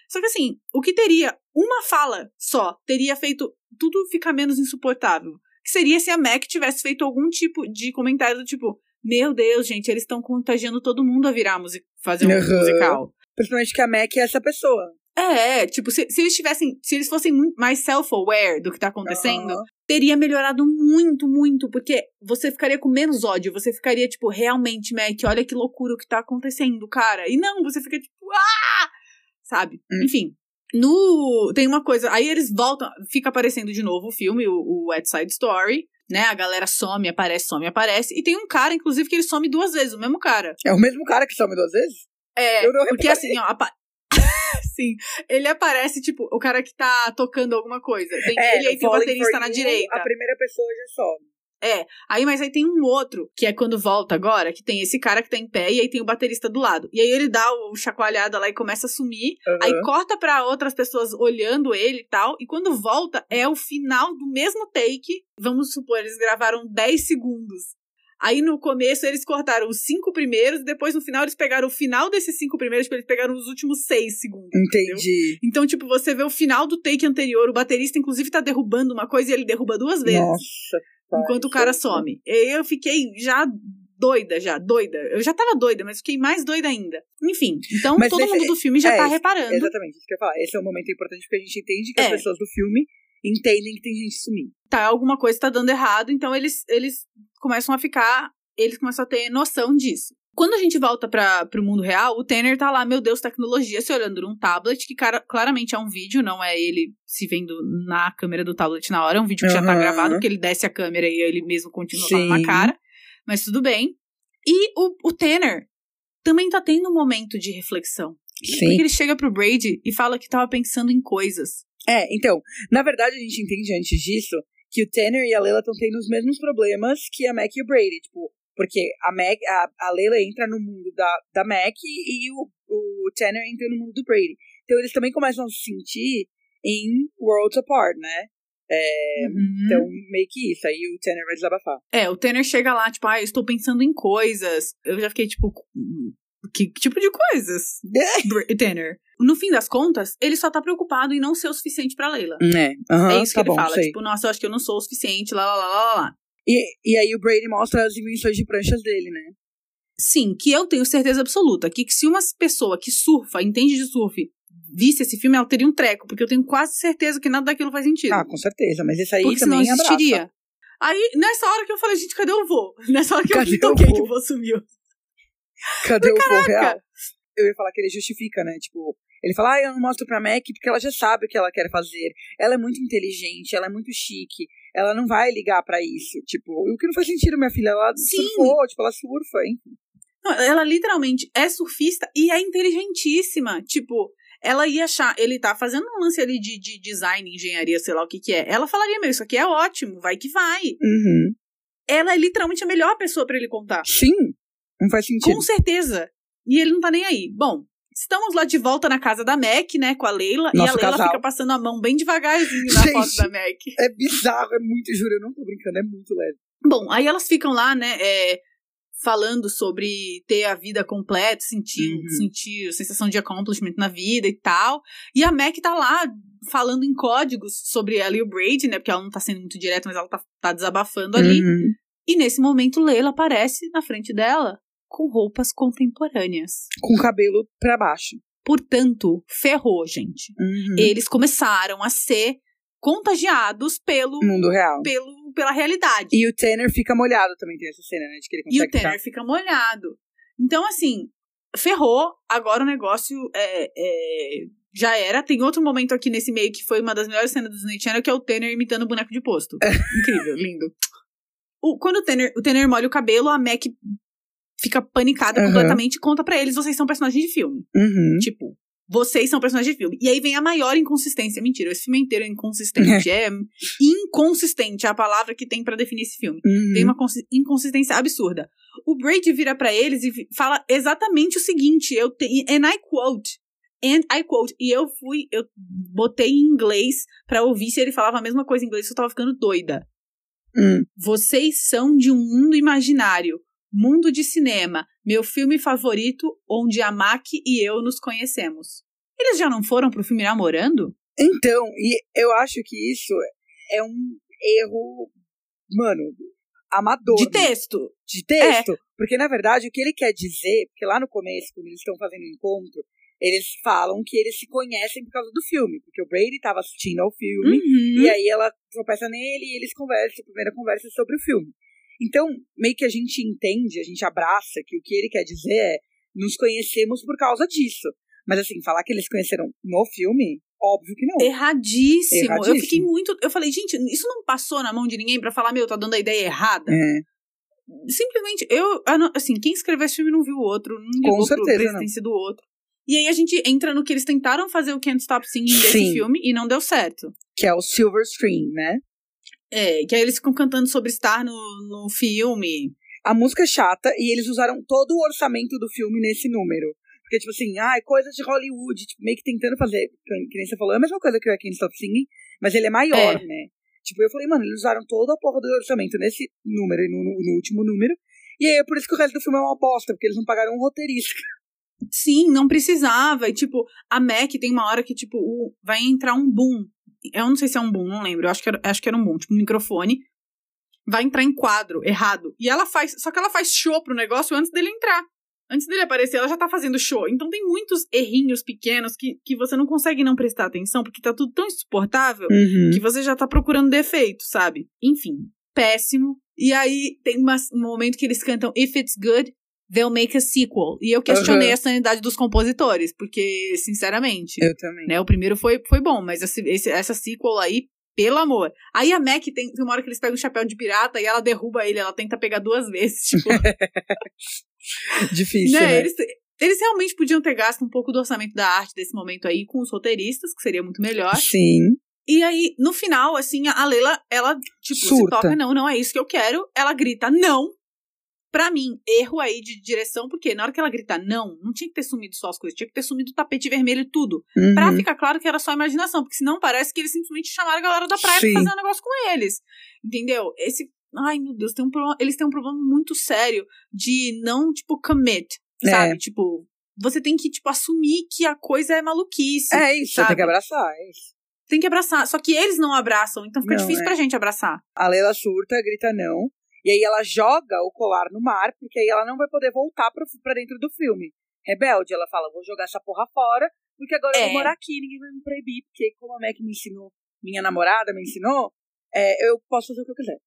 Só que assim, o que teria uma fala só teria feito tudo ficar menos insuportável. Que seria se a Mac tivesse feito algum tipo de comentário do tipo, meu Deus, gente, eles estão contagiando todo mundo a virar music fazer um Uhum. musical. Principalmente que a Mac é essa pessoa. É, tipo, se, se eles tivessem, se eles fossem mais self-aware do que tá acontecendo, Aham. teria melhorado muito, muito, porque você ficaria com menos ódio, você ficaria, tipo, realmente, Mac, olha que loucura o que tá acontecendo, cara. E não, você fica, tipo, ah! Sabe? Hum. Enfim. No. Tem uma coisa. Aí eles voltam. Fica aparecendo de novo o filme, o, o Wet Side Story. Né? A galera some, aparece, some, aparece. E tem um cara, inclusive, que ele some duas vezes, o mesmo cara. É o mesmo cara que some duas vezes? É, Eu não porque assim, ó. apa- Sim, ele aparece, tipo, o cara que tá tocando alguma coisa. Tem É, ele aí tem o baterista na direita. A primeira pessoa já some. É, aí, mas aí tem um outro, que é quando volta agora, que tem esse cara que tá em pé, e aí tem o baterista do lado. E aí ele dá o chacoalhada lá e começa a sumir, aí Aham. corta pra outras pessoas olhando ele e tal, e quando volta é o final do mesmo take. Vamos supor, eles gravaram 10 segundos. Aí no começo eles cortaram os cinco primeiros, depois no final eles pegaram o final desses cinco primeiros, tipo, eles pegaram os últimos seis segundos. entendeu? Entendi. Então, tipo, você vê o final do take anterior, o baterista, inclusive, tá derrubando uma coisa e ele derruba duas vezes Nossa. Enquanto o cara some. Eu fiquei já doida, já, doida. Eu já tava doida, mas fiquei mais doida ainda. Enfim, então Mas todo esse- mundo do filme já é, tá reparando. Exatamente, isso que eu ia falar. Esse é um momento importante porque a gente entende que as É. pessoas do filme entendem que tem gente sumindo. Tá, alguma coisa tá dando errado, então eles, eles começam a ficar. Eles começam a ter noção disso. Quando a gente volta para pro mundo real, o Tanner tá lá, meu Deus, tecnologia, se olhando num tablet, que cara, claramente é um vídeo, não é ele se vendo na câmera do tablet na hora, é um vídeo que já tá gravado, porque ele desce a câmera e ele mesmo continua falando na Sim. cara. Mas tudo bem. E o, o Tanner também tá tendo um momento de reflexão. Sim. Porque ele chega pro Brady e fala que tava pensando em coisas. É, então, na verdade a gente entende antes disso que o Tanner e a Leila estão tendo os mesmos problemas que a Mac e o Brady, tipo, porque a Mac, a, a Leila entra no mundo da, da Mac e, o, o Tanner entra no mundo do Brady. Então eles também começam a se sentir em worlds apart, né? É, Então, meio que isso, aí o Tanner vai desabafar. É, o Tanner chega lá, tipo, ah, eu estou pensando em coisas. Eu já fiquei, tipo, "Hum, que, que tipo de coisas? Tanner. No fim das contas, ele só tá preocupado em não ser o suficiente pra Leila. É, aham, é isso que tá ele bom, fala, sei. tipo, nossa, eu acho que eu não sou o suficiente, lá, lá, lá, lá, lá. E, e aí o Brady mostra as invenções de pranchas dele, né? Sim, que eu tenho certeza absoluta que se uma pessoa que surfa, entende de surf, visse esse filme, ela teria um treco, porque eu tenho quase certeza que nada daquilo faz sentido. Ah, com certeza, mas esse aí porque senão também abraça. existiria. Aí, nessa hora que eu falei, gente, cadê o vô? Nessa hora que Cadê eu o toquei que o vô sumiu. Cadê o povo Caraca! real? Eu ia falar que ele justifica, né? Tipo, ele fala, ah, eu não mostro pra Mac porque ela já sabe o que ela quer fazer. Ela é muito inteligente, ela é muito chique. Ela não vai ligar pra isso. Tipo, o que não faz sentido, minha filha. Ela Sim. surfou, tipo, ela surfa, hein? Não, Ela literalmente é surfista e é inteligentíssima. Tipo, ela ia achar. Ele tá fazendo um lance ali de, de design, engenharia, sei lá o que que é. Ela falaria, meu, isso aqui é ótimo, vai que vai. Uhum. Ela é literalmente a melhor pessoa pra ele contar. Sim, não faz sentido. Com certeza. E ele não tá nem aí. Bom, estamos lá de volta na casa da Mac, né, com a Leila. e Nosso a Leila casal. fica passando a mão bem devagarzinho na Gente. foto da Mac. É bizarro, é muito, juro, eu não tô brincando, é muito leve. Bom, aí elas ficam lá, né, é, falando sobre ter a vida completa, sentir, Uhum. sentir a sensação de accomplishment na vida e tal. E a Mac tá lá falando em códigos sobre ela e o Brady, né, porque ela não tá sendo muito direta, mas ela tá, tá desabafando ali. Uhum. E nesse momento, Leila aparece na frente dela com roupas contemporâneas. Com cabelo pra baixo. Portanto, ferrou, gente. Uhum. Eles começaram a ser contagiados pelo, Mundo real. pelo, pela realidade. E o Tanner fica molhado também, tem essa cena, né? De que ele E o Tanner fica molhado. Então, assim, ferrou. Agora o negócio é, é, já era. Tem outro momento aqui nesse meio que foi uma das melhores cenas do Disney Channel, que é o Tanner imitando o boneco de posto. Incrível, lindo. O, quando o Tanner, o Tanner molha o cabelo, a Mac fica panicada Aham. completamente e conta pra eles: vocês são personagens de filme. Uhum. Tipo, vocês são personagens de filme. E aí vem a maior inconsistência. Mentira, esse filme inteiro é inconsistente. é inconsistente é a palavra que tem pra definir esse filme. Uhum. Tem uma consi- inconsistência absurda. O Brady vira pra eles e fala exatamente o seguinte, eu tenho, and I quote, And I quote. E eu fui, eu botei em inglês pra ouvir se ele falava a mesma coisa em inglês, eu tava ficando doida. Hum. Vocês são de um mundo imaginário, mundo de cinema, meu filme favorito, onde a Mac e eu nos conhecemos. Eles já não foram pro filme namorando? Então, e eu acho que isso é um erro, mano, amador. De né? texto. de texto. Porque, na verdade, o que ele quer dizer, porque lá no começo, quando eles estão fazendo o encontro, eles falam que eles se conhecem por causa do filme. Porque o Brady estava assistindo ao filme, Uhum. e aí ela tropeça nele e eles conversam, a primeira conversa é sobre o filme. Então, meio que a gente entende, a gente abraça que o que ele quer dizer é nos conhecemos por causa disso. Mas assim, falar que eles conheceram no filme, óbvio que não. Erradíssimo. Eu Erradíssimo. fiquei muito. Eu falei, gente, isso não passou na mão de ninguém pra falar, meu, tá dando a ideia errada. É. Simplesmente, eu. ah, Assim, quem escreveu esse filme não viu o outro, não ligou pro- certeza, pra não. existência do outro. E aí a gente entra no que eles tentaram fazer o Can't Stop Singing desse Sim. filme e não deu certo. Que é o Silver Screen, né? É, que aí eles ficam cantando sobre estar no, no filme. A música é chata e eles usaram todo o orçamento do filme nesse número. Porque, tipo assim, ai, coisa de Hollywood, tipo, meio que tentando fazer, que nem você falou, é a mesma coisa que o I Can't Stop Singing, mas ele é maior, É. né? Tipo, eu falei, mano, eles usaram toda a porra do orçamento nesse número e no, no- no último número. E aí é por isso que o resto do filme é uma bosta, porque eles não pagaram um roteirista. Sim, não precisava. E, tipo, a Mac tem uma hora que, tipo, vai entrar um boom. Eu não sei se é um boom, não lembro. Eu acho que era, acho que era um boom, tipo, um microfone. Vai entrar em quadro errado. E ela faz. Só que ela faz show pro negócio antes dele entrar. Antes dele aparecer, ela já tá fazendo show. Então tem muitos errinhos pequenos que, que você não consegue não prestar atenção, porque tá tudo tão insuportável que você já tá procurando defeito, sabe? Enfim, péssimo. E aí tem uma- um momento que eles cantam If It's Good, They'll Make a Sequel. E eu questionei Aham. a sanidade dos compositores, porque, sinceramente, Eu também. né, o primeiro foi, foi bom, mas esse, esse- essa sequel aí, pelo amor. Aí a Mac tem, tem uma hora que eles pegam o chapéu de pirata e ela derruba ele, ela tenta pegar duas vezes. Tipo, Difícil, né? né? Eles, eles realmente podiam ter gasto um pouco do orçamento da arte desse momento aí com os roteiristas, que seria muito melhor. Sim. E aí, no final, assim, a Leila, ela, tipo, se Surta. toca, não, não é isso que eu quero. Ela grita, não. Pra mim, erro aí de direção, porque na hora que ela grita não, não tinha que ter sumido só as coisas, tinha que ter sumido o tapete vermelho e tudo. Uhum. Pra ficar claro que era só imaginação, porque senão parece que eles simplesmente chamaram a galera da praia Sim. pra fazer um negócio com eles. Entendeu? Esse. Ai, meu Deus, tem um problema, eles têm um problema muito sério de não, tipo, commit, É. sabe? Tipo, você tem que, tipo, assumir que a coisa é maluquice. É isso, sabe? tem que abraçar, é isso. Tem que abraçar. Só que eles não abraçam, então fica Não, difícil é. pra gente abraçar. A Leila surta, grita não. E aí ela joga o colar no mar, porque aí ela não vai poder voltar pra, pra dentro do filme. Rebelde, ela fala, vou jogar essa porra fora, porque agora eu É. vou morar aqui, ninguém vai me proibir, porque como a Mac me ensinou, minha namorada me ensinou, é, eu posso fazer o que eu quiser.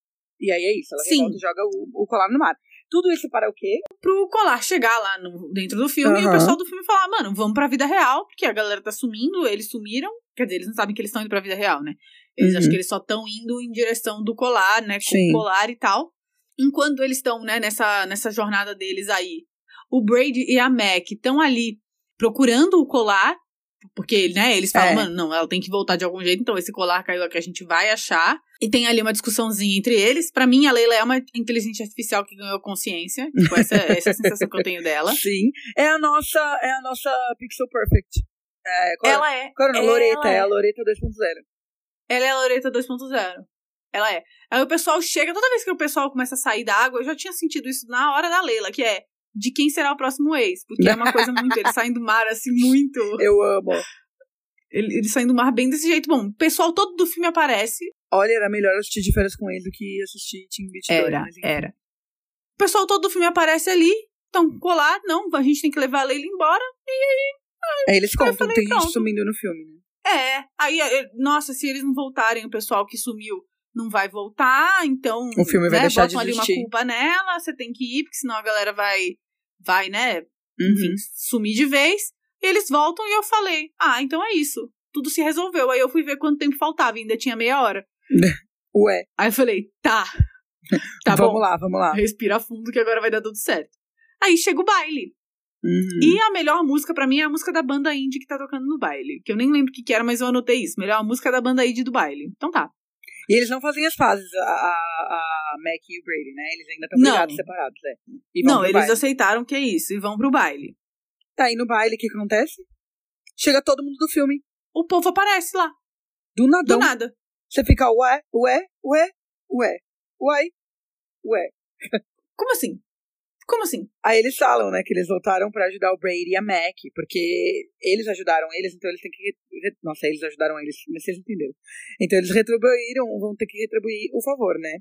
E aí é isso, ela Sim. revolta e joga o, o colar no mar. Tudo isso para o quê? Pro colar chegar lá no, dentro do filme e o pessoal do filme falar, mano, vamos pra vida real, porque a galera tá sumindo, eles sumiram. Quer dizer, eles não sabem que eles estão indo pra vida real, né? Eles Uhum. acham que eles só estão indo em direção do colar, né? Com Sim. o colar e tal. Enquanto eles estão, né, nessa, nessa jornada deles aí, o Brady e a Mac estão ali procurando o colar, porque, né, eles falam, É. mano, não, ela tem que voltar de algum jeito, então esse colar caiu aqui, a gente vai achar. E tem ali uma discussãozinha entre eles. Pra mim, a Leila é uma inteligência artificial que ganhou consciência. Tipo, essa, essa é a sensação que eu tenho dela. Sim. É a nossa, é a nossa Pixel Perfect. É, qual, Ela é. qual ela Loreta, é é. a Loreta 2.0. Ela é a Loreta 2.0. Ela é. Aí o pessoal chega, toda vez que o pessoal começa a sair da água, eu já tinha sentido isso na hora da Leila, que é de quem será o próximo ex. Porque é uma coisa muito. Eles saem do mar assim, muito. Eu amo. Ele- Eles saem do mar bem desse jeito. Bom, o pessoal todo do filme aparece. Olha, era melhor assistir de férias com ele do que assistir Team Beat 2. Era, era. O pessoal todo do filme aparece ali. Então, colar, não, a gente tem que levar a Leila embora. Aí eles contam, falei, tem gente pronto. sumindo no filme, né? É. Aí, eh, nossa, se eles não voltarem, o pessoal que sumiu não vai voltar, então. O filme vai né, deixar botam de ali uma existir. culpa nela, você tem que ir, porque senão a galera vai, vai, né, Uhum. enfim, sumir de vez. E eles voltam e eu falei, ah, então é isso. Tudo se resolveu. Aí eu fui ver quanto tempo faltava, ainda tinha meia hora. Ué, Aí eu falei, tá. Tá vamos bom. lá, vamos lá. Respira fundo que agora vai dar tudo certo. Aí chega o baile. Uhum. E a melhor música pra mim é a música da banda indie que tá tocando no baile. Que eu nem lembro o que, que era, mas eu anotei isso. Melhor música da banda indie do baile. Então tá. E eles não fazem as fases, a, a, a Mac e o Brady, né? Eles ainda estão brigados, separados, é. E vão Não, eles baile. aceitaram que é isso e vão pro baile. Tá aí no baile, o que acontece? chega todo mundo do filme. O povo aparece lá, Do nadão. do nada. Você fica, ué, ué, ué, ué, uai, ué. Como assim? Como assim? Aí eles falam, né, que eles voltaram pra ajudar o Brady e a Mac, porque eles ajudaram eles, então eles têm que. Nossa, eles ajudaram eles, mas vocês entenderam. Então eles retribuíram, vão ter que retribuir o favor, né?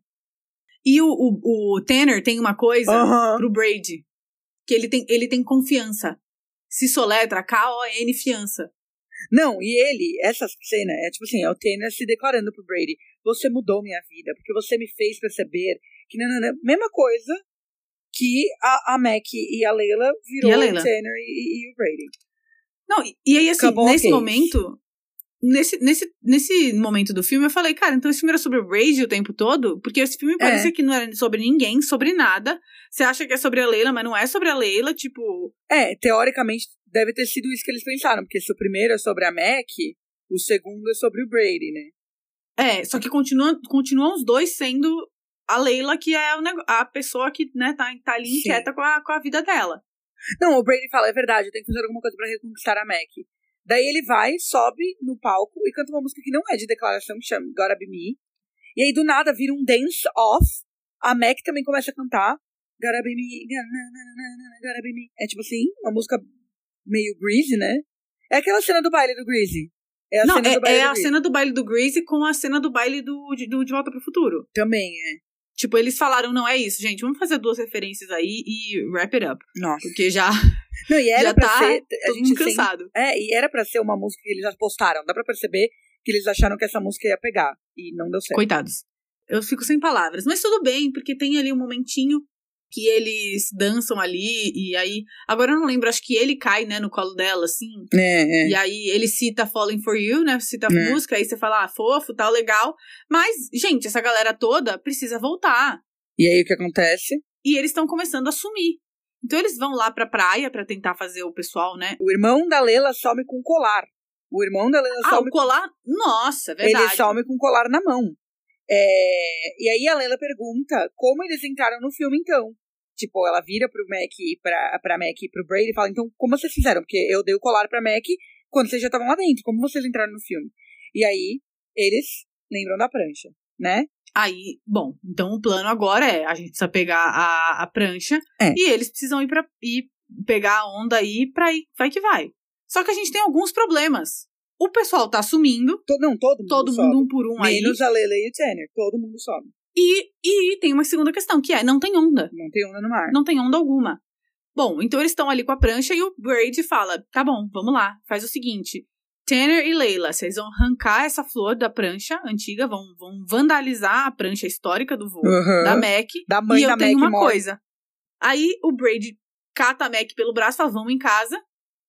E o, o, o Tanner tem uma coisa pro Brady. Que ele tem, ele tem confiança. Se soletra K-O-N fiança. Não, e ele, essa cena, é tipo assim, é o Tanner se declarando pro Brady: Você mudou minha vida, porque você me fez perceber que. Não, não, não, mesma coisa que a, a Mac e a Leila virou E a Leila. o Tanner e, e o Brady. Não, e, e aí assim, Acabou nesse momento. Nesse, nesse, nesse momento do filme, eu falei, cara, então esse filme era sobre o Brady o tempo todo? Porque esse filme parecia que não era sobre ninguém, sobre nada. Você acha que é sobre a Leila, mas não é sobre a Leila, tipo. É, teoricamente deve ter sido isso que eles pensaram, porque se o primeiro é sobre a Mac, o segundo é sobre o Brady, né? É, só que continua, continuam os dois sendo a Leila, que é a pessoa que, né, tá, tá ali Sim. inquieta com a, com a vida dela. Não, o Brady fala, é verdade, eu tenho que fazer alguma coisa pra reconquistar a Mac. Daí ele vai, sobe no palco e canta uma música que não é de declaração, que chama Gotta Be Me. E aí do nada vira um dance off. A Mac também começa a cantar Gotta Be Me, Gotta Be Me. É tipo assim, uma música meio greasy, né? É aquela cena do baile do greasy. É a não, cena é, do baile é do a Greasy. cena do baile do Greasy com a cena do baile do, de, do De Volta pro Futuro. Também, é. Tipo, eles falaram, não é isso, gente, vamos fazer duas referências aí e wrap it up. Nossa. Porque já, Não, e era já pra tá ser. A gente cansado. É, e era pra ser uma música que eles apostaram. Dá pra perceber que eles acharam que essa música ia pegar. E não deu certo. Coitados. Eu fico sem palavras. Mas tudo bem, porque tem ali um momentinho que eles dançam ali, e aí. Agora eu não lembro, acho que ele cai, né, no colo dela, assim. É, é. E aí ele cita Falling for You, né? Cita a É. música, aí você fala, ah, fofo, tal, legal. Mas, gente, essa galera toda precisa voltar. E aí o que acontece? E eles estão começando a sumir. Então eles vão lá pra praia pra tentar fazer o pessoal, né? O irmão da Lela some com colar. O irmão da Lela Ah, some o colar. Nossa, é Ele verdade. some com colar na mão. É, E aí a Lela pergunta como eles entraram no filme, então. Tipo, ela vira pro Mac e pra, pra Mac e pro Brady e fala, então, como vocês fizeram? Porque eu dei o colar pra Mac quando vocês já estavam lá dentro. Como vocês entraram no filme? E aí, eles lembram da prancha, né? Aí, bom, então o plano agora é a gente precisa pegar a, a prancha É. e eles precisam ir para ir pegar a onda aí pra ir, vai que vai. Só que a gente tem alguns problemas. O pessoal tá sumindo, To- não, todo mundo todo some. mundo um por um aí. Menos a Lela e o Tanner. Todo mundo some. E, e tem uma segunda questão, que é, não tem onda. Não tem onda no mar. Não tem onda alguma. Bom, então eles estão ali com a prancha e o Brady fala: tá bom, vamos lá, faz o seguinte. Tanner e Leila, vocês vão arrancar essa flor da prancha antiga, vão, vão vandalizar a prancha histórica do voo Uhum. da Mac. Da mãe e eu da tenho Mac uma morre. coisa. Aí o Brady cata a Mac pelo braço e fala, vamos em casa.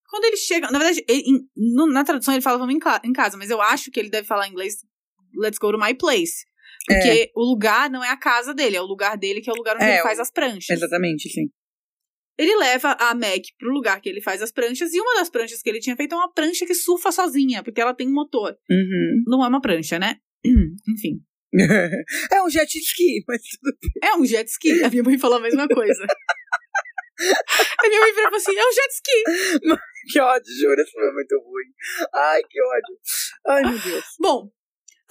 Quando ele chega, na verdade, ele- em- no- na tradução ele fala, vamos em, em casa, mas eu acho que ele deve falar em inglês, let's go to my place. Porque o lugar não é a casa dele, é o lugar dele que é o lugar onde É, ele faz as pranchas. Exatamente, sim. Ele leva a Mac pro lugar que ele faz as pranchas, e uma das pranchas que ele tinha feito é uma prancha que surfa sozinha, porque ela tem um motor. Uhum. Não é uma prancha, né? Enfim. é um jet ski, mas tudo bem. É um jet ski. A minha mãe falou a mesma coisa. a minha mãe falou assim: é um jet ski. Que ódio, juro, isso foi muito ruim. Ai, que ódio. Ai, meu Deus. Bom,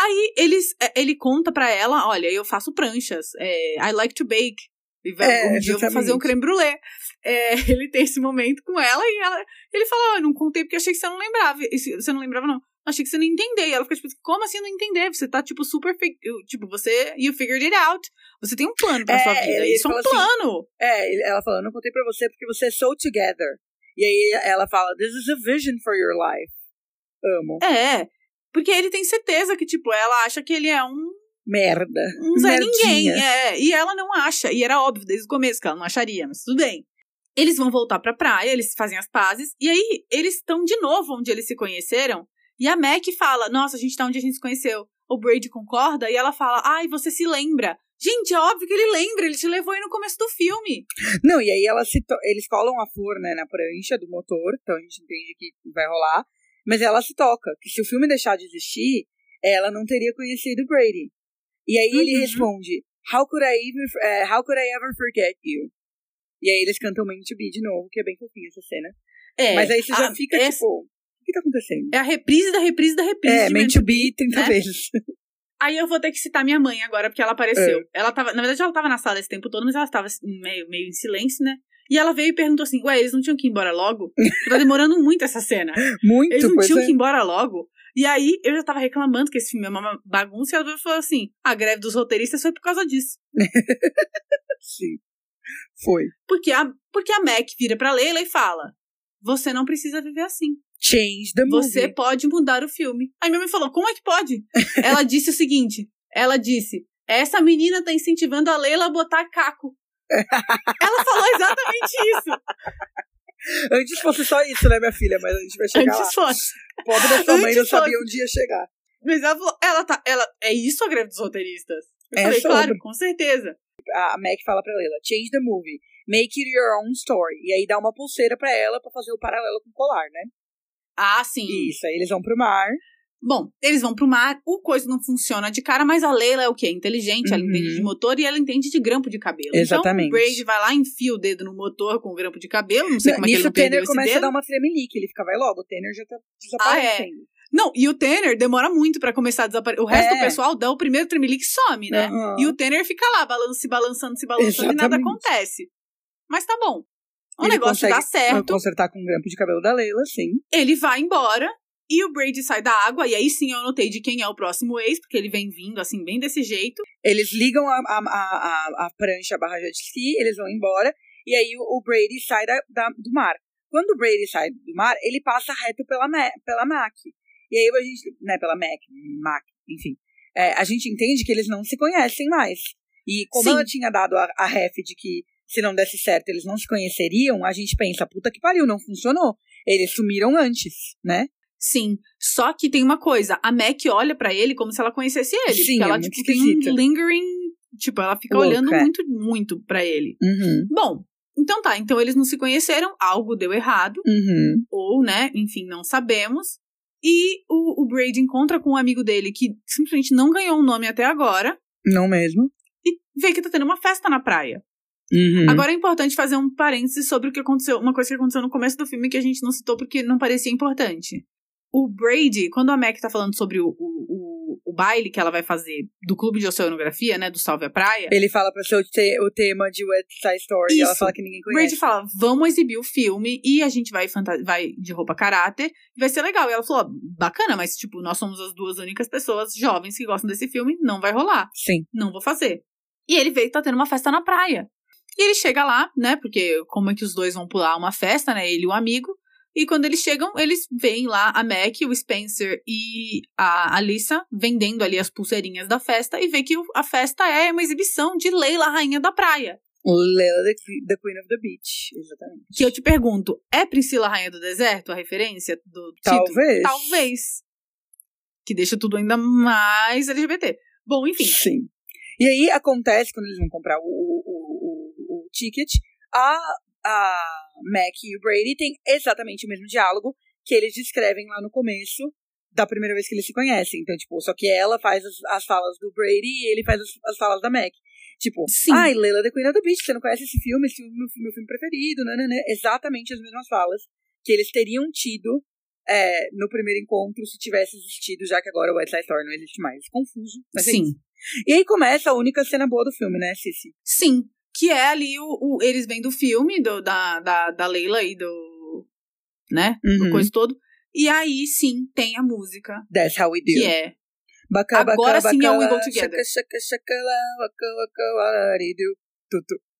aí eles, é, ele conta pra ela: olha, eu faço pranchas. é, I like to bake. E vai- É, um dia eu vou fazer um creme brulee. É, ele tem esse momento com ela e ela, ele fala: oh, eu não contei porque achei que você não lembrava. E Você não lembrava, não. Achei que você não ia entender. E ela fica tipo, como assim não entender? Você tá, tipo, super. Tipo, você. You figured it out. Você tem um plano pra É, sua vida. Isso é um assim, plano. É, ele- ela fala, não contei pra você porque você é so together. E aí ela fala, this is a vision for your life. Amo. É. Porque ele tem certeza que, tipo, ela acha que ele é um Merda. um Zé Ninguém. É, e ela não acha. E era óbvio desde o começo que ela não acharia, mas tudo bem. Eles vão voltar pra praia, eles fazem as pazes, e aí eles estão de novo onde eles se conheceram. E a Mac fala: Nossa, a gente tá onde a gente se conheceu. O Brady concorda, e ela fala: Ai, você se lembra. Gente, é óbvio que ele lembra, ele te levou aí no começo do filme. Não, e aí ela se eles colam a flor, né, na prancha do motor, então a gente entende que vai rolar. Mas ela se toca, que se o filme deixar de existir, ela não teria conhecido o Brady. E aí ele Uhum. responde, How could I even, eh, how could I ever forget you? E aí eles cantam Man to Be de novo, que é bem fofinha essa cena. É, Mas aí você já a- fica essa- tipo, O que tá acontecendo? É a reprise da reprise da reprise. É, meant to be 30 né? vezes. Aí eu vou ter que citar minha mãe agora, porque ela apareceu. É. Ela tava, na verdade, ela tava na sala esse tempo todo, mas ela tava assim, meio, meio em silêncio, né? E ela veio e perguntou assim: Ué, eles não tinham que ir embora logo? Tá demorando muito essa cena. Muito, Eles não tinham é. que ir embora logo. E aí eu já tava reclamando que esse filme é uma bagunça, e ela falou assim: a greve dos roteiristas foi por causa disso. Sim. Foi. Porque a, porque a Mac vira pra Leila e fala: Você não precisa viver assim. Change the movie. Você pode mudar o filme. Aí minha mãe falou: Como é que pode? ela disse o seguinte: Ela disse, essa menina tá incentivando a Leila a botar caco. Ela falou exatamente isso. Antes fosse só isso, né, minha filha? Mas a gente vai chegar Antes lá. fosse. Pobre da sua mãe não antes sabia fosse. onde ia chegar. Mas ela falou: ela tá. Ela, é isso a greve dos roteiristas? Eu É falei, sobre. claro, com certeza. A Mac fala pra Leila, change the movie. Make it your own story. E aí dá uma pulseira pra ela pra fazer o paralelo com o colar, né? Ah, sim. Isso, aí eles vão pro mar. Bom, eles vão pro mar, o coisa não funciona de cara, mas a Leila é o quê? Inteligente, ela Uhum. entende de motor e ela entende de grampo de cabelo. Exatamente. Então o Brady vai lá, enfia o dedo no motor com o grampo de cabelo, não sei Não, como é que ele não o Tanner esse começa dedo. a dar uma tremelique. Ele fica, vai logo, o Tanner já tá Ah, desaparecendo. Não, e o Tanner demora muito pra começar a desaparecer. O resto É. do pessoal dá o primeiro tremelique e some, né? Aham. E o Tanner fica lá, balan se balançando, se balançando e nada Exatamente. acontece. Mas tá bom. O Ele negócio dá certo, Consertar com o grampo de cabelo da Leila, sim. ele vai embora e o Brady sai da água. E aí sim eu anotei de quem é o próximo ex, porque ele vem vindo assim, bem desse jeito. Eles ligam a, a, a, a, prancha, a barra jet ski, eles vão embora. E aí o, o Brady sai da, da- do mar. Quando o Brady sai do mar, ele passa reto pela, pela Mac. E aí a gente, né, pela Mac, Mac, enfim. É, a gente entende que eles não se conhecem mais. E como Sim. ela tinha dado a, a ref de que se não desse certo eles não se conheceriam, a gente pensa, puta que pariu, não funcionou. Eles sumiram antes, né? Sim, só que tem uma coisa, a Mac olha pra ele como se ela conhecesse ele, Sim, porque ela é tipo tem um lingering, tipo, ela fica Louca, olhando é. muito muito pra ele. Uhum, Bom, então tá, então eles não se conheceram, algo deu errado, uhum. ou, né, enfim, não sabemos. E o, o Brady encontra com um amigo dele que simplesmente não ganhou um nome até agora Não mesmo? e vê que tá tendo uma festa na praia. Uhum. Agora é importante fazer um parênteses sobre o que aconteceu, uma coisa que aconteceu no começo do filme que a gente não citou porque não parecia importante. O Brady, quando a Mac tá falando sobre o, o, o, baile que ela vai fazer do clube de oceanografia, né, do Salve a Praia, Ele fala pra ser o, te- o tema de West Side Story e ela Isso. fala que ninguém o Brady conhece. fala, vamos exibir o filme e a gente vai, vai de roupa caráter, vai ser legal. E ela falou, bacana, mas tipo, nós somos as duas únicas pessoas jovens que gostam desse filme, não vai rolar. Sim. não vou fazer. E ele veio, tá tendo uma festa na praia. E ele chega lá, né? Porque como é que os dois vão pular uma festa, né? Ele e o amigo. E quando eles chegam, eles veem lá a Mac, o Spencer e a Alissa vendendo ali as pulseirinhas da festa e vê que a festa é uma exibição de Leila, rainha da praia. Leila, the, the Queen of the Beach. Exatamente. Que eu te pergunto, é Priscila, rainha do deserto, a referência do título? Talvez. Talvez. Que deixa tudo ainda mais LGBT. Bom, enfim. Sim. E aí acontece, quando eles vão comprar o, o, o, o ticket, a, a Mac e o Brady têm exatamente o mesmo diálogo que eles descrevem lá no começo da primeira vez que eles se conhecem. Então, tipo, só que ela faz as, as falas do Brady e ele faz as, as falas da Mac. Tipo, Sim. ai, Leila the Queen of the Beach, você não conhece esse filme? Esse filme é meu, meu filme preferido, né, né, né? Exatamente as mesmas falas que eles teriam tido é, no primeiro encontro se tivesse existido, já que agora o West Side Story não existe mais. Confuso, mas é Sim. isso. E aí começa a única cena boa do filme, né, Cici? Sim, que é ali o, o- eles vêm do filme do, da, da, da Leila e do. né? Do Uhum. coisa todo. E aí sim tem a música, That's how we do. que é. Agora sim é o We Go Together. Shaka, shaka, shaka, lá, waka, waka,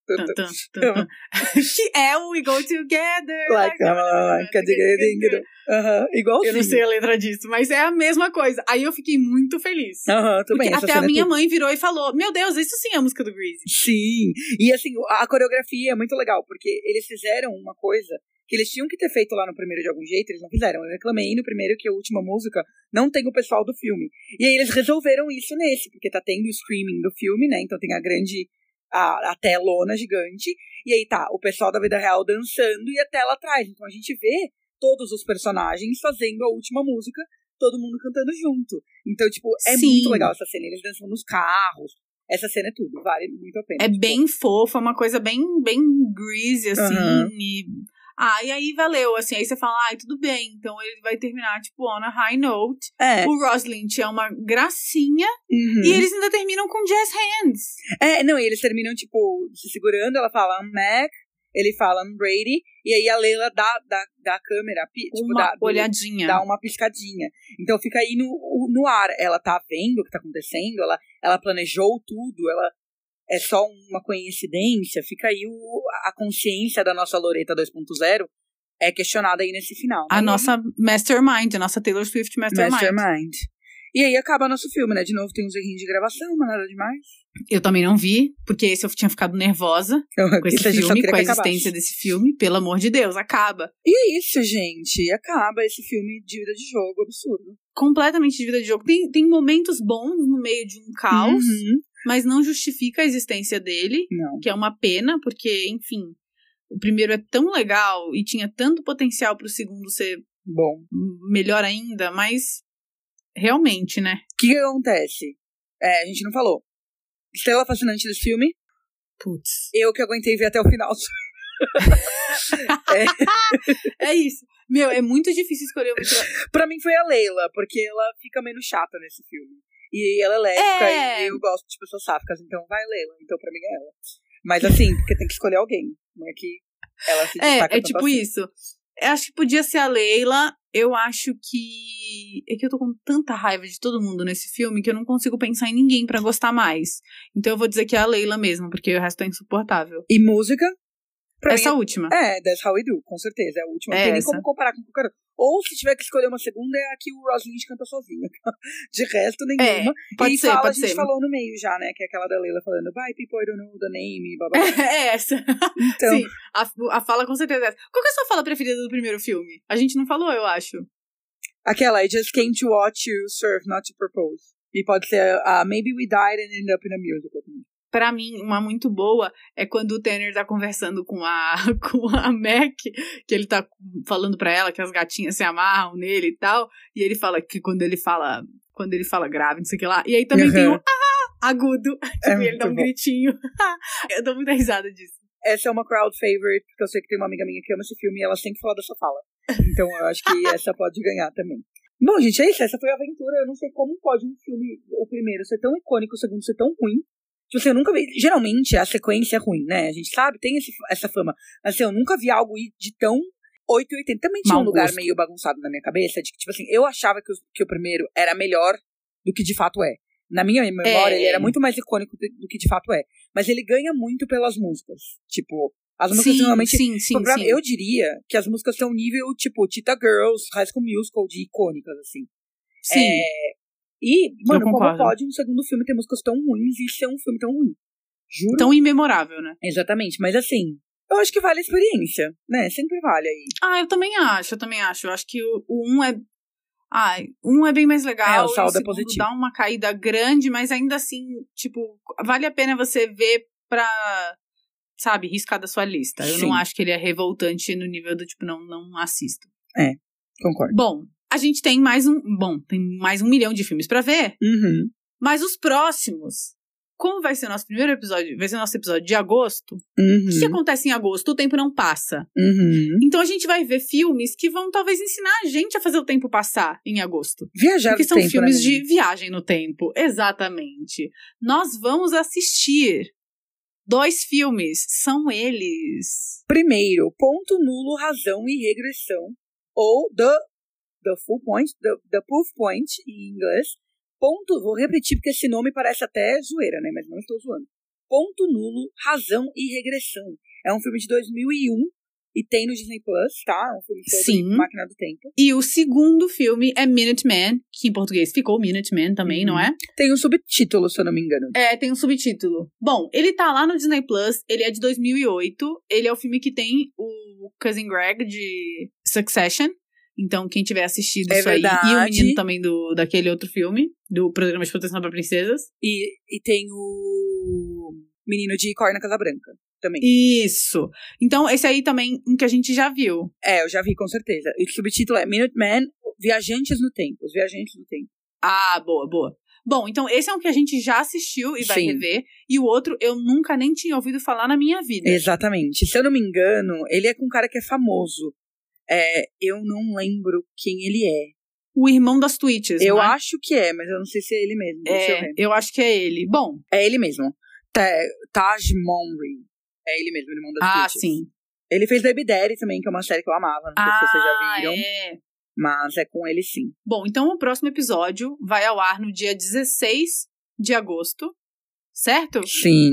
tan. que é o We Go Together. Like, like, like, diga-diga-diga. Aham, igualzinho. Eu não sei a letra disso, mas é a mesma coisa. Aí eu fiquei muito feliz. Aham, tudo Porque bem. até a é minha tudo. mãe virou e falou: Meu Deus, isso sim é a música do Greasy. Sim, e assim, a coreografia é muito legal, porque eles fizeram uma coisa que eles tinham que ter feito lá no primeiro de algum jeito, eles não fizeram. Eu reclamei no primeiro que a última música não tem o pessoal do filme. E aí eles resolveram isso nesse, porque tá tendo o streaming do filme, né? Então tem a grande. A, a telona gigante, e aí tá o pessoal da vida real dançando e a tela atrás. Então a gente vê todos os personagens fazendo a última música, todo mundo cantando junto. Então, tipo, é Sim. muito legal essa cena. Eles dançam nos carros. Essa cena é tudo, vale muito a pena. É Tipo, bem fofa, uma coisa bem, bem greasy, assim. Aham. E Ah, e aí valeu, assim, aí você fala, ai, tudo bem, então ele vai terminar, tipo, on a high note. É. O Ross Lynch é uma gracinha, Uhum. e eles ainda terminam com jazz hands. É, não, e eles terminam, tipo, se segurando, ela fala I'm Mac, ele fala I'm Brady, e aí a Leila dá, dá, dá a câmera, tipo, uma dá, olhadinha. dá uma piscadinha. Então fica aí no, no ar. Ela tá vendo o que tá acontecendo, ela, ela planejou tudo, ela é só uma coincidência. Fica aí o, a consciência da nossa Loreta 2.0 é questionada aí nesse final. A né? nossa mastermind, a nossa Taylor Swift mastermind. Mastermind. E aí acaba nosso filme, né? De novo tem uns errinhos de gravação, mas nada demais. Eu também não vi, porque esse eu tinha ficado nervosa com esse a filme, com a acabasse. existência desse filme. Pelo amor de Deus, acaba. E é isso, gente. Acaba esse filme de vida de jogo absurdo. Completamente de vida de jogo. Tem, tem momentos bons no meio de um caos, Uhum. Mas não justifica a existência dele, Não. que é uma pena, porque, enfim, o primeiro é tão legal e tinha tanto potencial pro segundo ser Bom. melhor ainda, mas realmente, né? O que, que acontece? É, a gente não falou. Estrela fascinante desse filme. Putz. Eu que aguentei ver até o final. É isso. Meu, é muito difícil escolher uma pra mim foi a Leila, porque ela fica menos chata nesse filme. E ela é lésbica É. e eu gosto de pessoas sáficas, então vai Leila. Então pra mim é ela. Mas assim, porque tem que escolher alguém. Não é que ela se destaca É, é tipo assim. isso. Eu acho que podia ser a Leila. Eu acho que. É que eu tô com tanta raiva de todo mundo nesse filme que eu não consigo pensar em ninguém pra gostar mais. Então eu vou dizer que é a Leila mesmo, porque o resto é insuportável. E música? Pra Essa mim, última. É, That's How We Do, com certeza. É a última. Não É tem nem essa. como comparar com qualquer outra. Ou se tiver que escolher uma segunda, é a que o Ross Lynch canta sozinho. De resto, nenhuma. Pode e ser, fala, pode a gente ser. falou no meio já, né? Que é aquela da Leila falando, bye, people, I don't know the name, blá blá blá. É essa. Então, Sim, a, a fala com certeza é essa. Qual que é a sua fala preferida do primeiro filme? A gente não falou, eu acho. aquela, I just came to watch you serve, not to propose. E pode ser, uh, maybe we died and ended up in a musical. Pra mim, uma muito boa é quando o Tanner tá conversando com a, com a Mac, que ele tá falando pra ela que as gatinhas se amarram nele e tal, e ele fala que quando ele fala, quando ele fala grave, não sei o que lá, e aí também tem o Uhum. ah, agudo, tipo, e ele dá um bom. gritinho. eu dou muita risada disso. Essa é uma crowd favorite, porque eu sei que tem uma amiga minha que ama esse filme e ela sempre fala dessa fala. Então eu acho que essa pode ganhar também. Bom, gente, é isso. Essa foi a aventura. Eu não sei como pode um filme, o primeiro, ser tão icônico, o segundo ser tão ruim. Tipo assim, eu nunca vi. Geralmente a sequência é ruim, né? A gente sabe, tem esse- essa fama. Mas assim, eu nunca vi algo ir de tão 880. Também tinha Mau um lugar gosto. meio bagunçado na minha cabeça de que, tipo assim, eu achava que o, que o primeiro era melhor do que de fato é. Na minha memória, É. ele era muito mais icônico do, que de fato é. Mas ele ganha muito pelas músicas. Tipo, as músicas sim, normalmente. sim, sim, sim. Eu diria que as músicas são nível, tipo, Tita Girls, High School Musical, de icônicas, assim. sim. É, e, mano, como pode um segundo filme ter músicas tão ruins e ser um filme tão ruim? Juro. Tão imemorável, né? Exatamente, mas assim, eu acho que vale a experiência, né? Sempre vale aí. Ah, eu também acho, eu também acho. Eu acho que o, o um é. Ai, um é bem mais legal. É, o saldo e é positivo. dá uma caída grande, mas ainda assim, tipo, vale a pena você ver pra, sabe, riscar da sua lista. Eu Sim. não acho que ele é revoltante no nível do tipo, não, não assisto. Concordo. Bom, a gente tem mais um. Bom, tem mais um milhão de filmes pra ver, Uhum. mas os próximos. Como vai ser nosso primeiro episódio? Vai ser nosso episódio de agosto. Uhum. O que acontece em agosto? O tempo não passa. Uhum. Então a gente vai ver filmes que vão talvez ensinar a gente a fazer o tempo passar em agosto. Viajar Porque no são tempo, filmes né, de menina? viagem no tempo. Exatamente. Nós vamos assistir dois filmes. São eles. Primeiro, ponto nulo, razão e regressão. Ou the, the full point, the, the proof point em inglês. Ponto, vou repetir porque esse nome parece até zoeira, né? Mas não estou zoando. Ponto nulo, razão e regressão. É um filme de 2001 e tem no Disney Plus, tá? É um filme sobre Sim. máquina do tempo. E o segundo filme é Minuteman, que em português ficou Minuteman também, Uhum. não é? Tem um subtítulo, se eu não me engano. É, tem um subtítulo. Bom, ele tá lá no Disney Plus, ele é de 2008, ele é o filme que tem o Cousin Greg de Succession. Então, quem tiver assistido É isso aí, e o verdade. menino também do, daquele outro filme, do Programa de Proteção para Princesas. E, e tem o menino de Cor na Casa Branca também. Isso. Então, esse aí também, um que a gente já viu. É, eu já vi, com certeza. E o subtítulo é Minuteman, Viajantes no Tempo. Os Viajantes no Tempo. Ah, boa, boa. Bom, então esse é um que a gente já assistiu e vai Sim. rever. E o outro eu nunca nem tinha ouvido falar na minha vida. Exatamente. Se eu não me engano, ele é com um cara que é famoso. É, eu não lembro quem ele é. O irmão das tweets. Eu é? acho que é, mas eu não sei se é ele mesmo. Eu É, ver. eu acho que é ele. Bom, É ele mesmo. Ta- Taj Monry. É ele mesmo, irmão das ah, Twitches. sim. Ele fez Baby Daddy também, que é uma série que eu amava. Não sei se vocês já Ah, viram. é. Mas é com ele sim. Bom, então o próximo episódio vai ao ar no dia 16 de agosto, certo? Sim.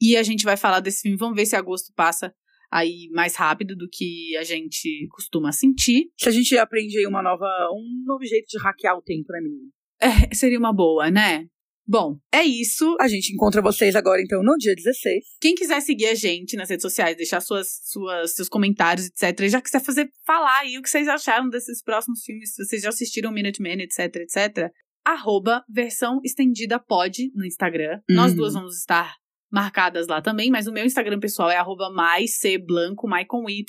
E a gente vai falar desse filme. Vamos ver se agosto passa aí mais rápido do que a gente costuma sentir. Se a gente aprende aí uma nova, um novo jeito de hackear o tempo, né, menina? É, seria uma boa, né? Bom, é isso. A gente encontra vocês agora, então, no dia 16. Quem quiser seguir a gente nas redes sociais, deixar suas, suas, seus comentários, etc. E já quiser fazer falar aí o que vocês acharam desses próximos filmes, se vocês já assistiram Minuteman, etc, etc. Arroba versão estendida pod no Instagram. Nós Uhum. duas vamos estar marcadas lá também, mas o meu Instagram pessoal é arroba mais C Blanco, mais com Y,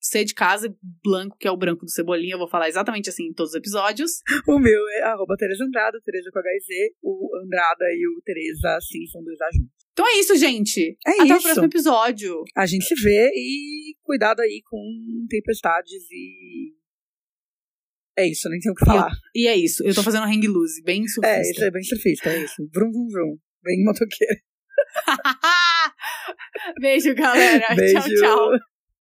C de casa, Blanco, que é o branco do Cebolinha. Eu vou falar exatamente assim em todos os episódios. O meu é arroba Tereza Andrada, Tereza com HZ. O Andrada e o Tereza, sim, são dois A juntos. Então é isso, gente. É Até o isso. próximo episódio. A gente se vê e cuidado aí com tempestades e. É isso, nem tenho o que falar. E é isso. Eu tô fazendo hang loose, bem É, surfista. isso é bem surfista, é isso. Vrum, vrum, vrum. Bem motoqueiro. Beijo, galera. Beijo. Tchau, tchau.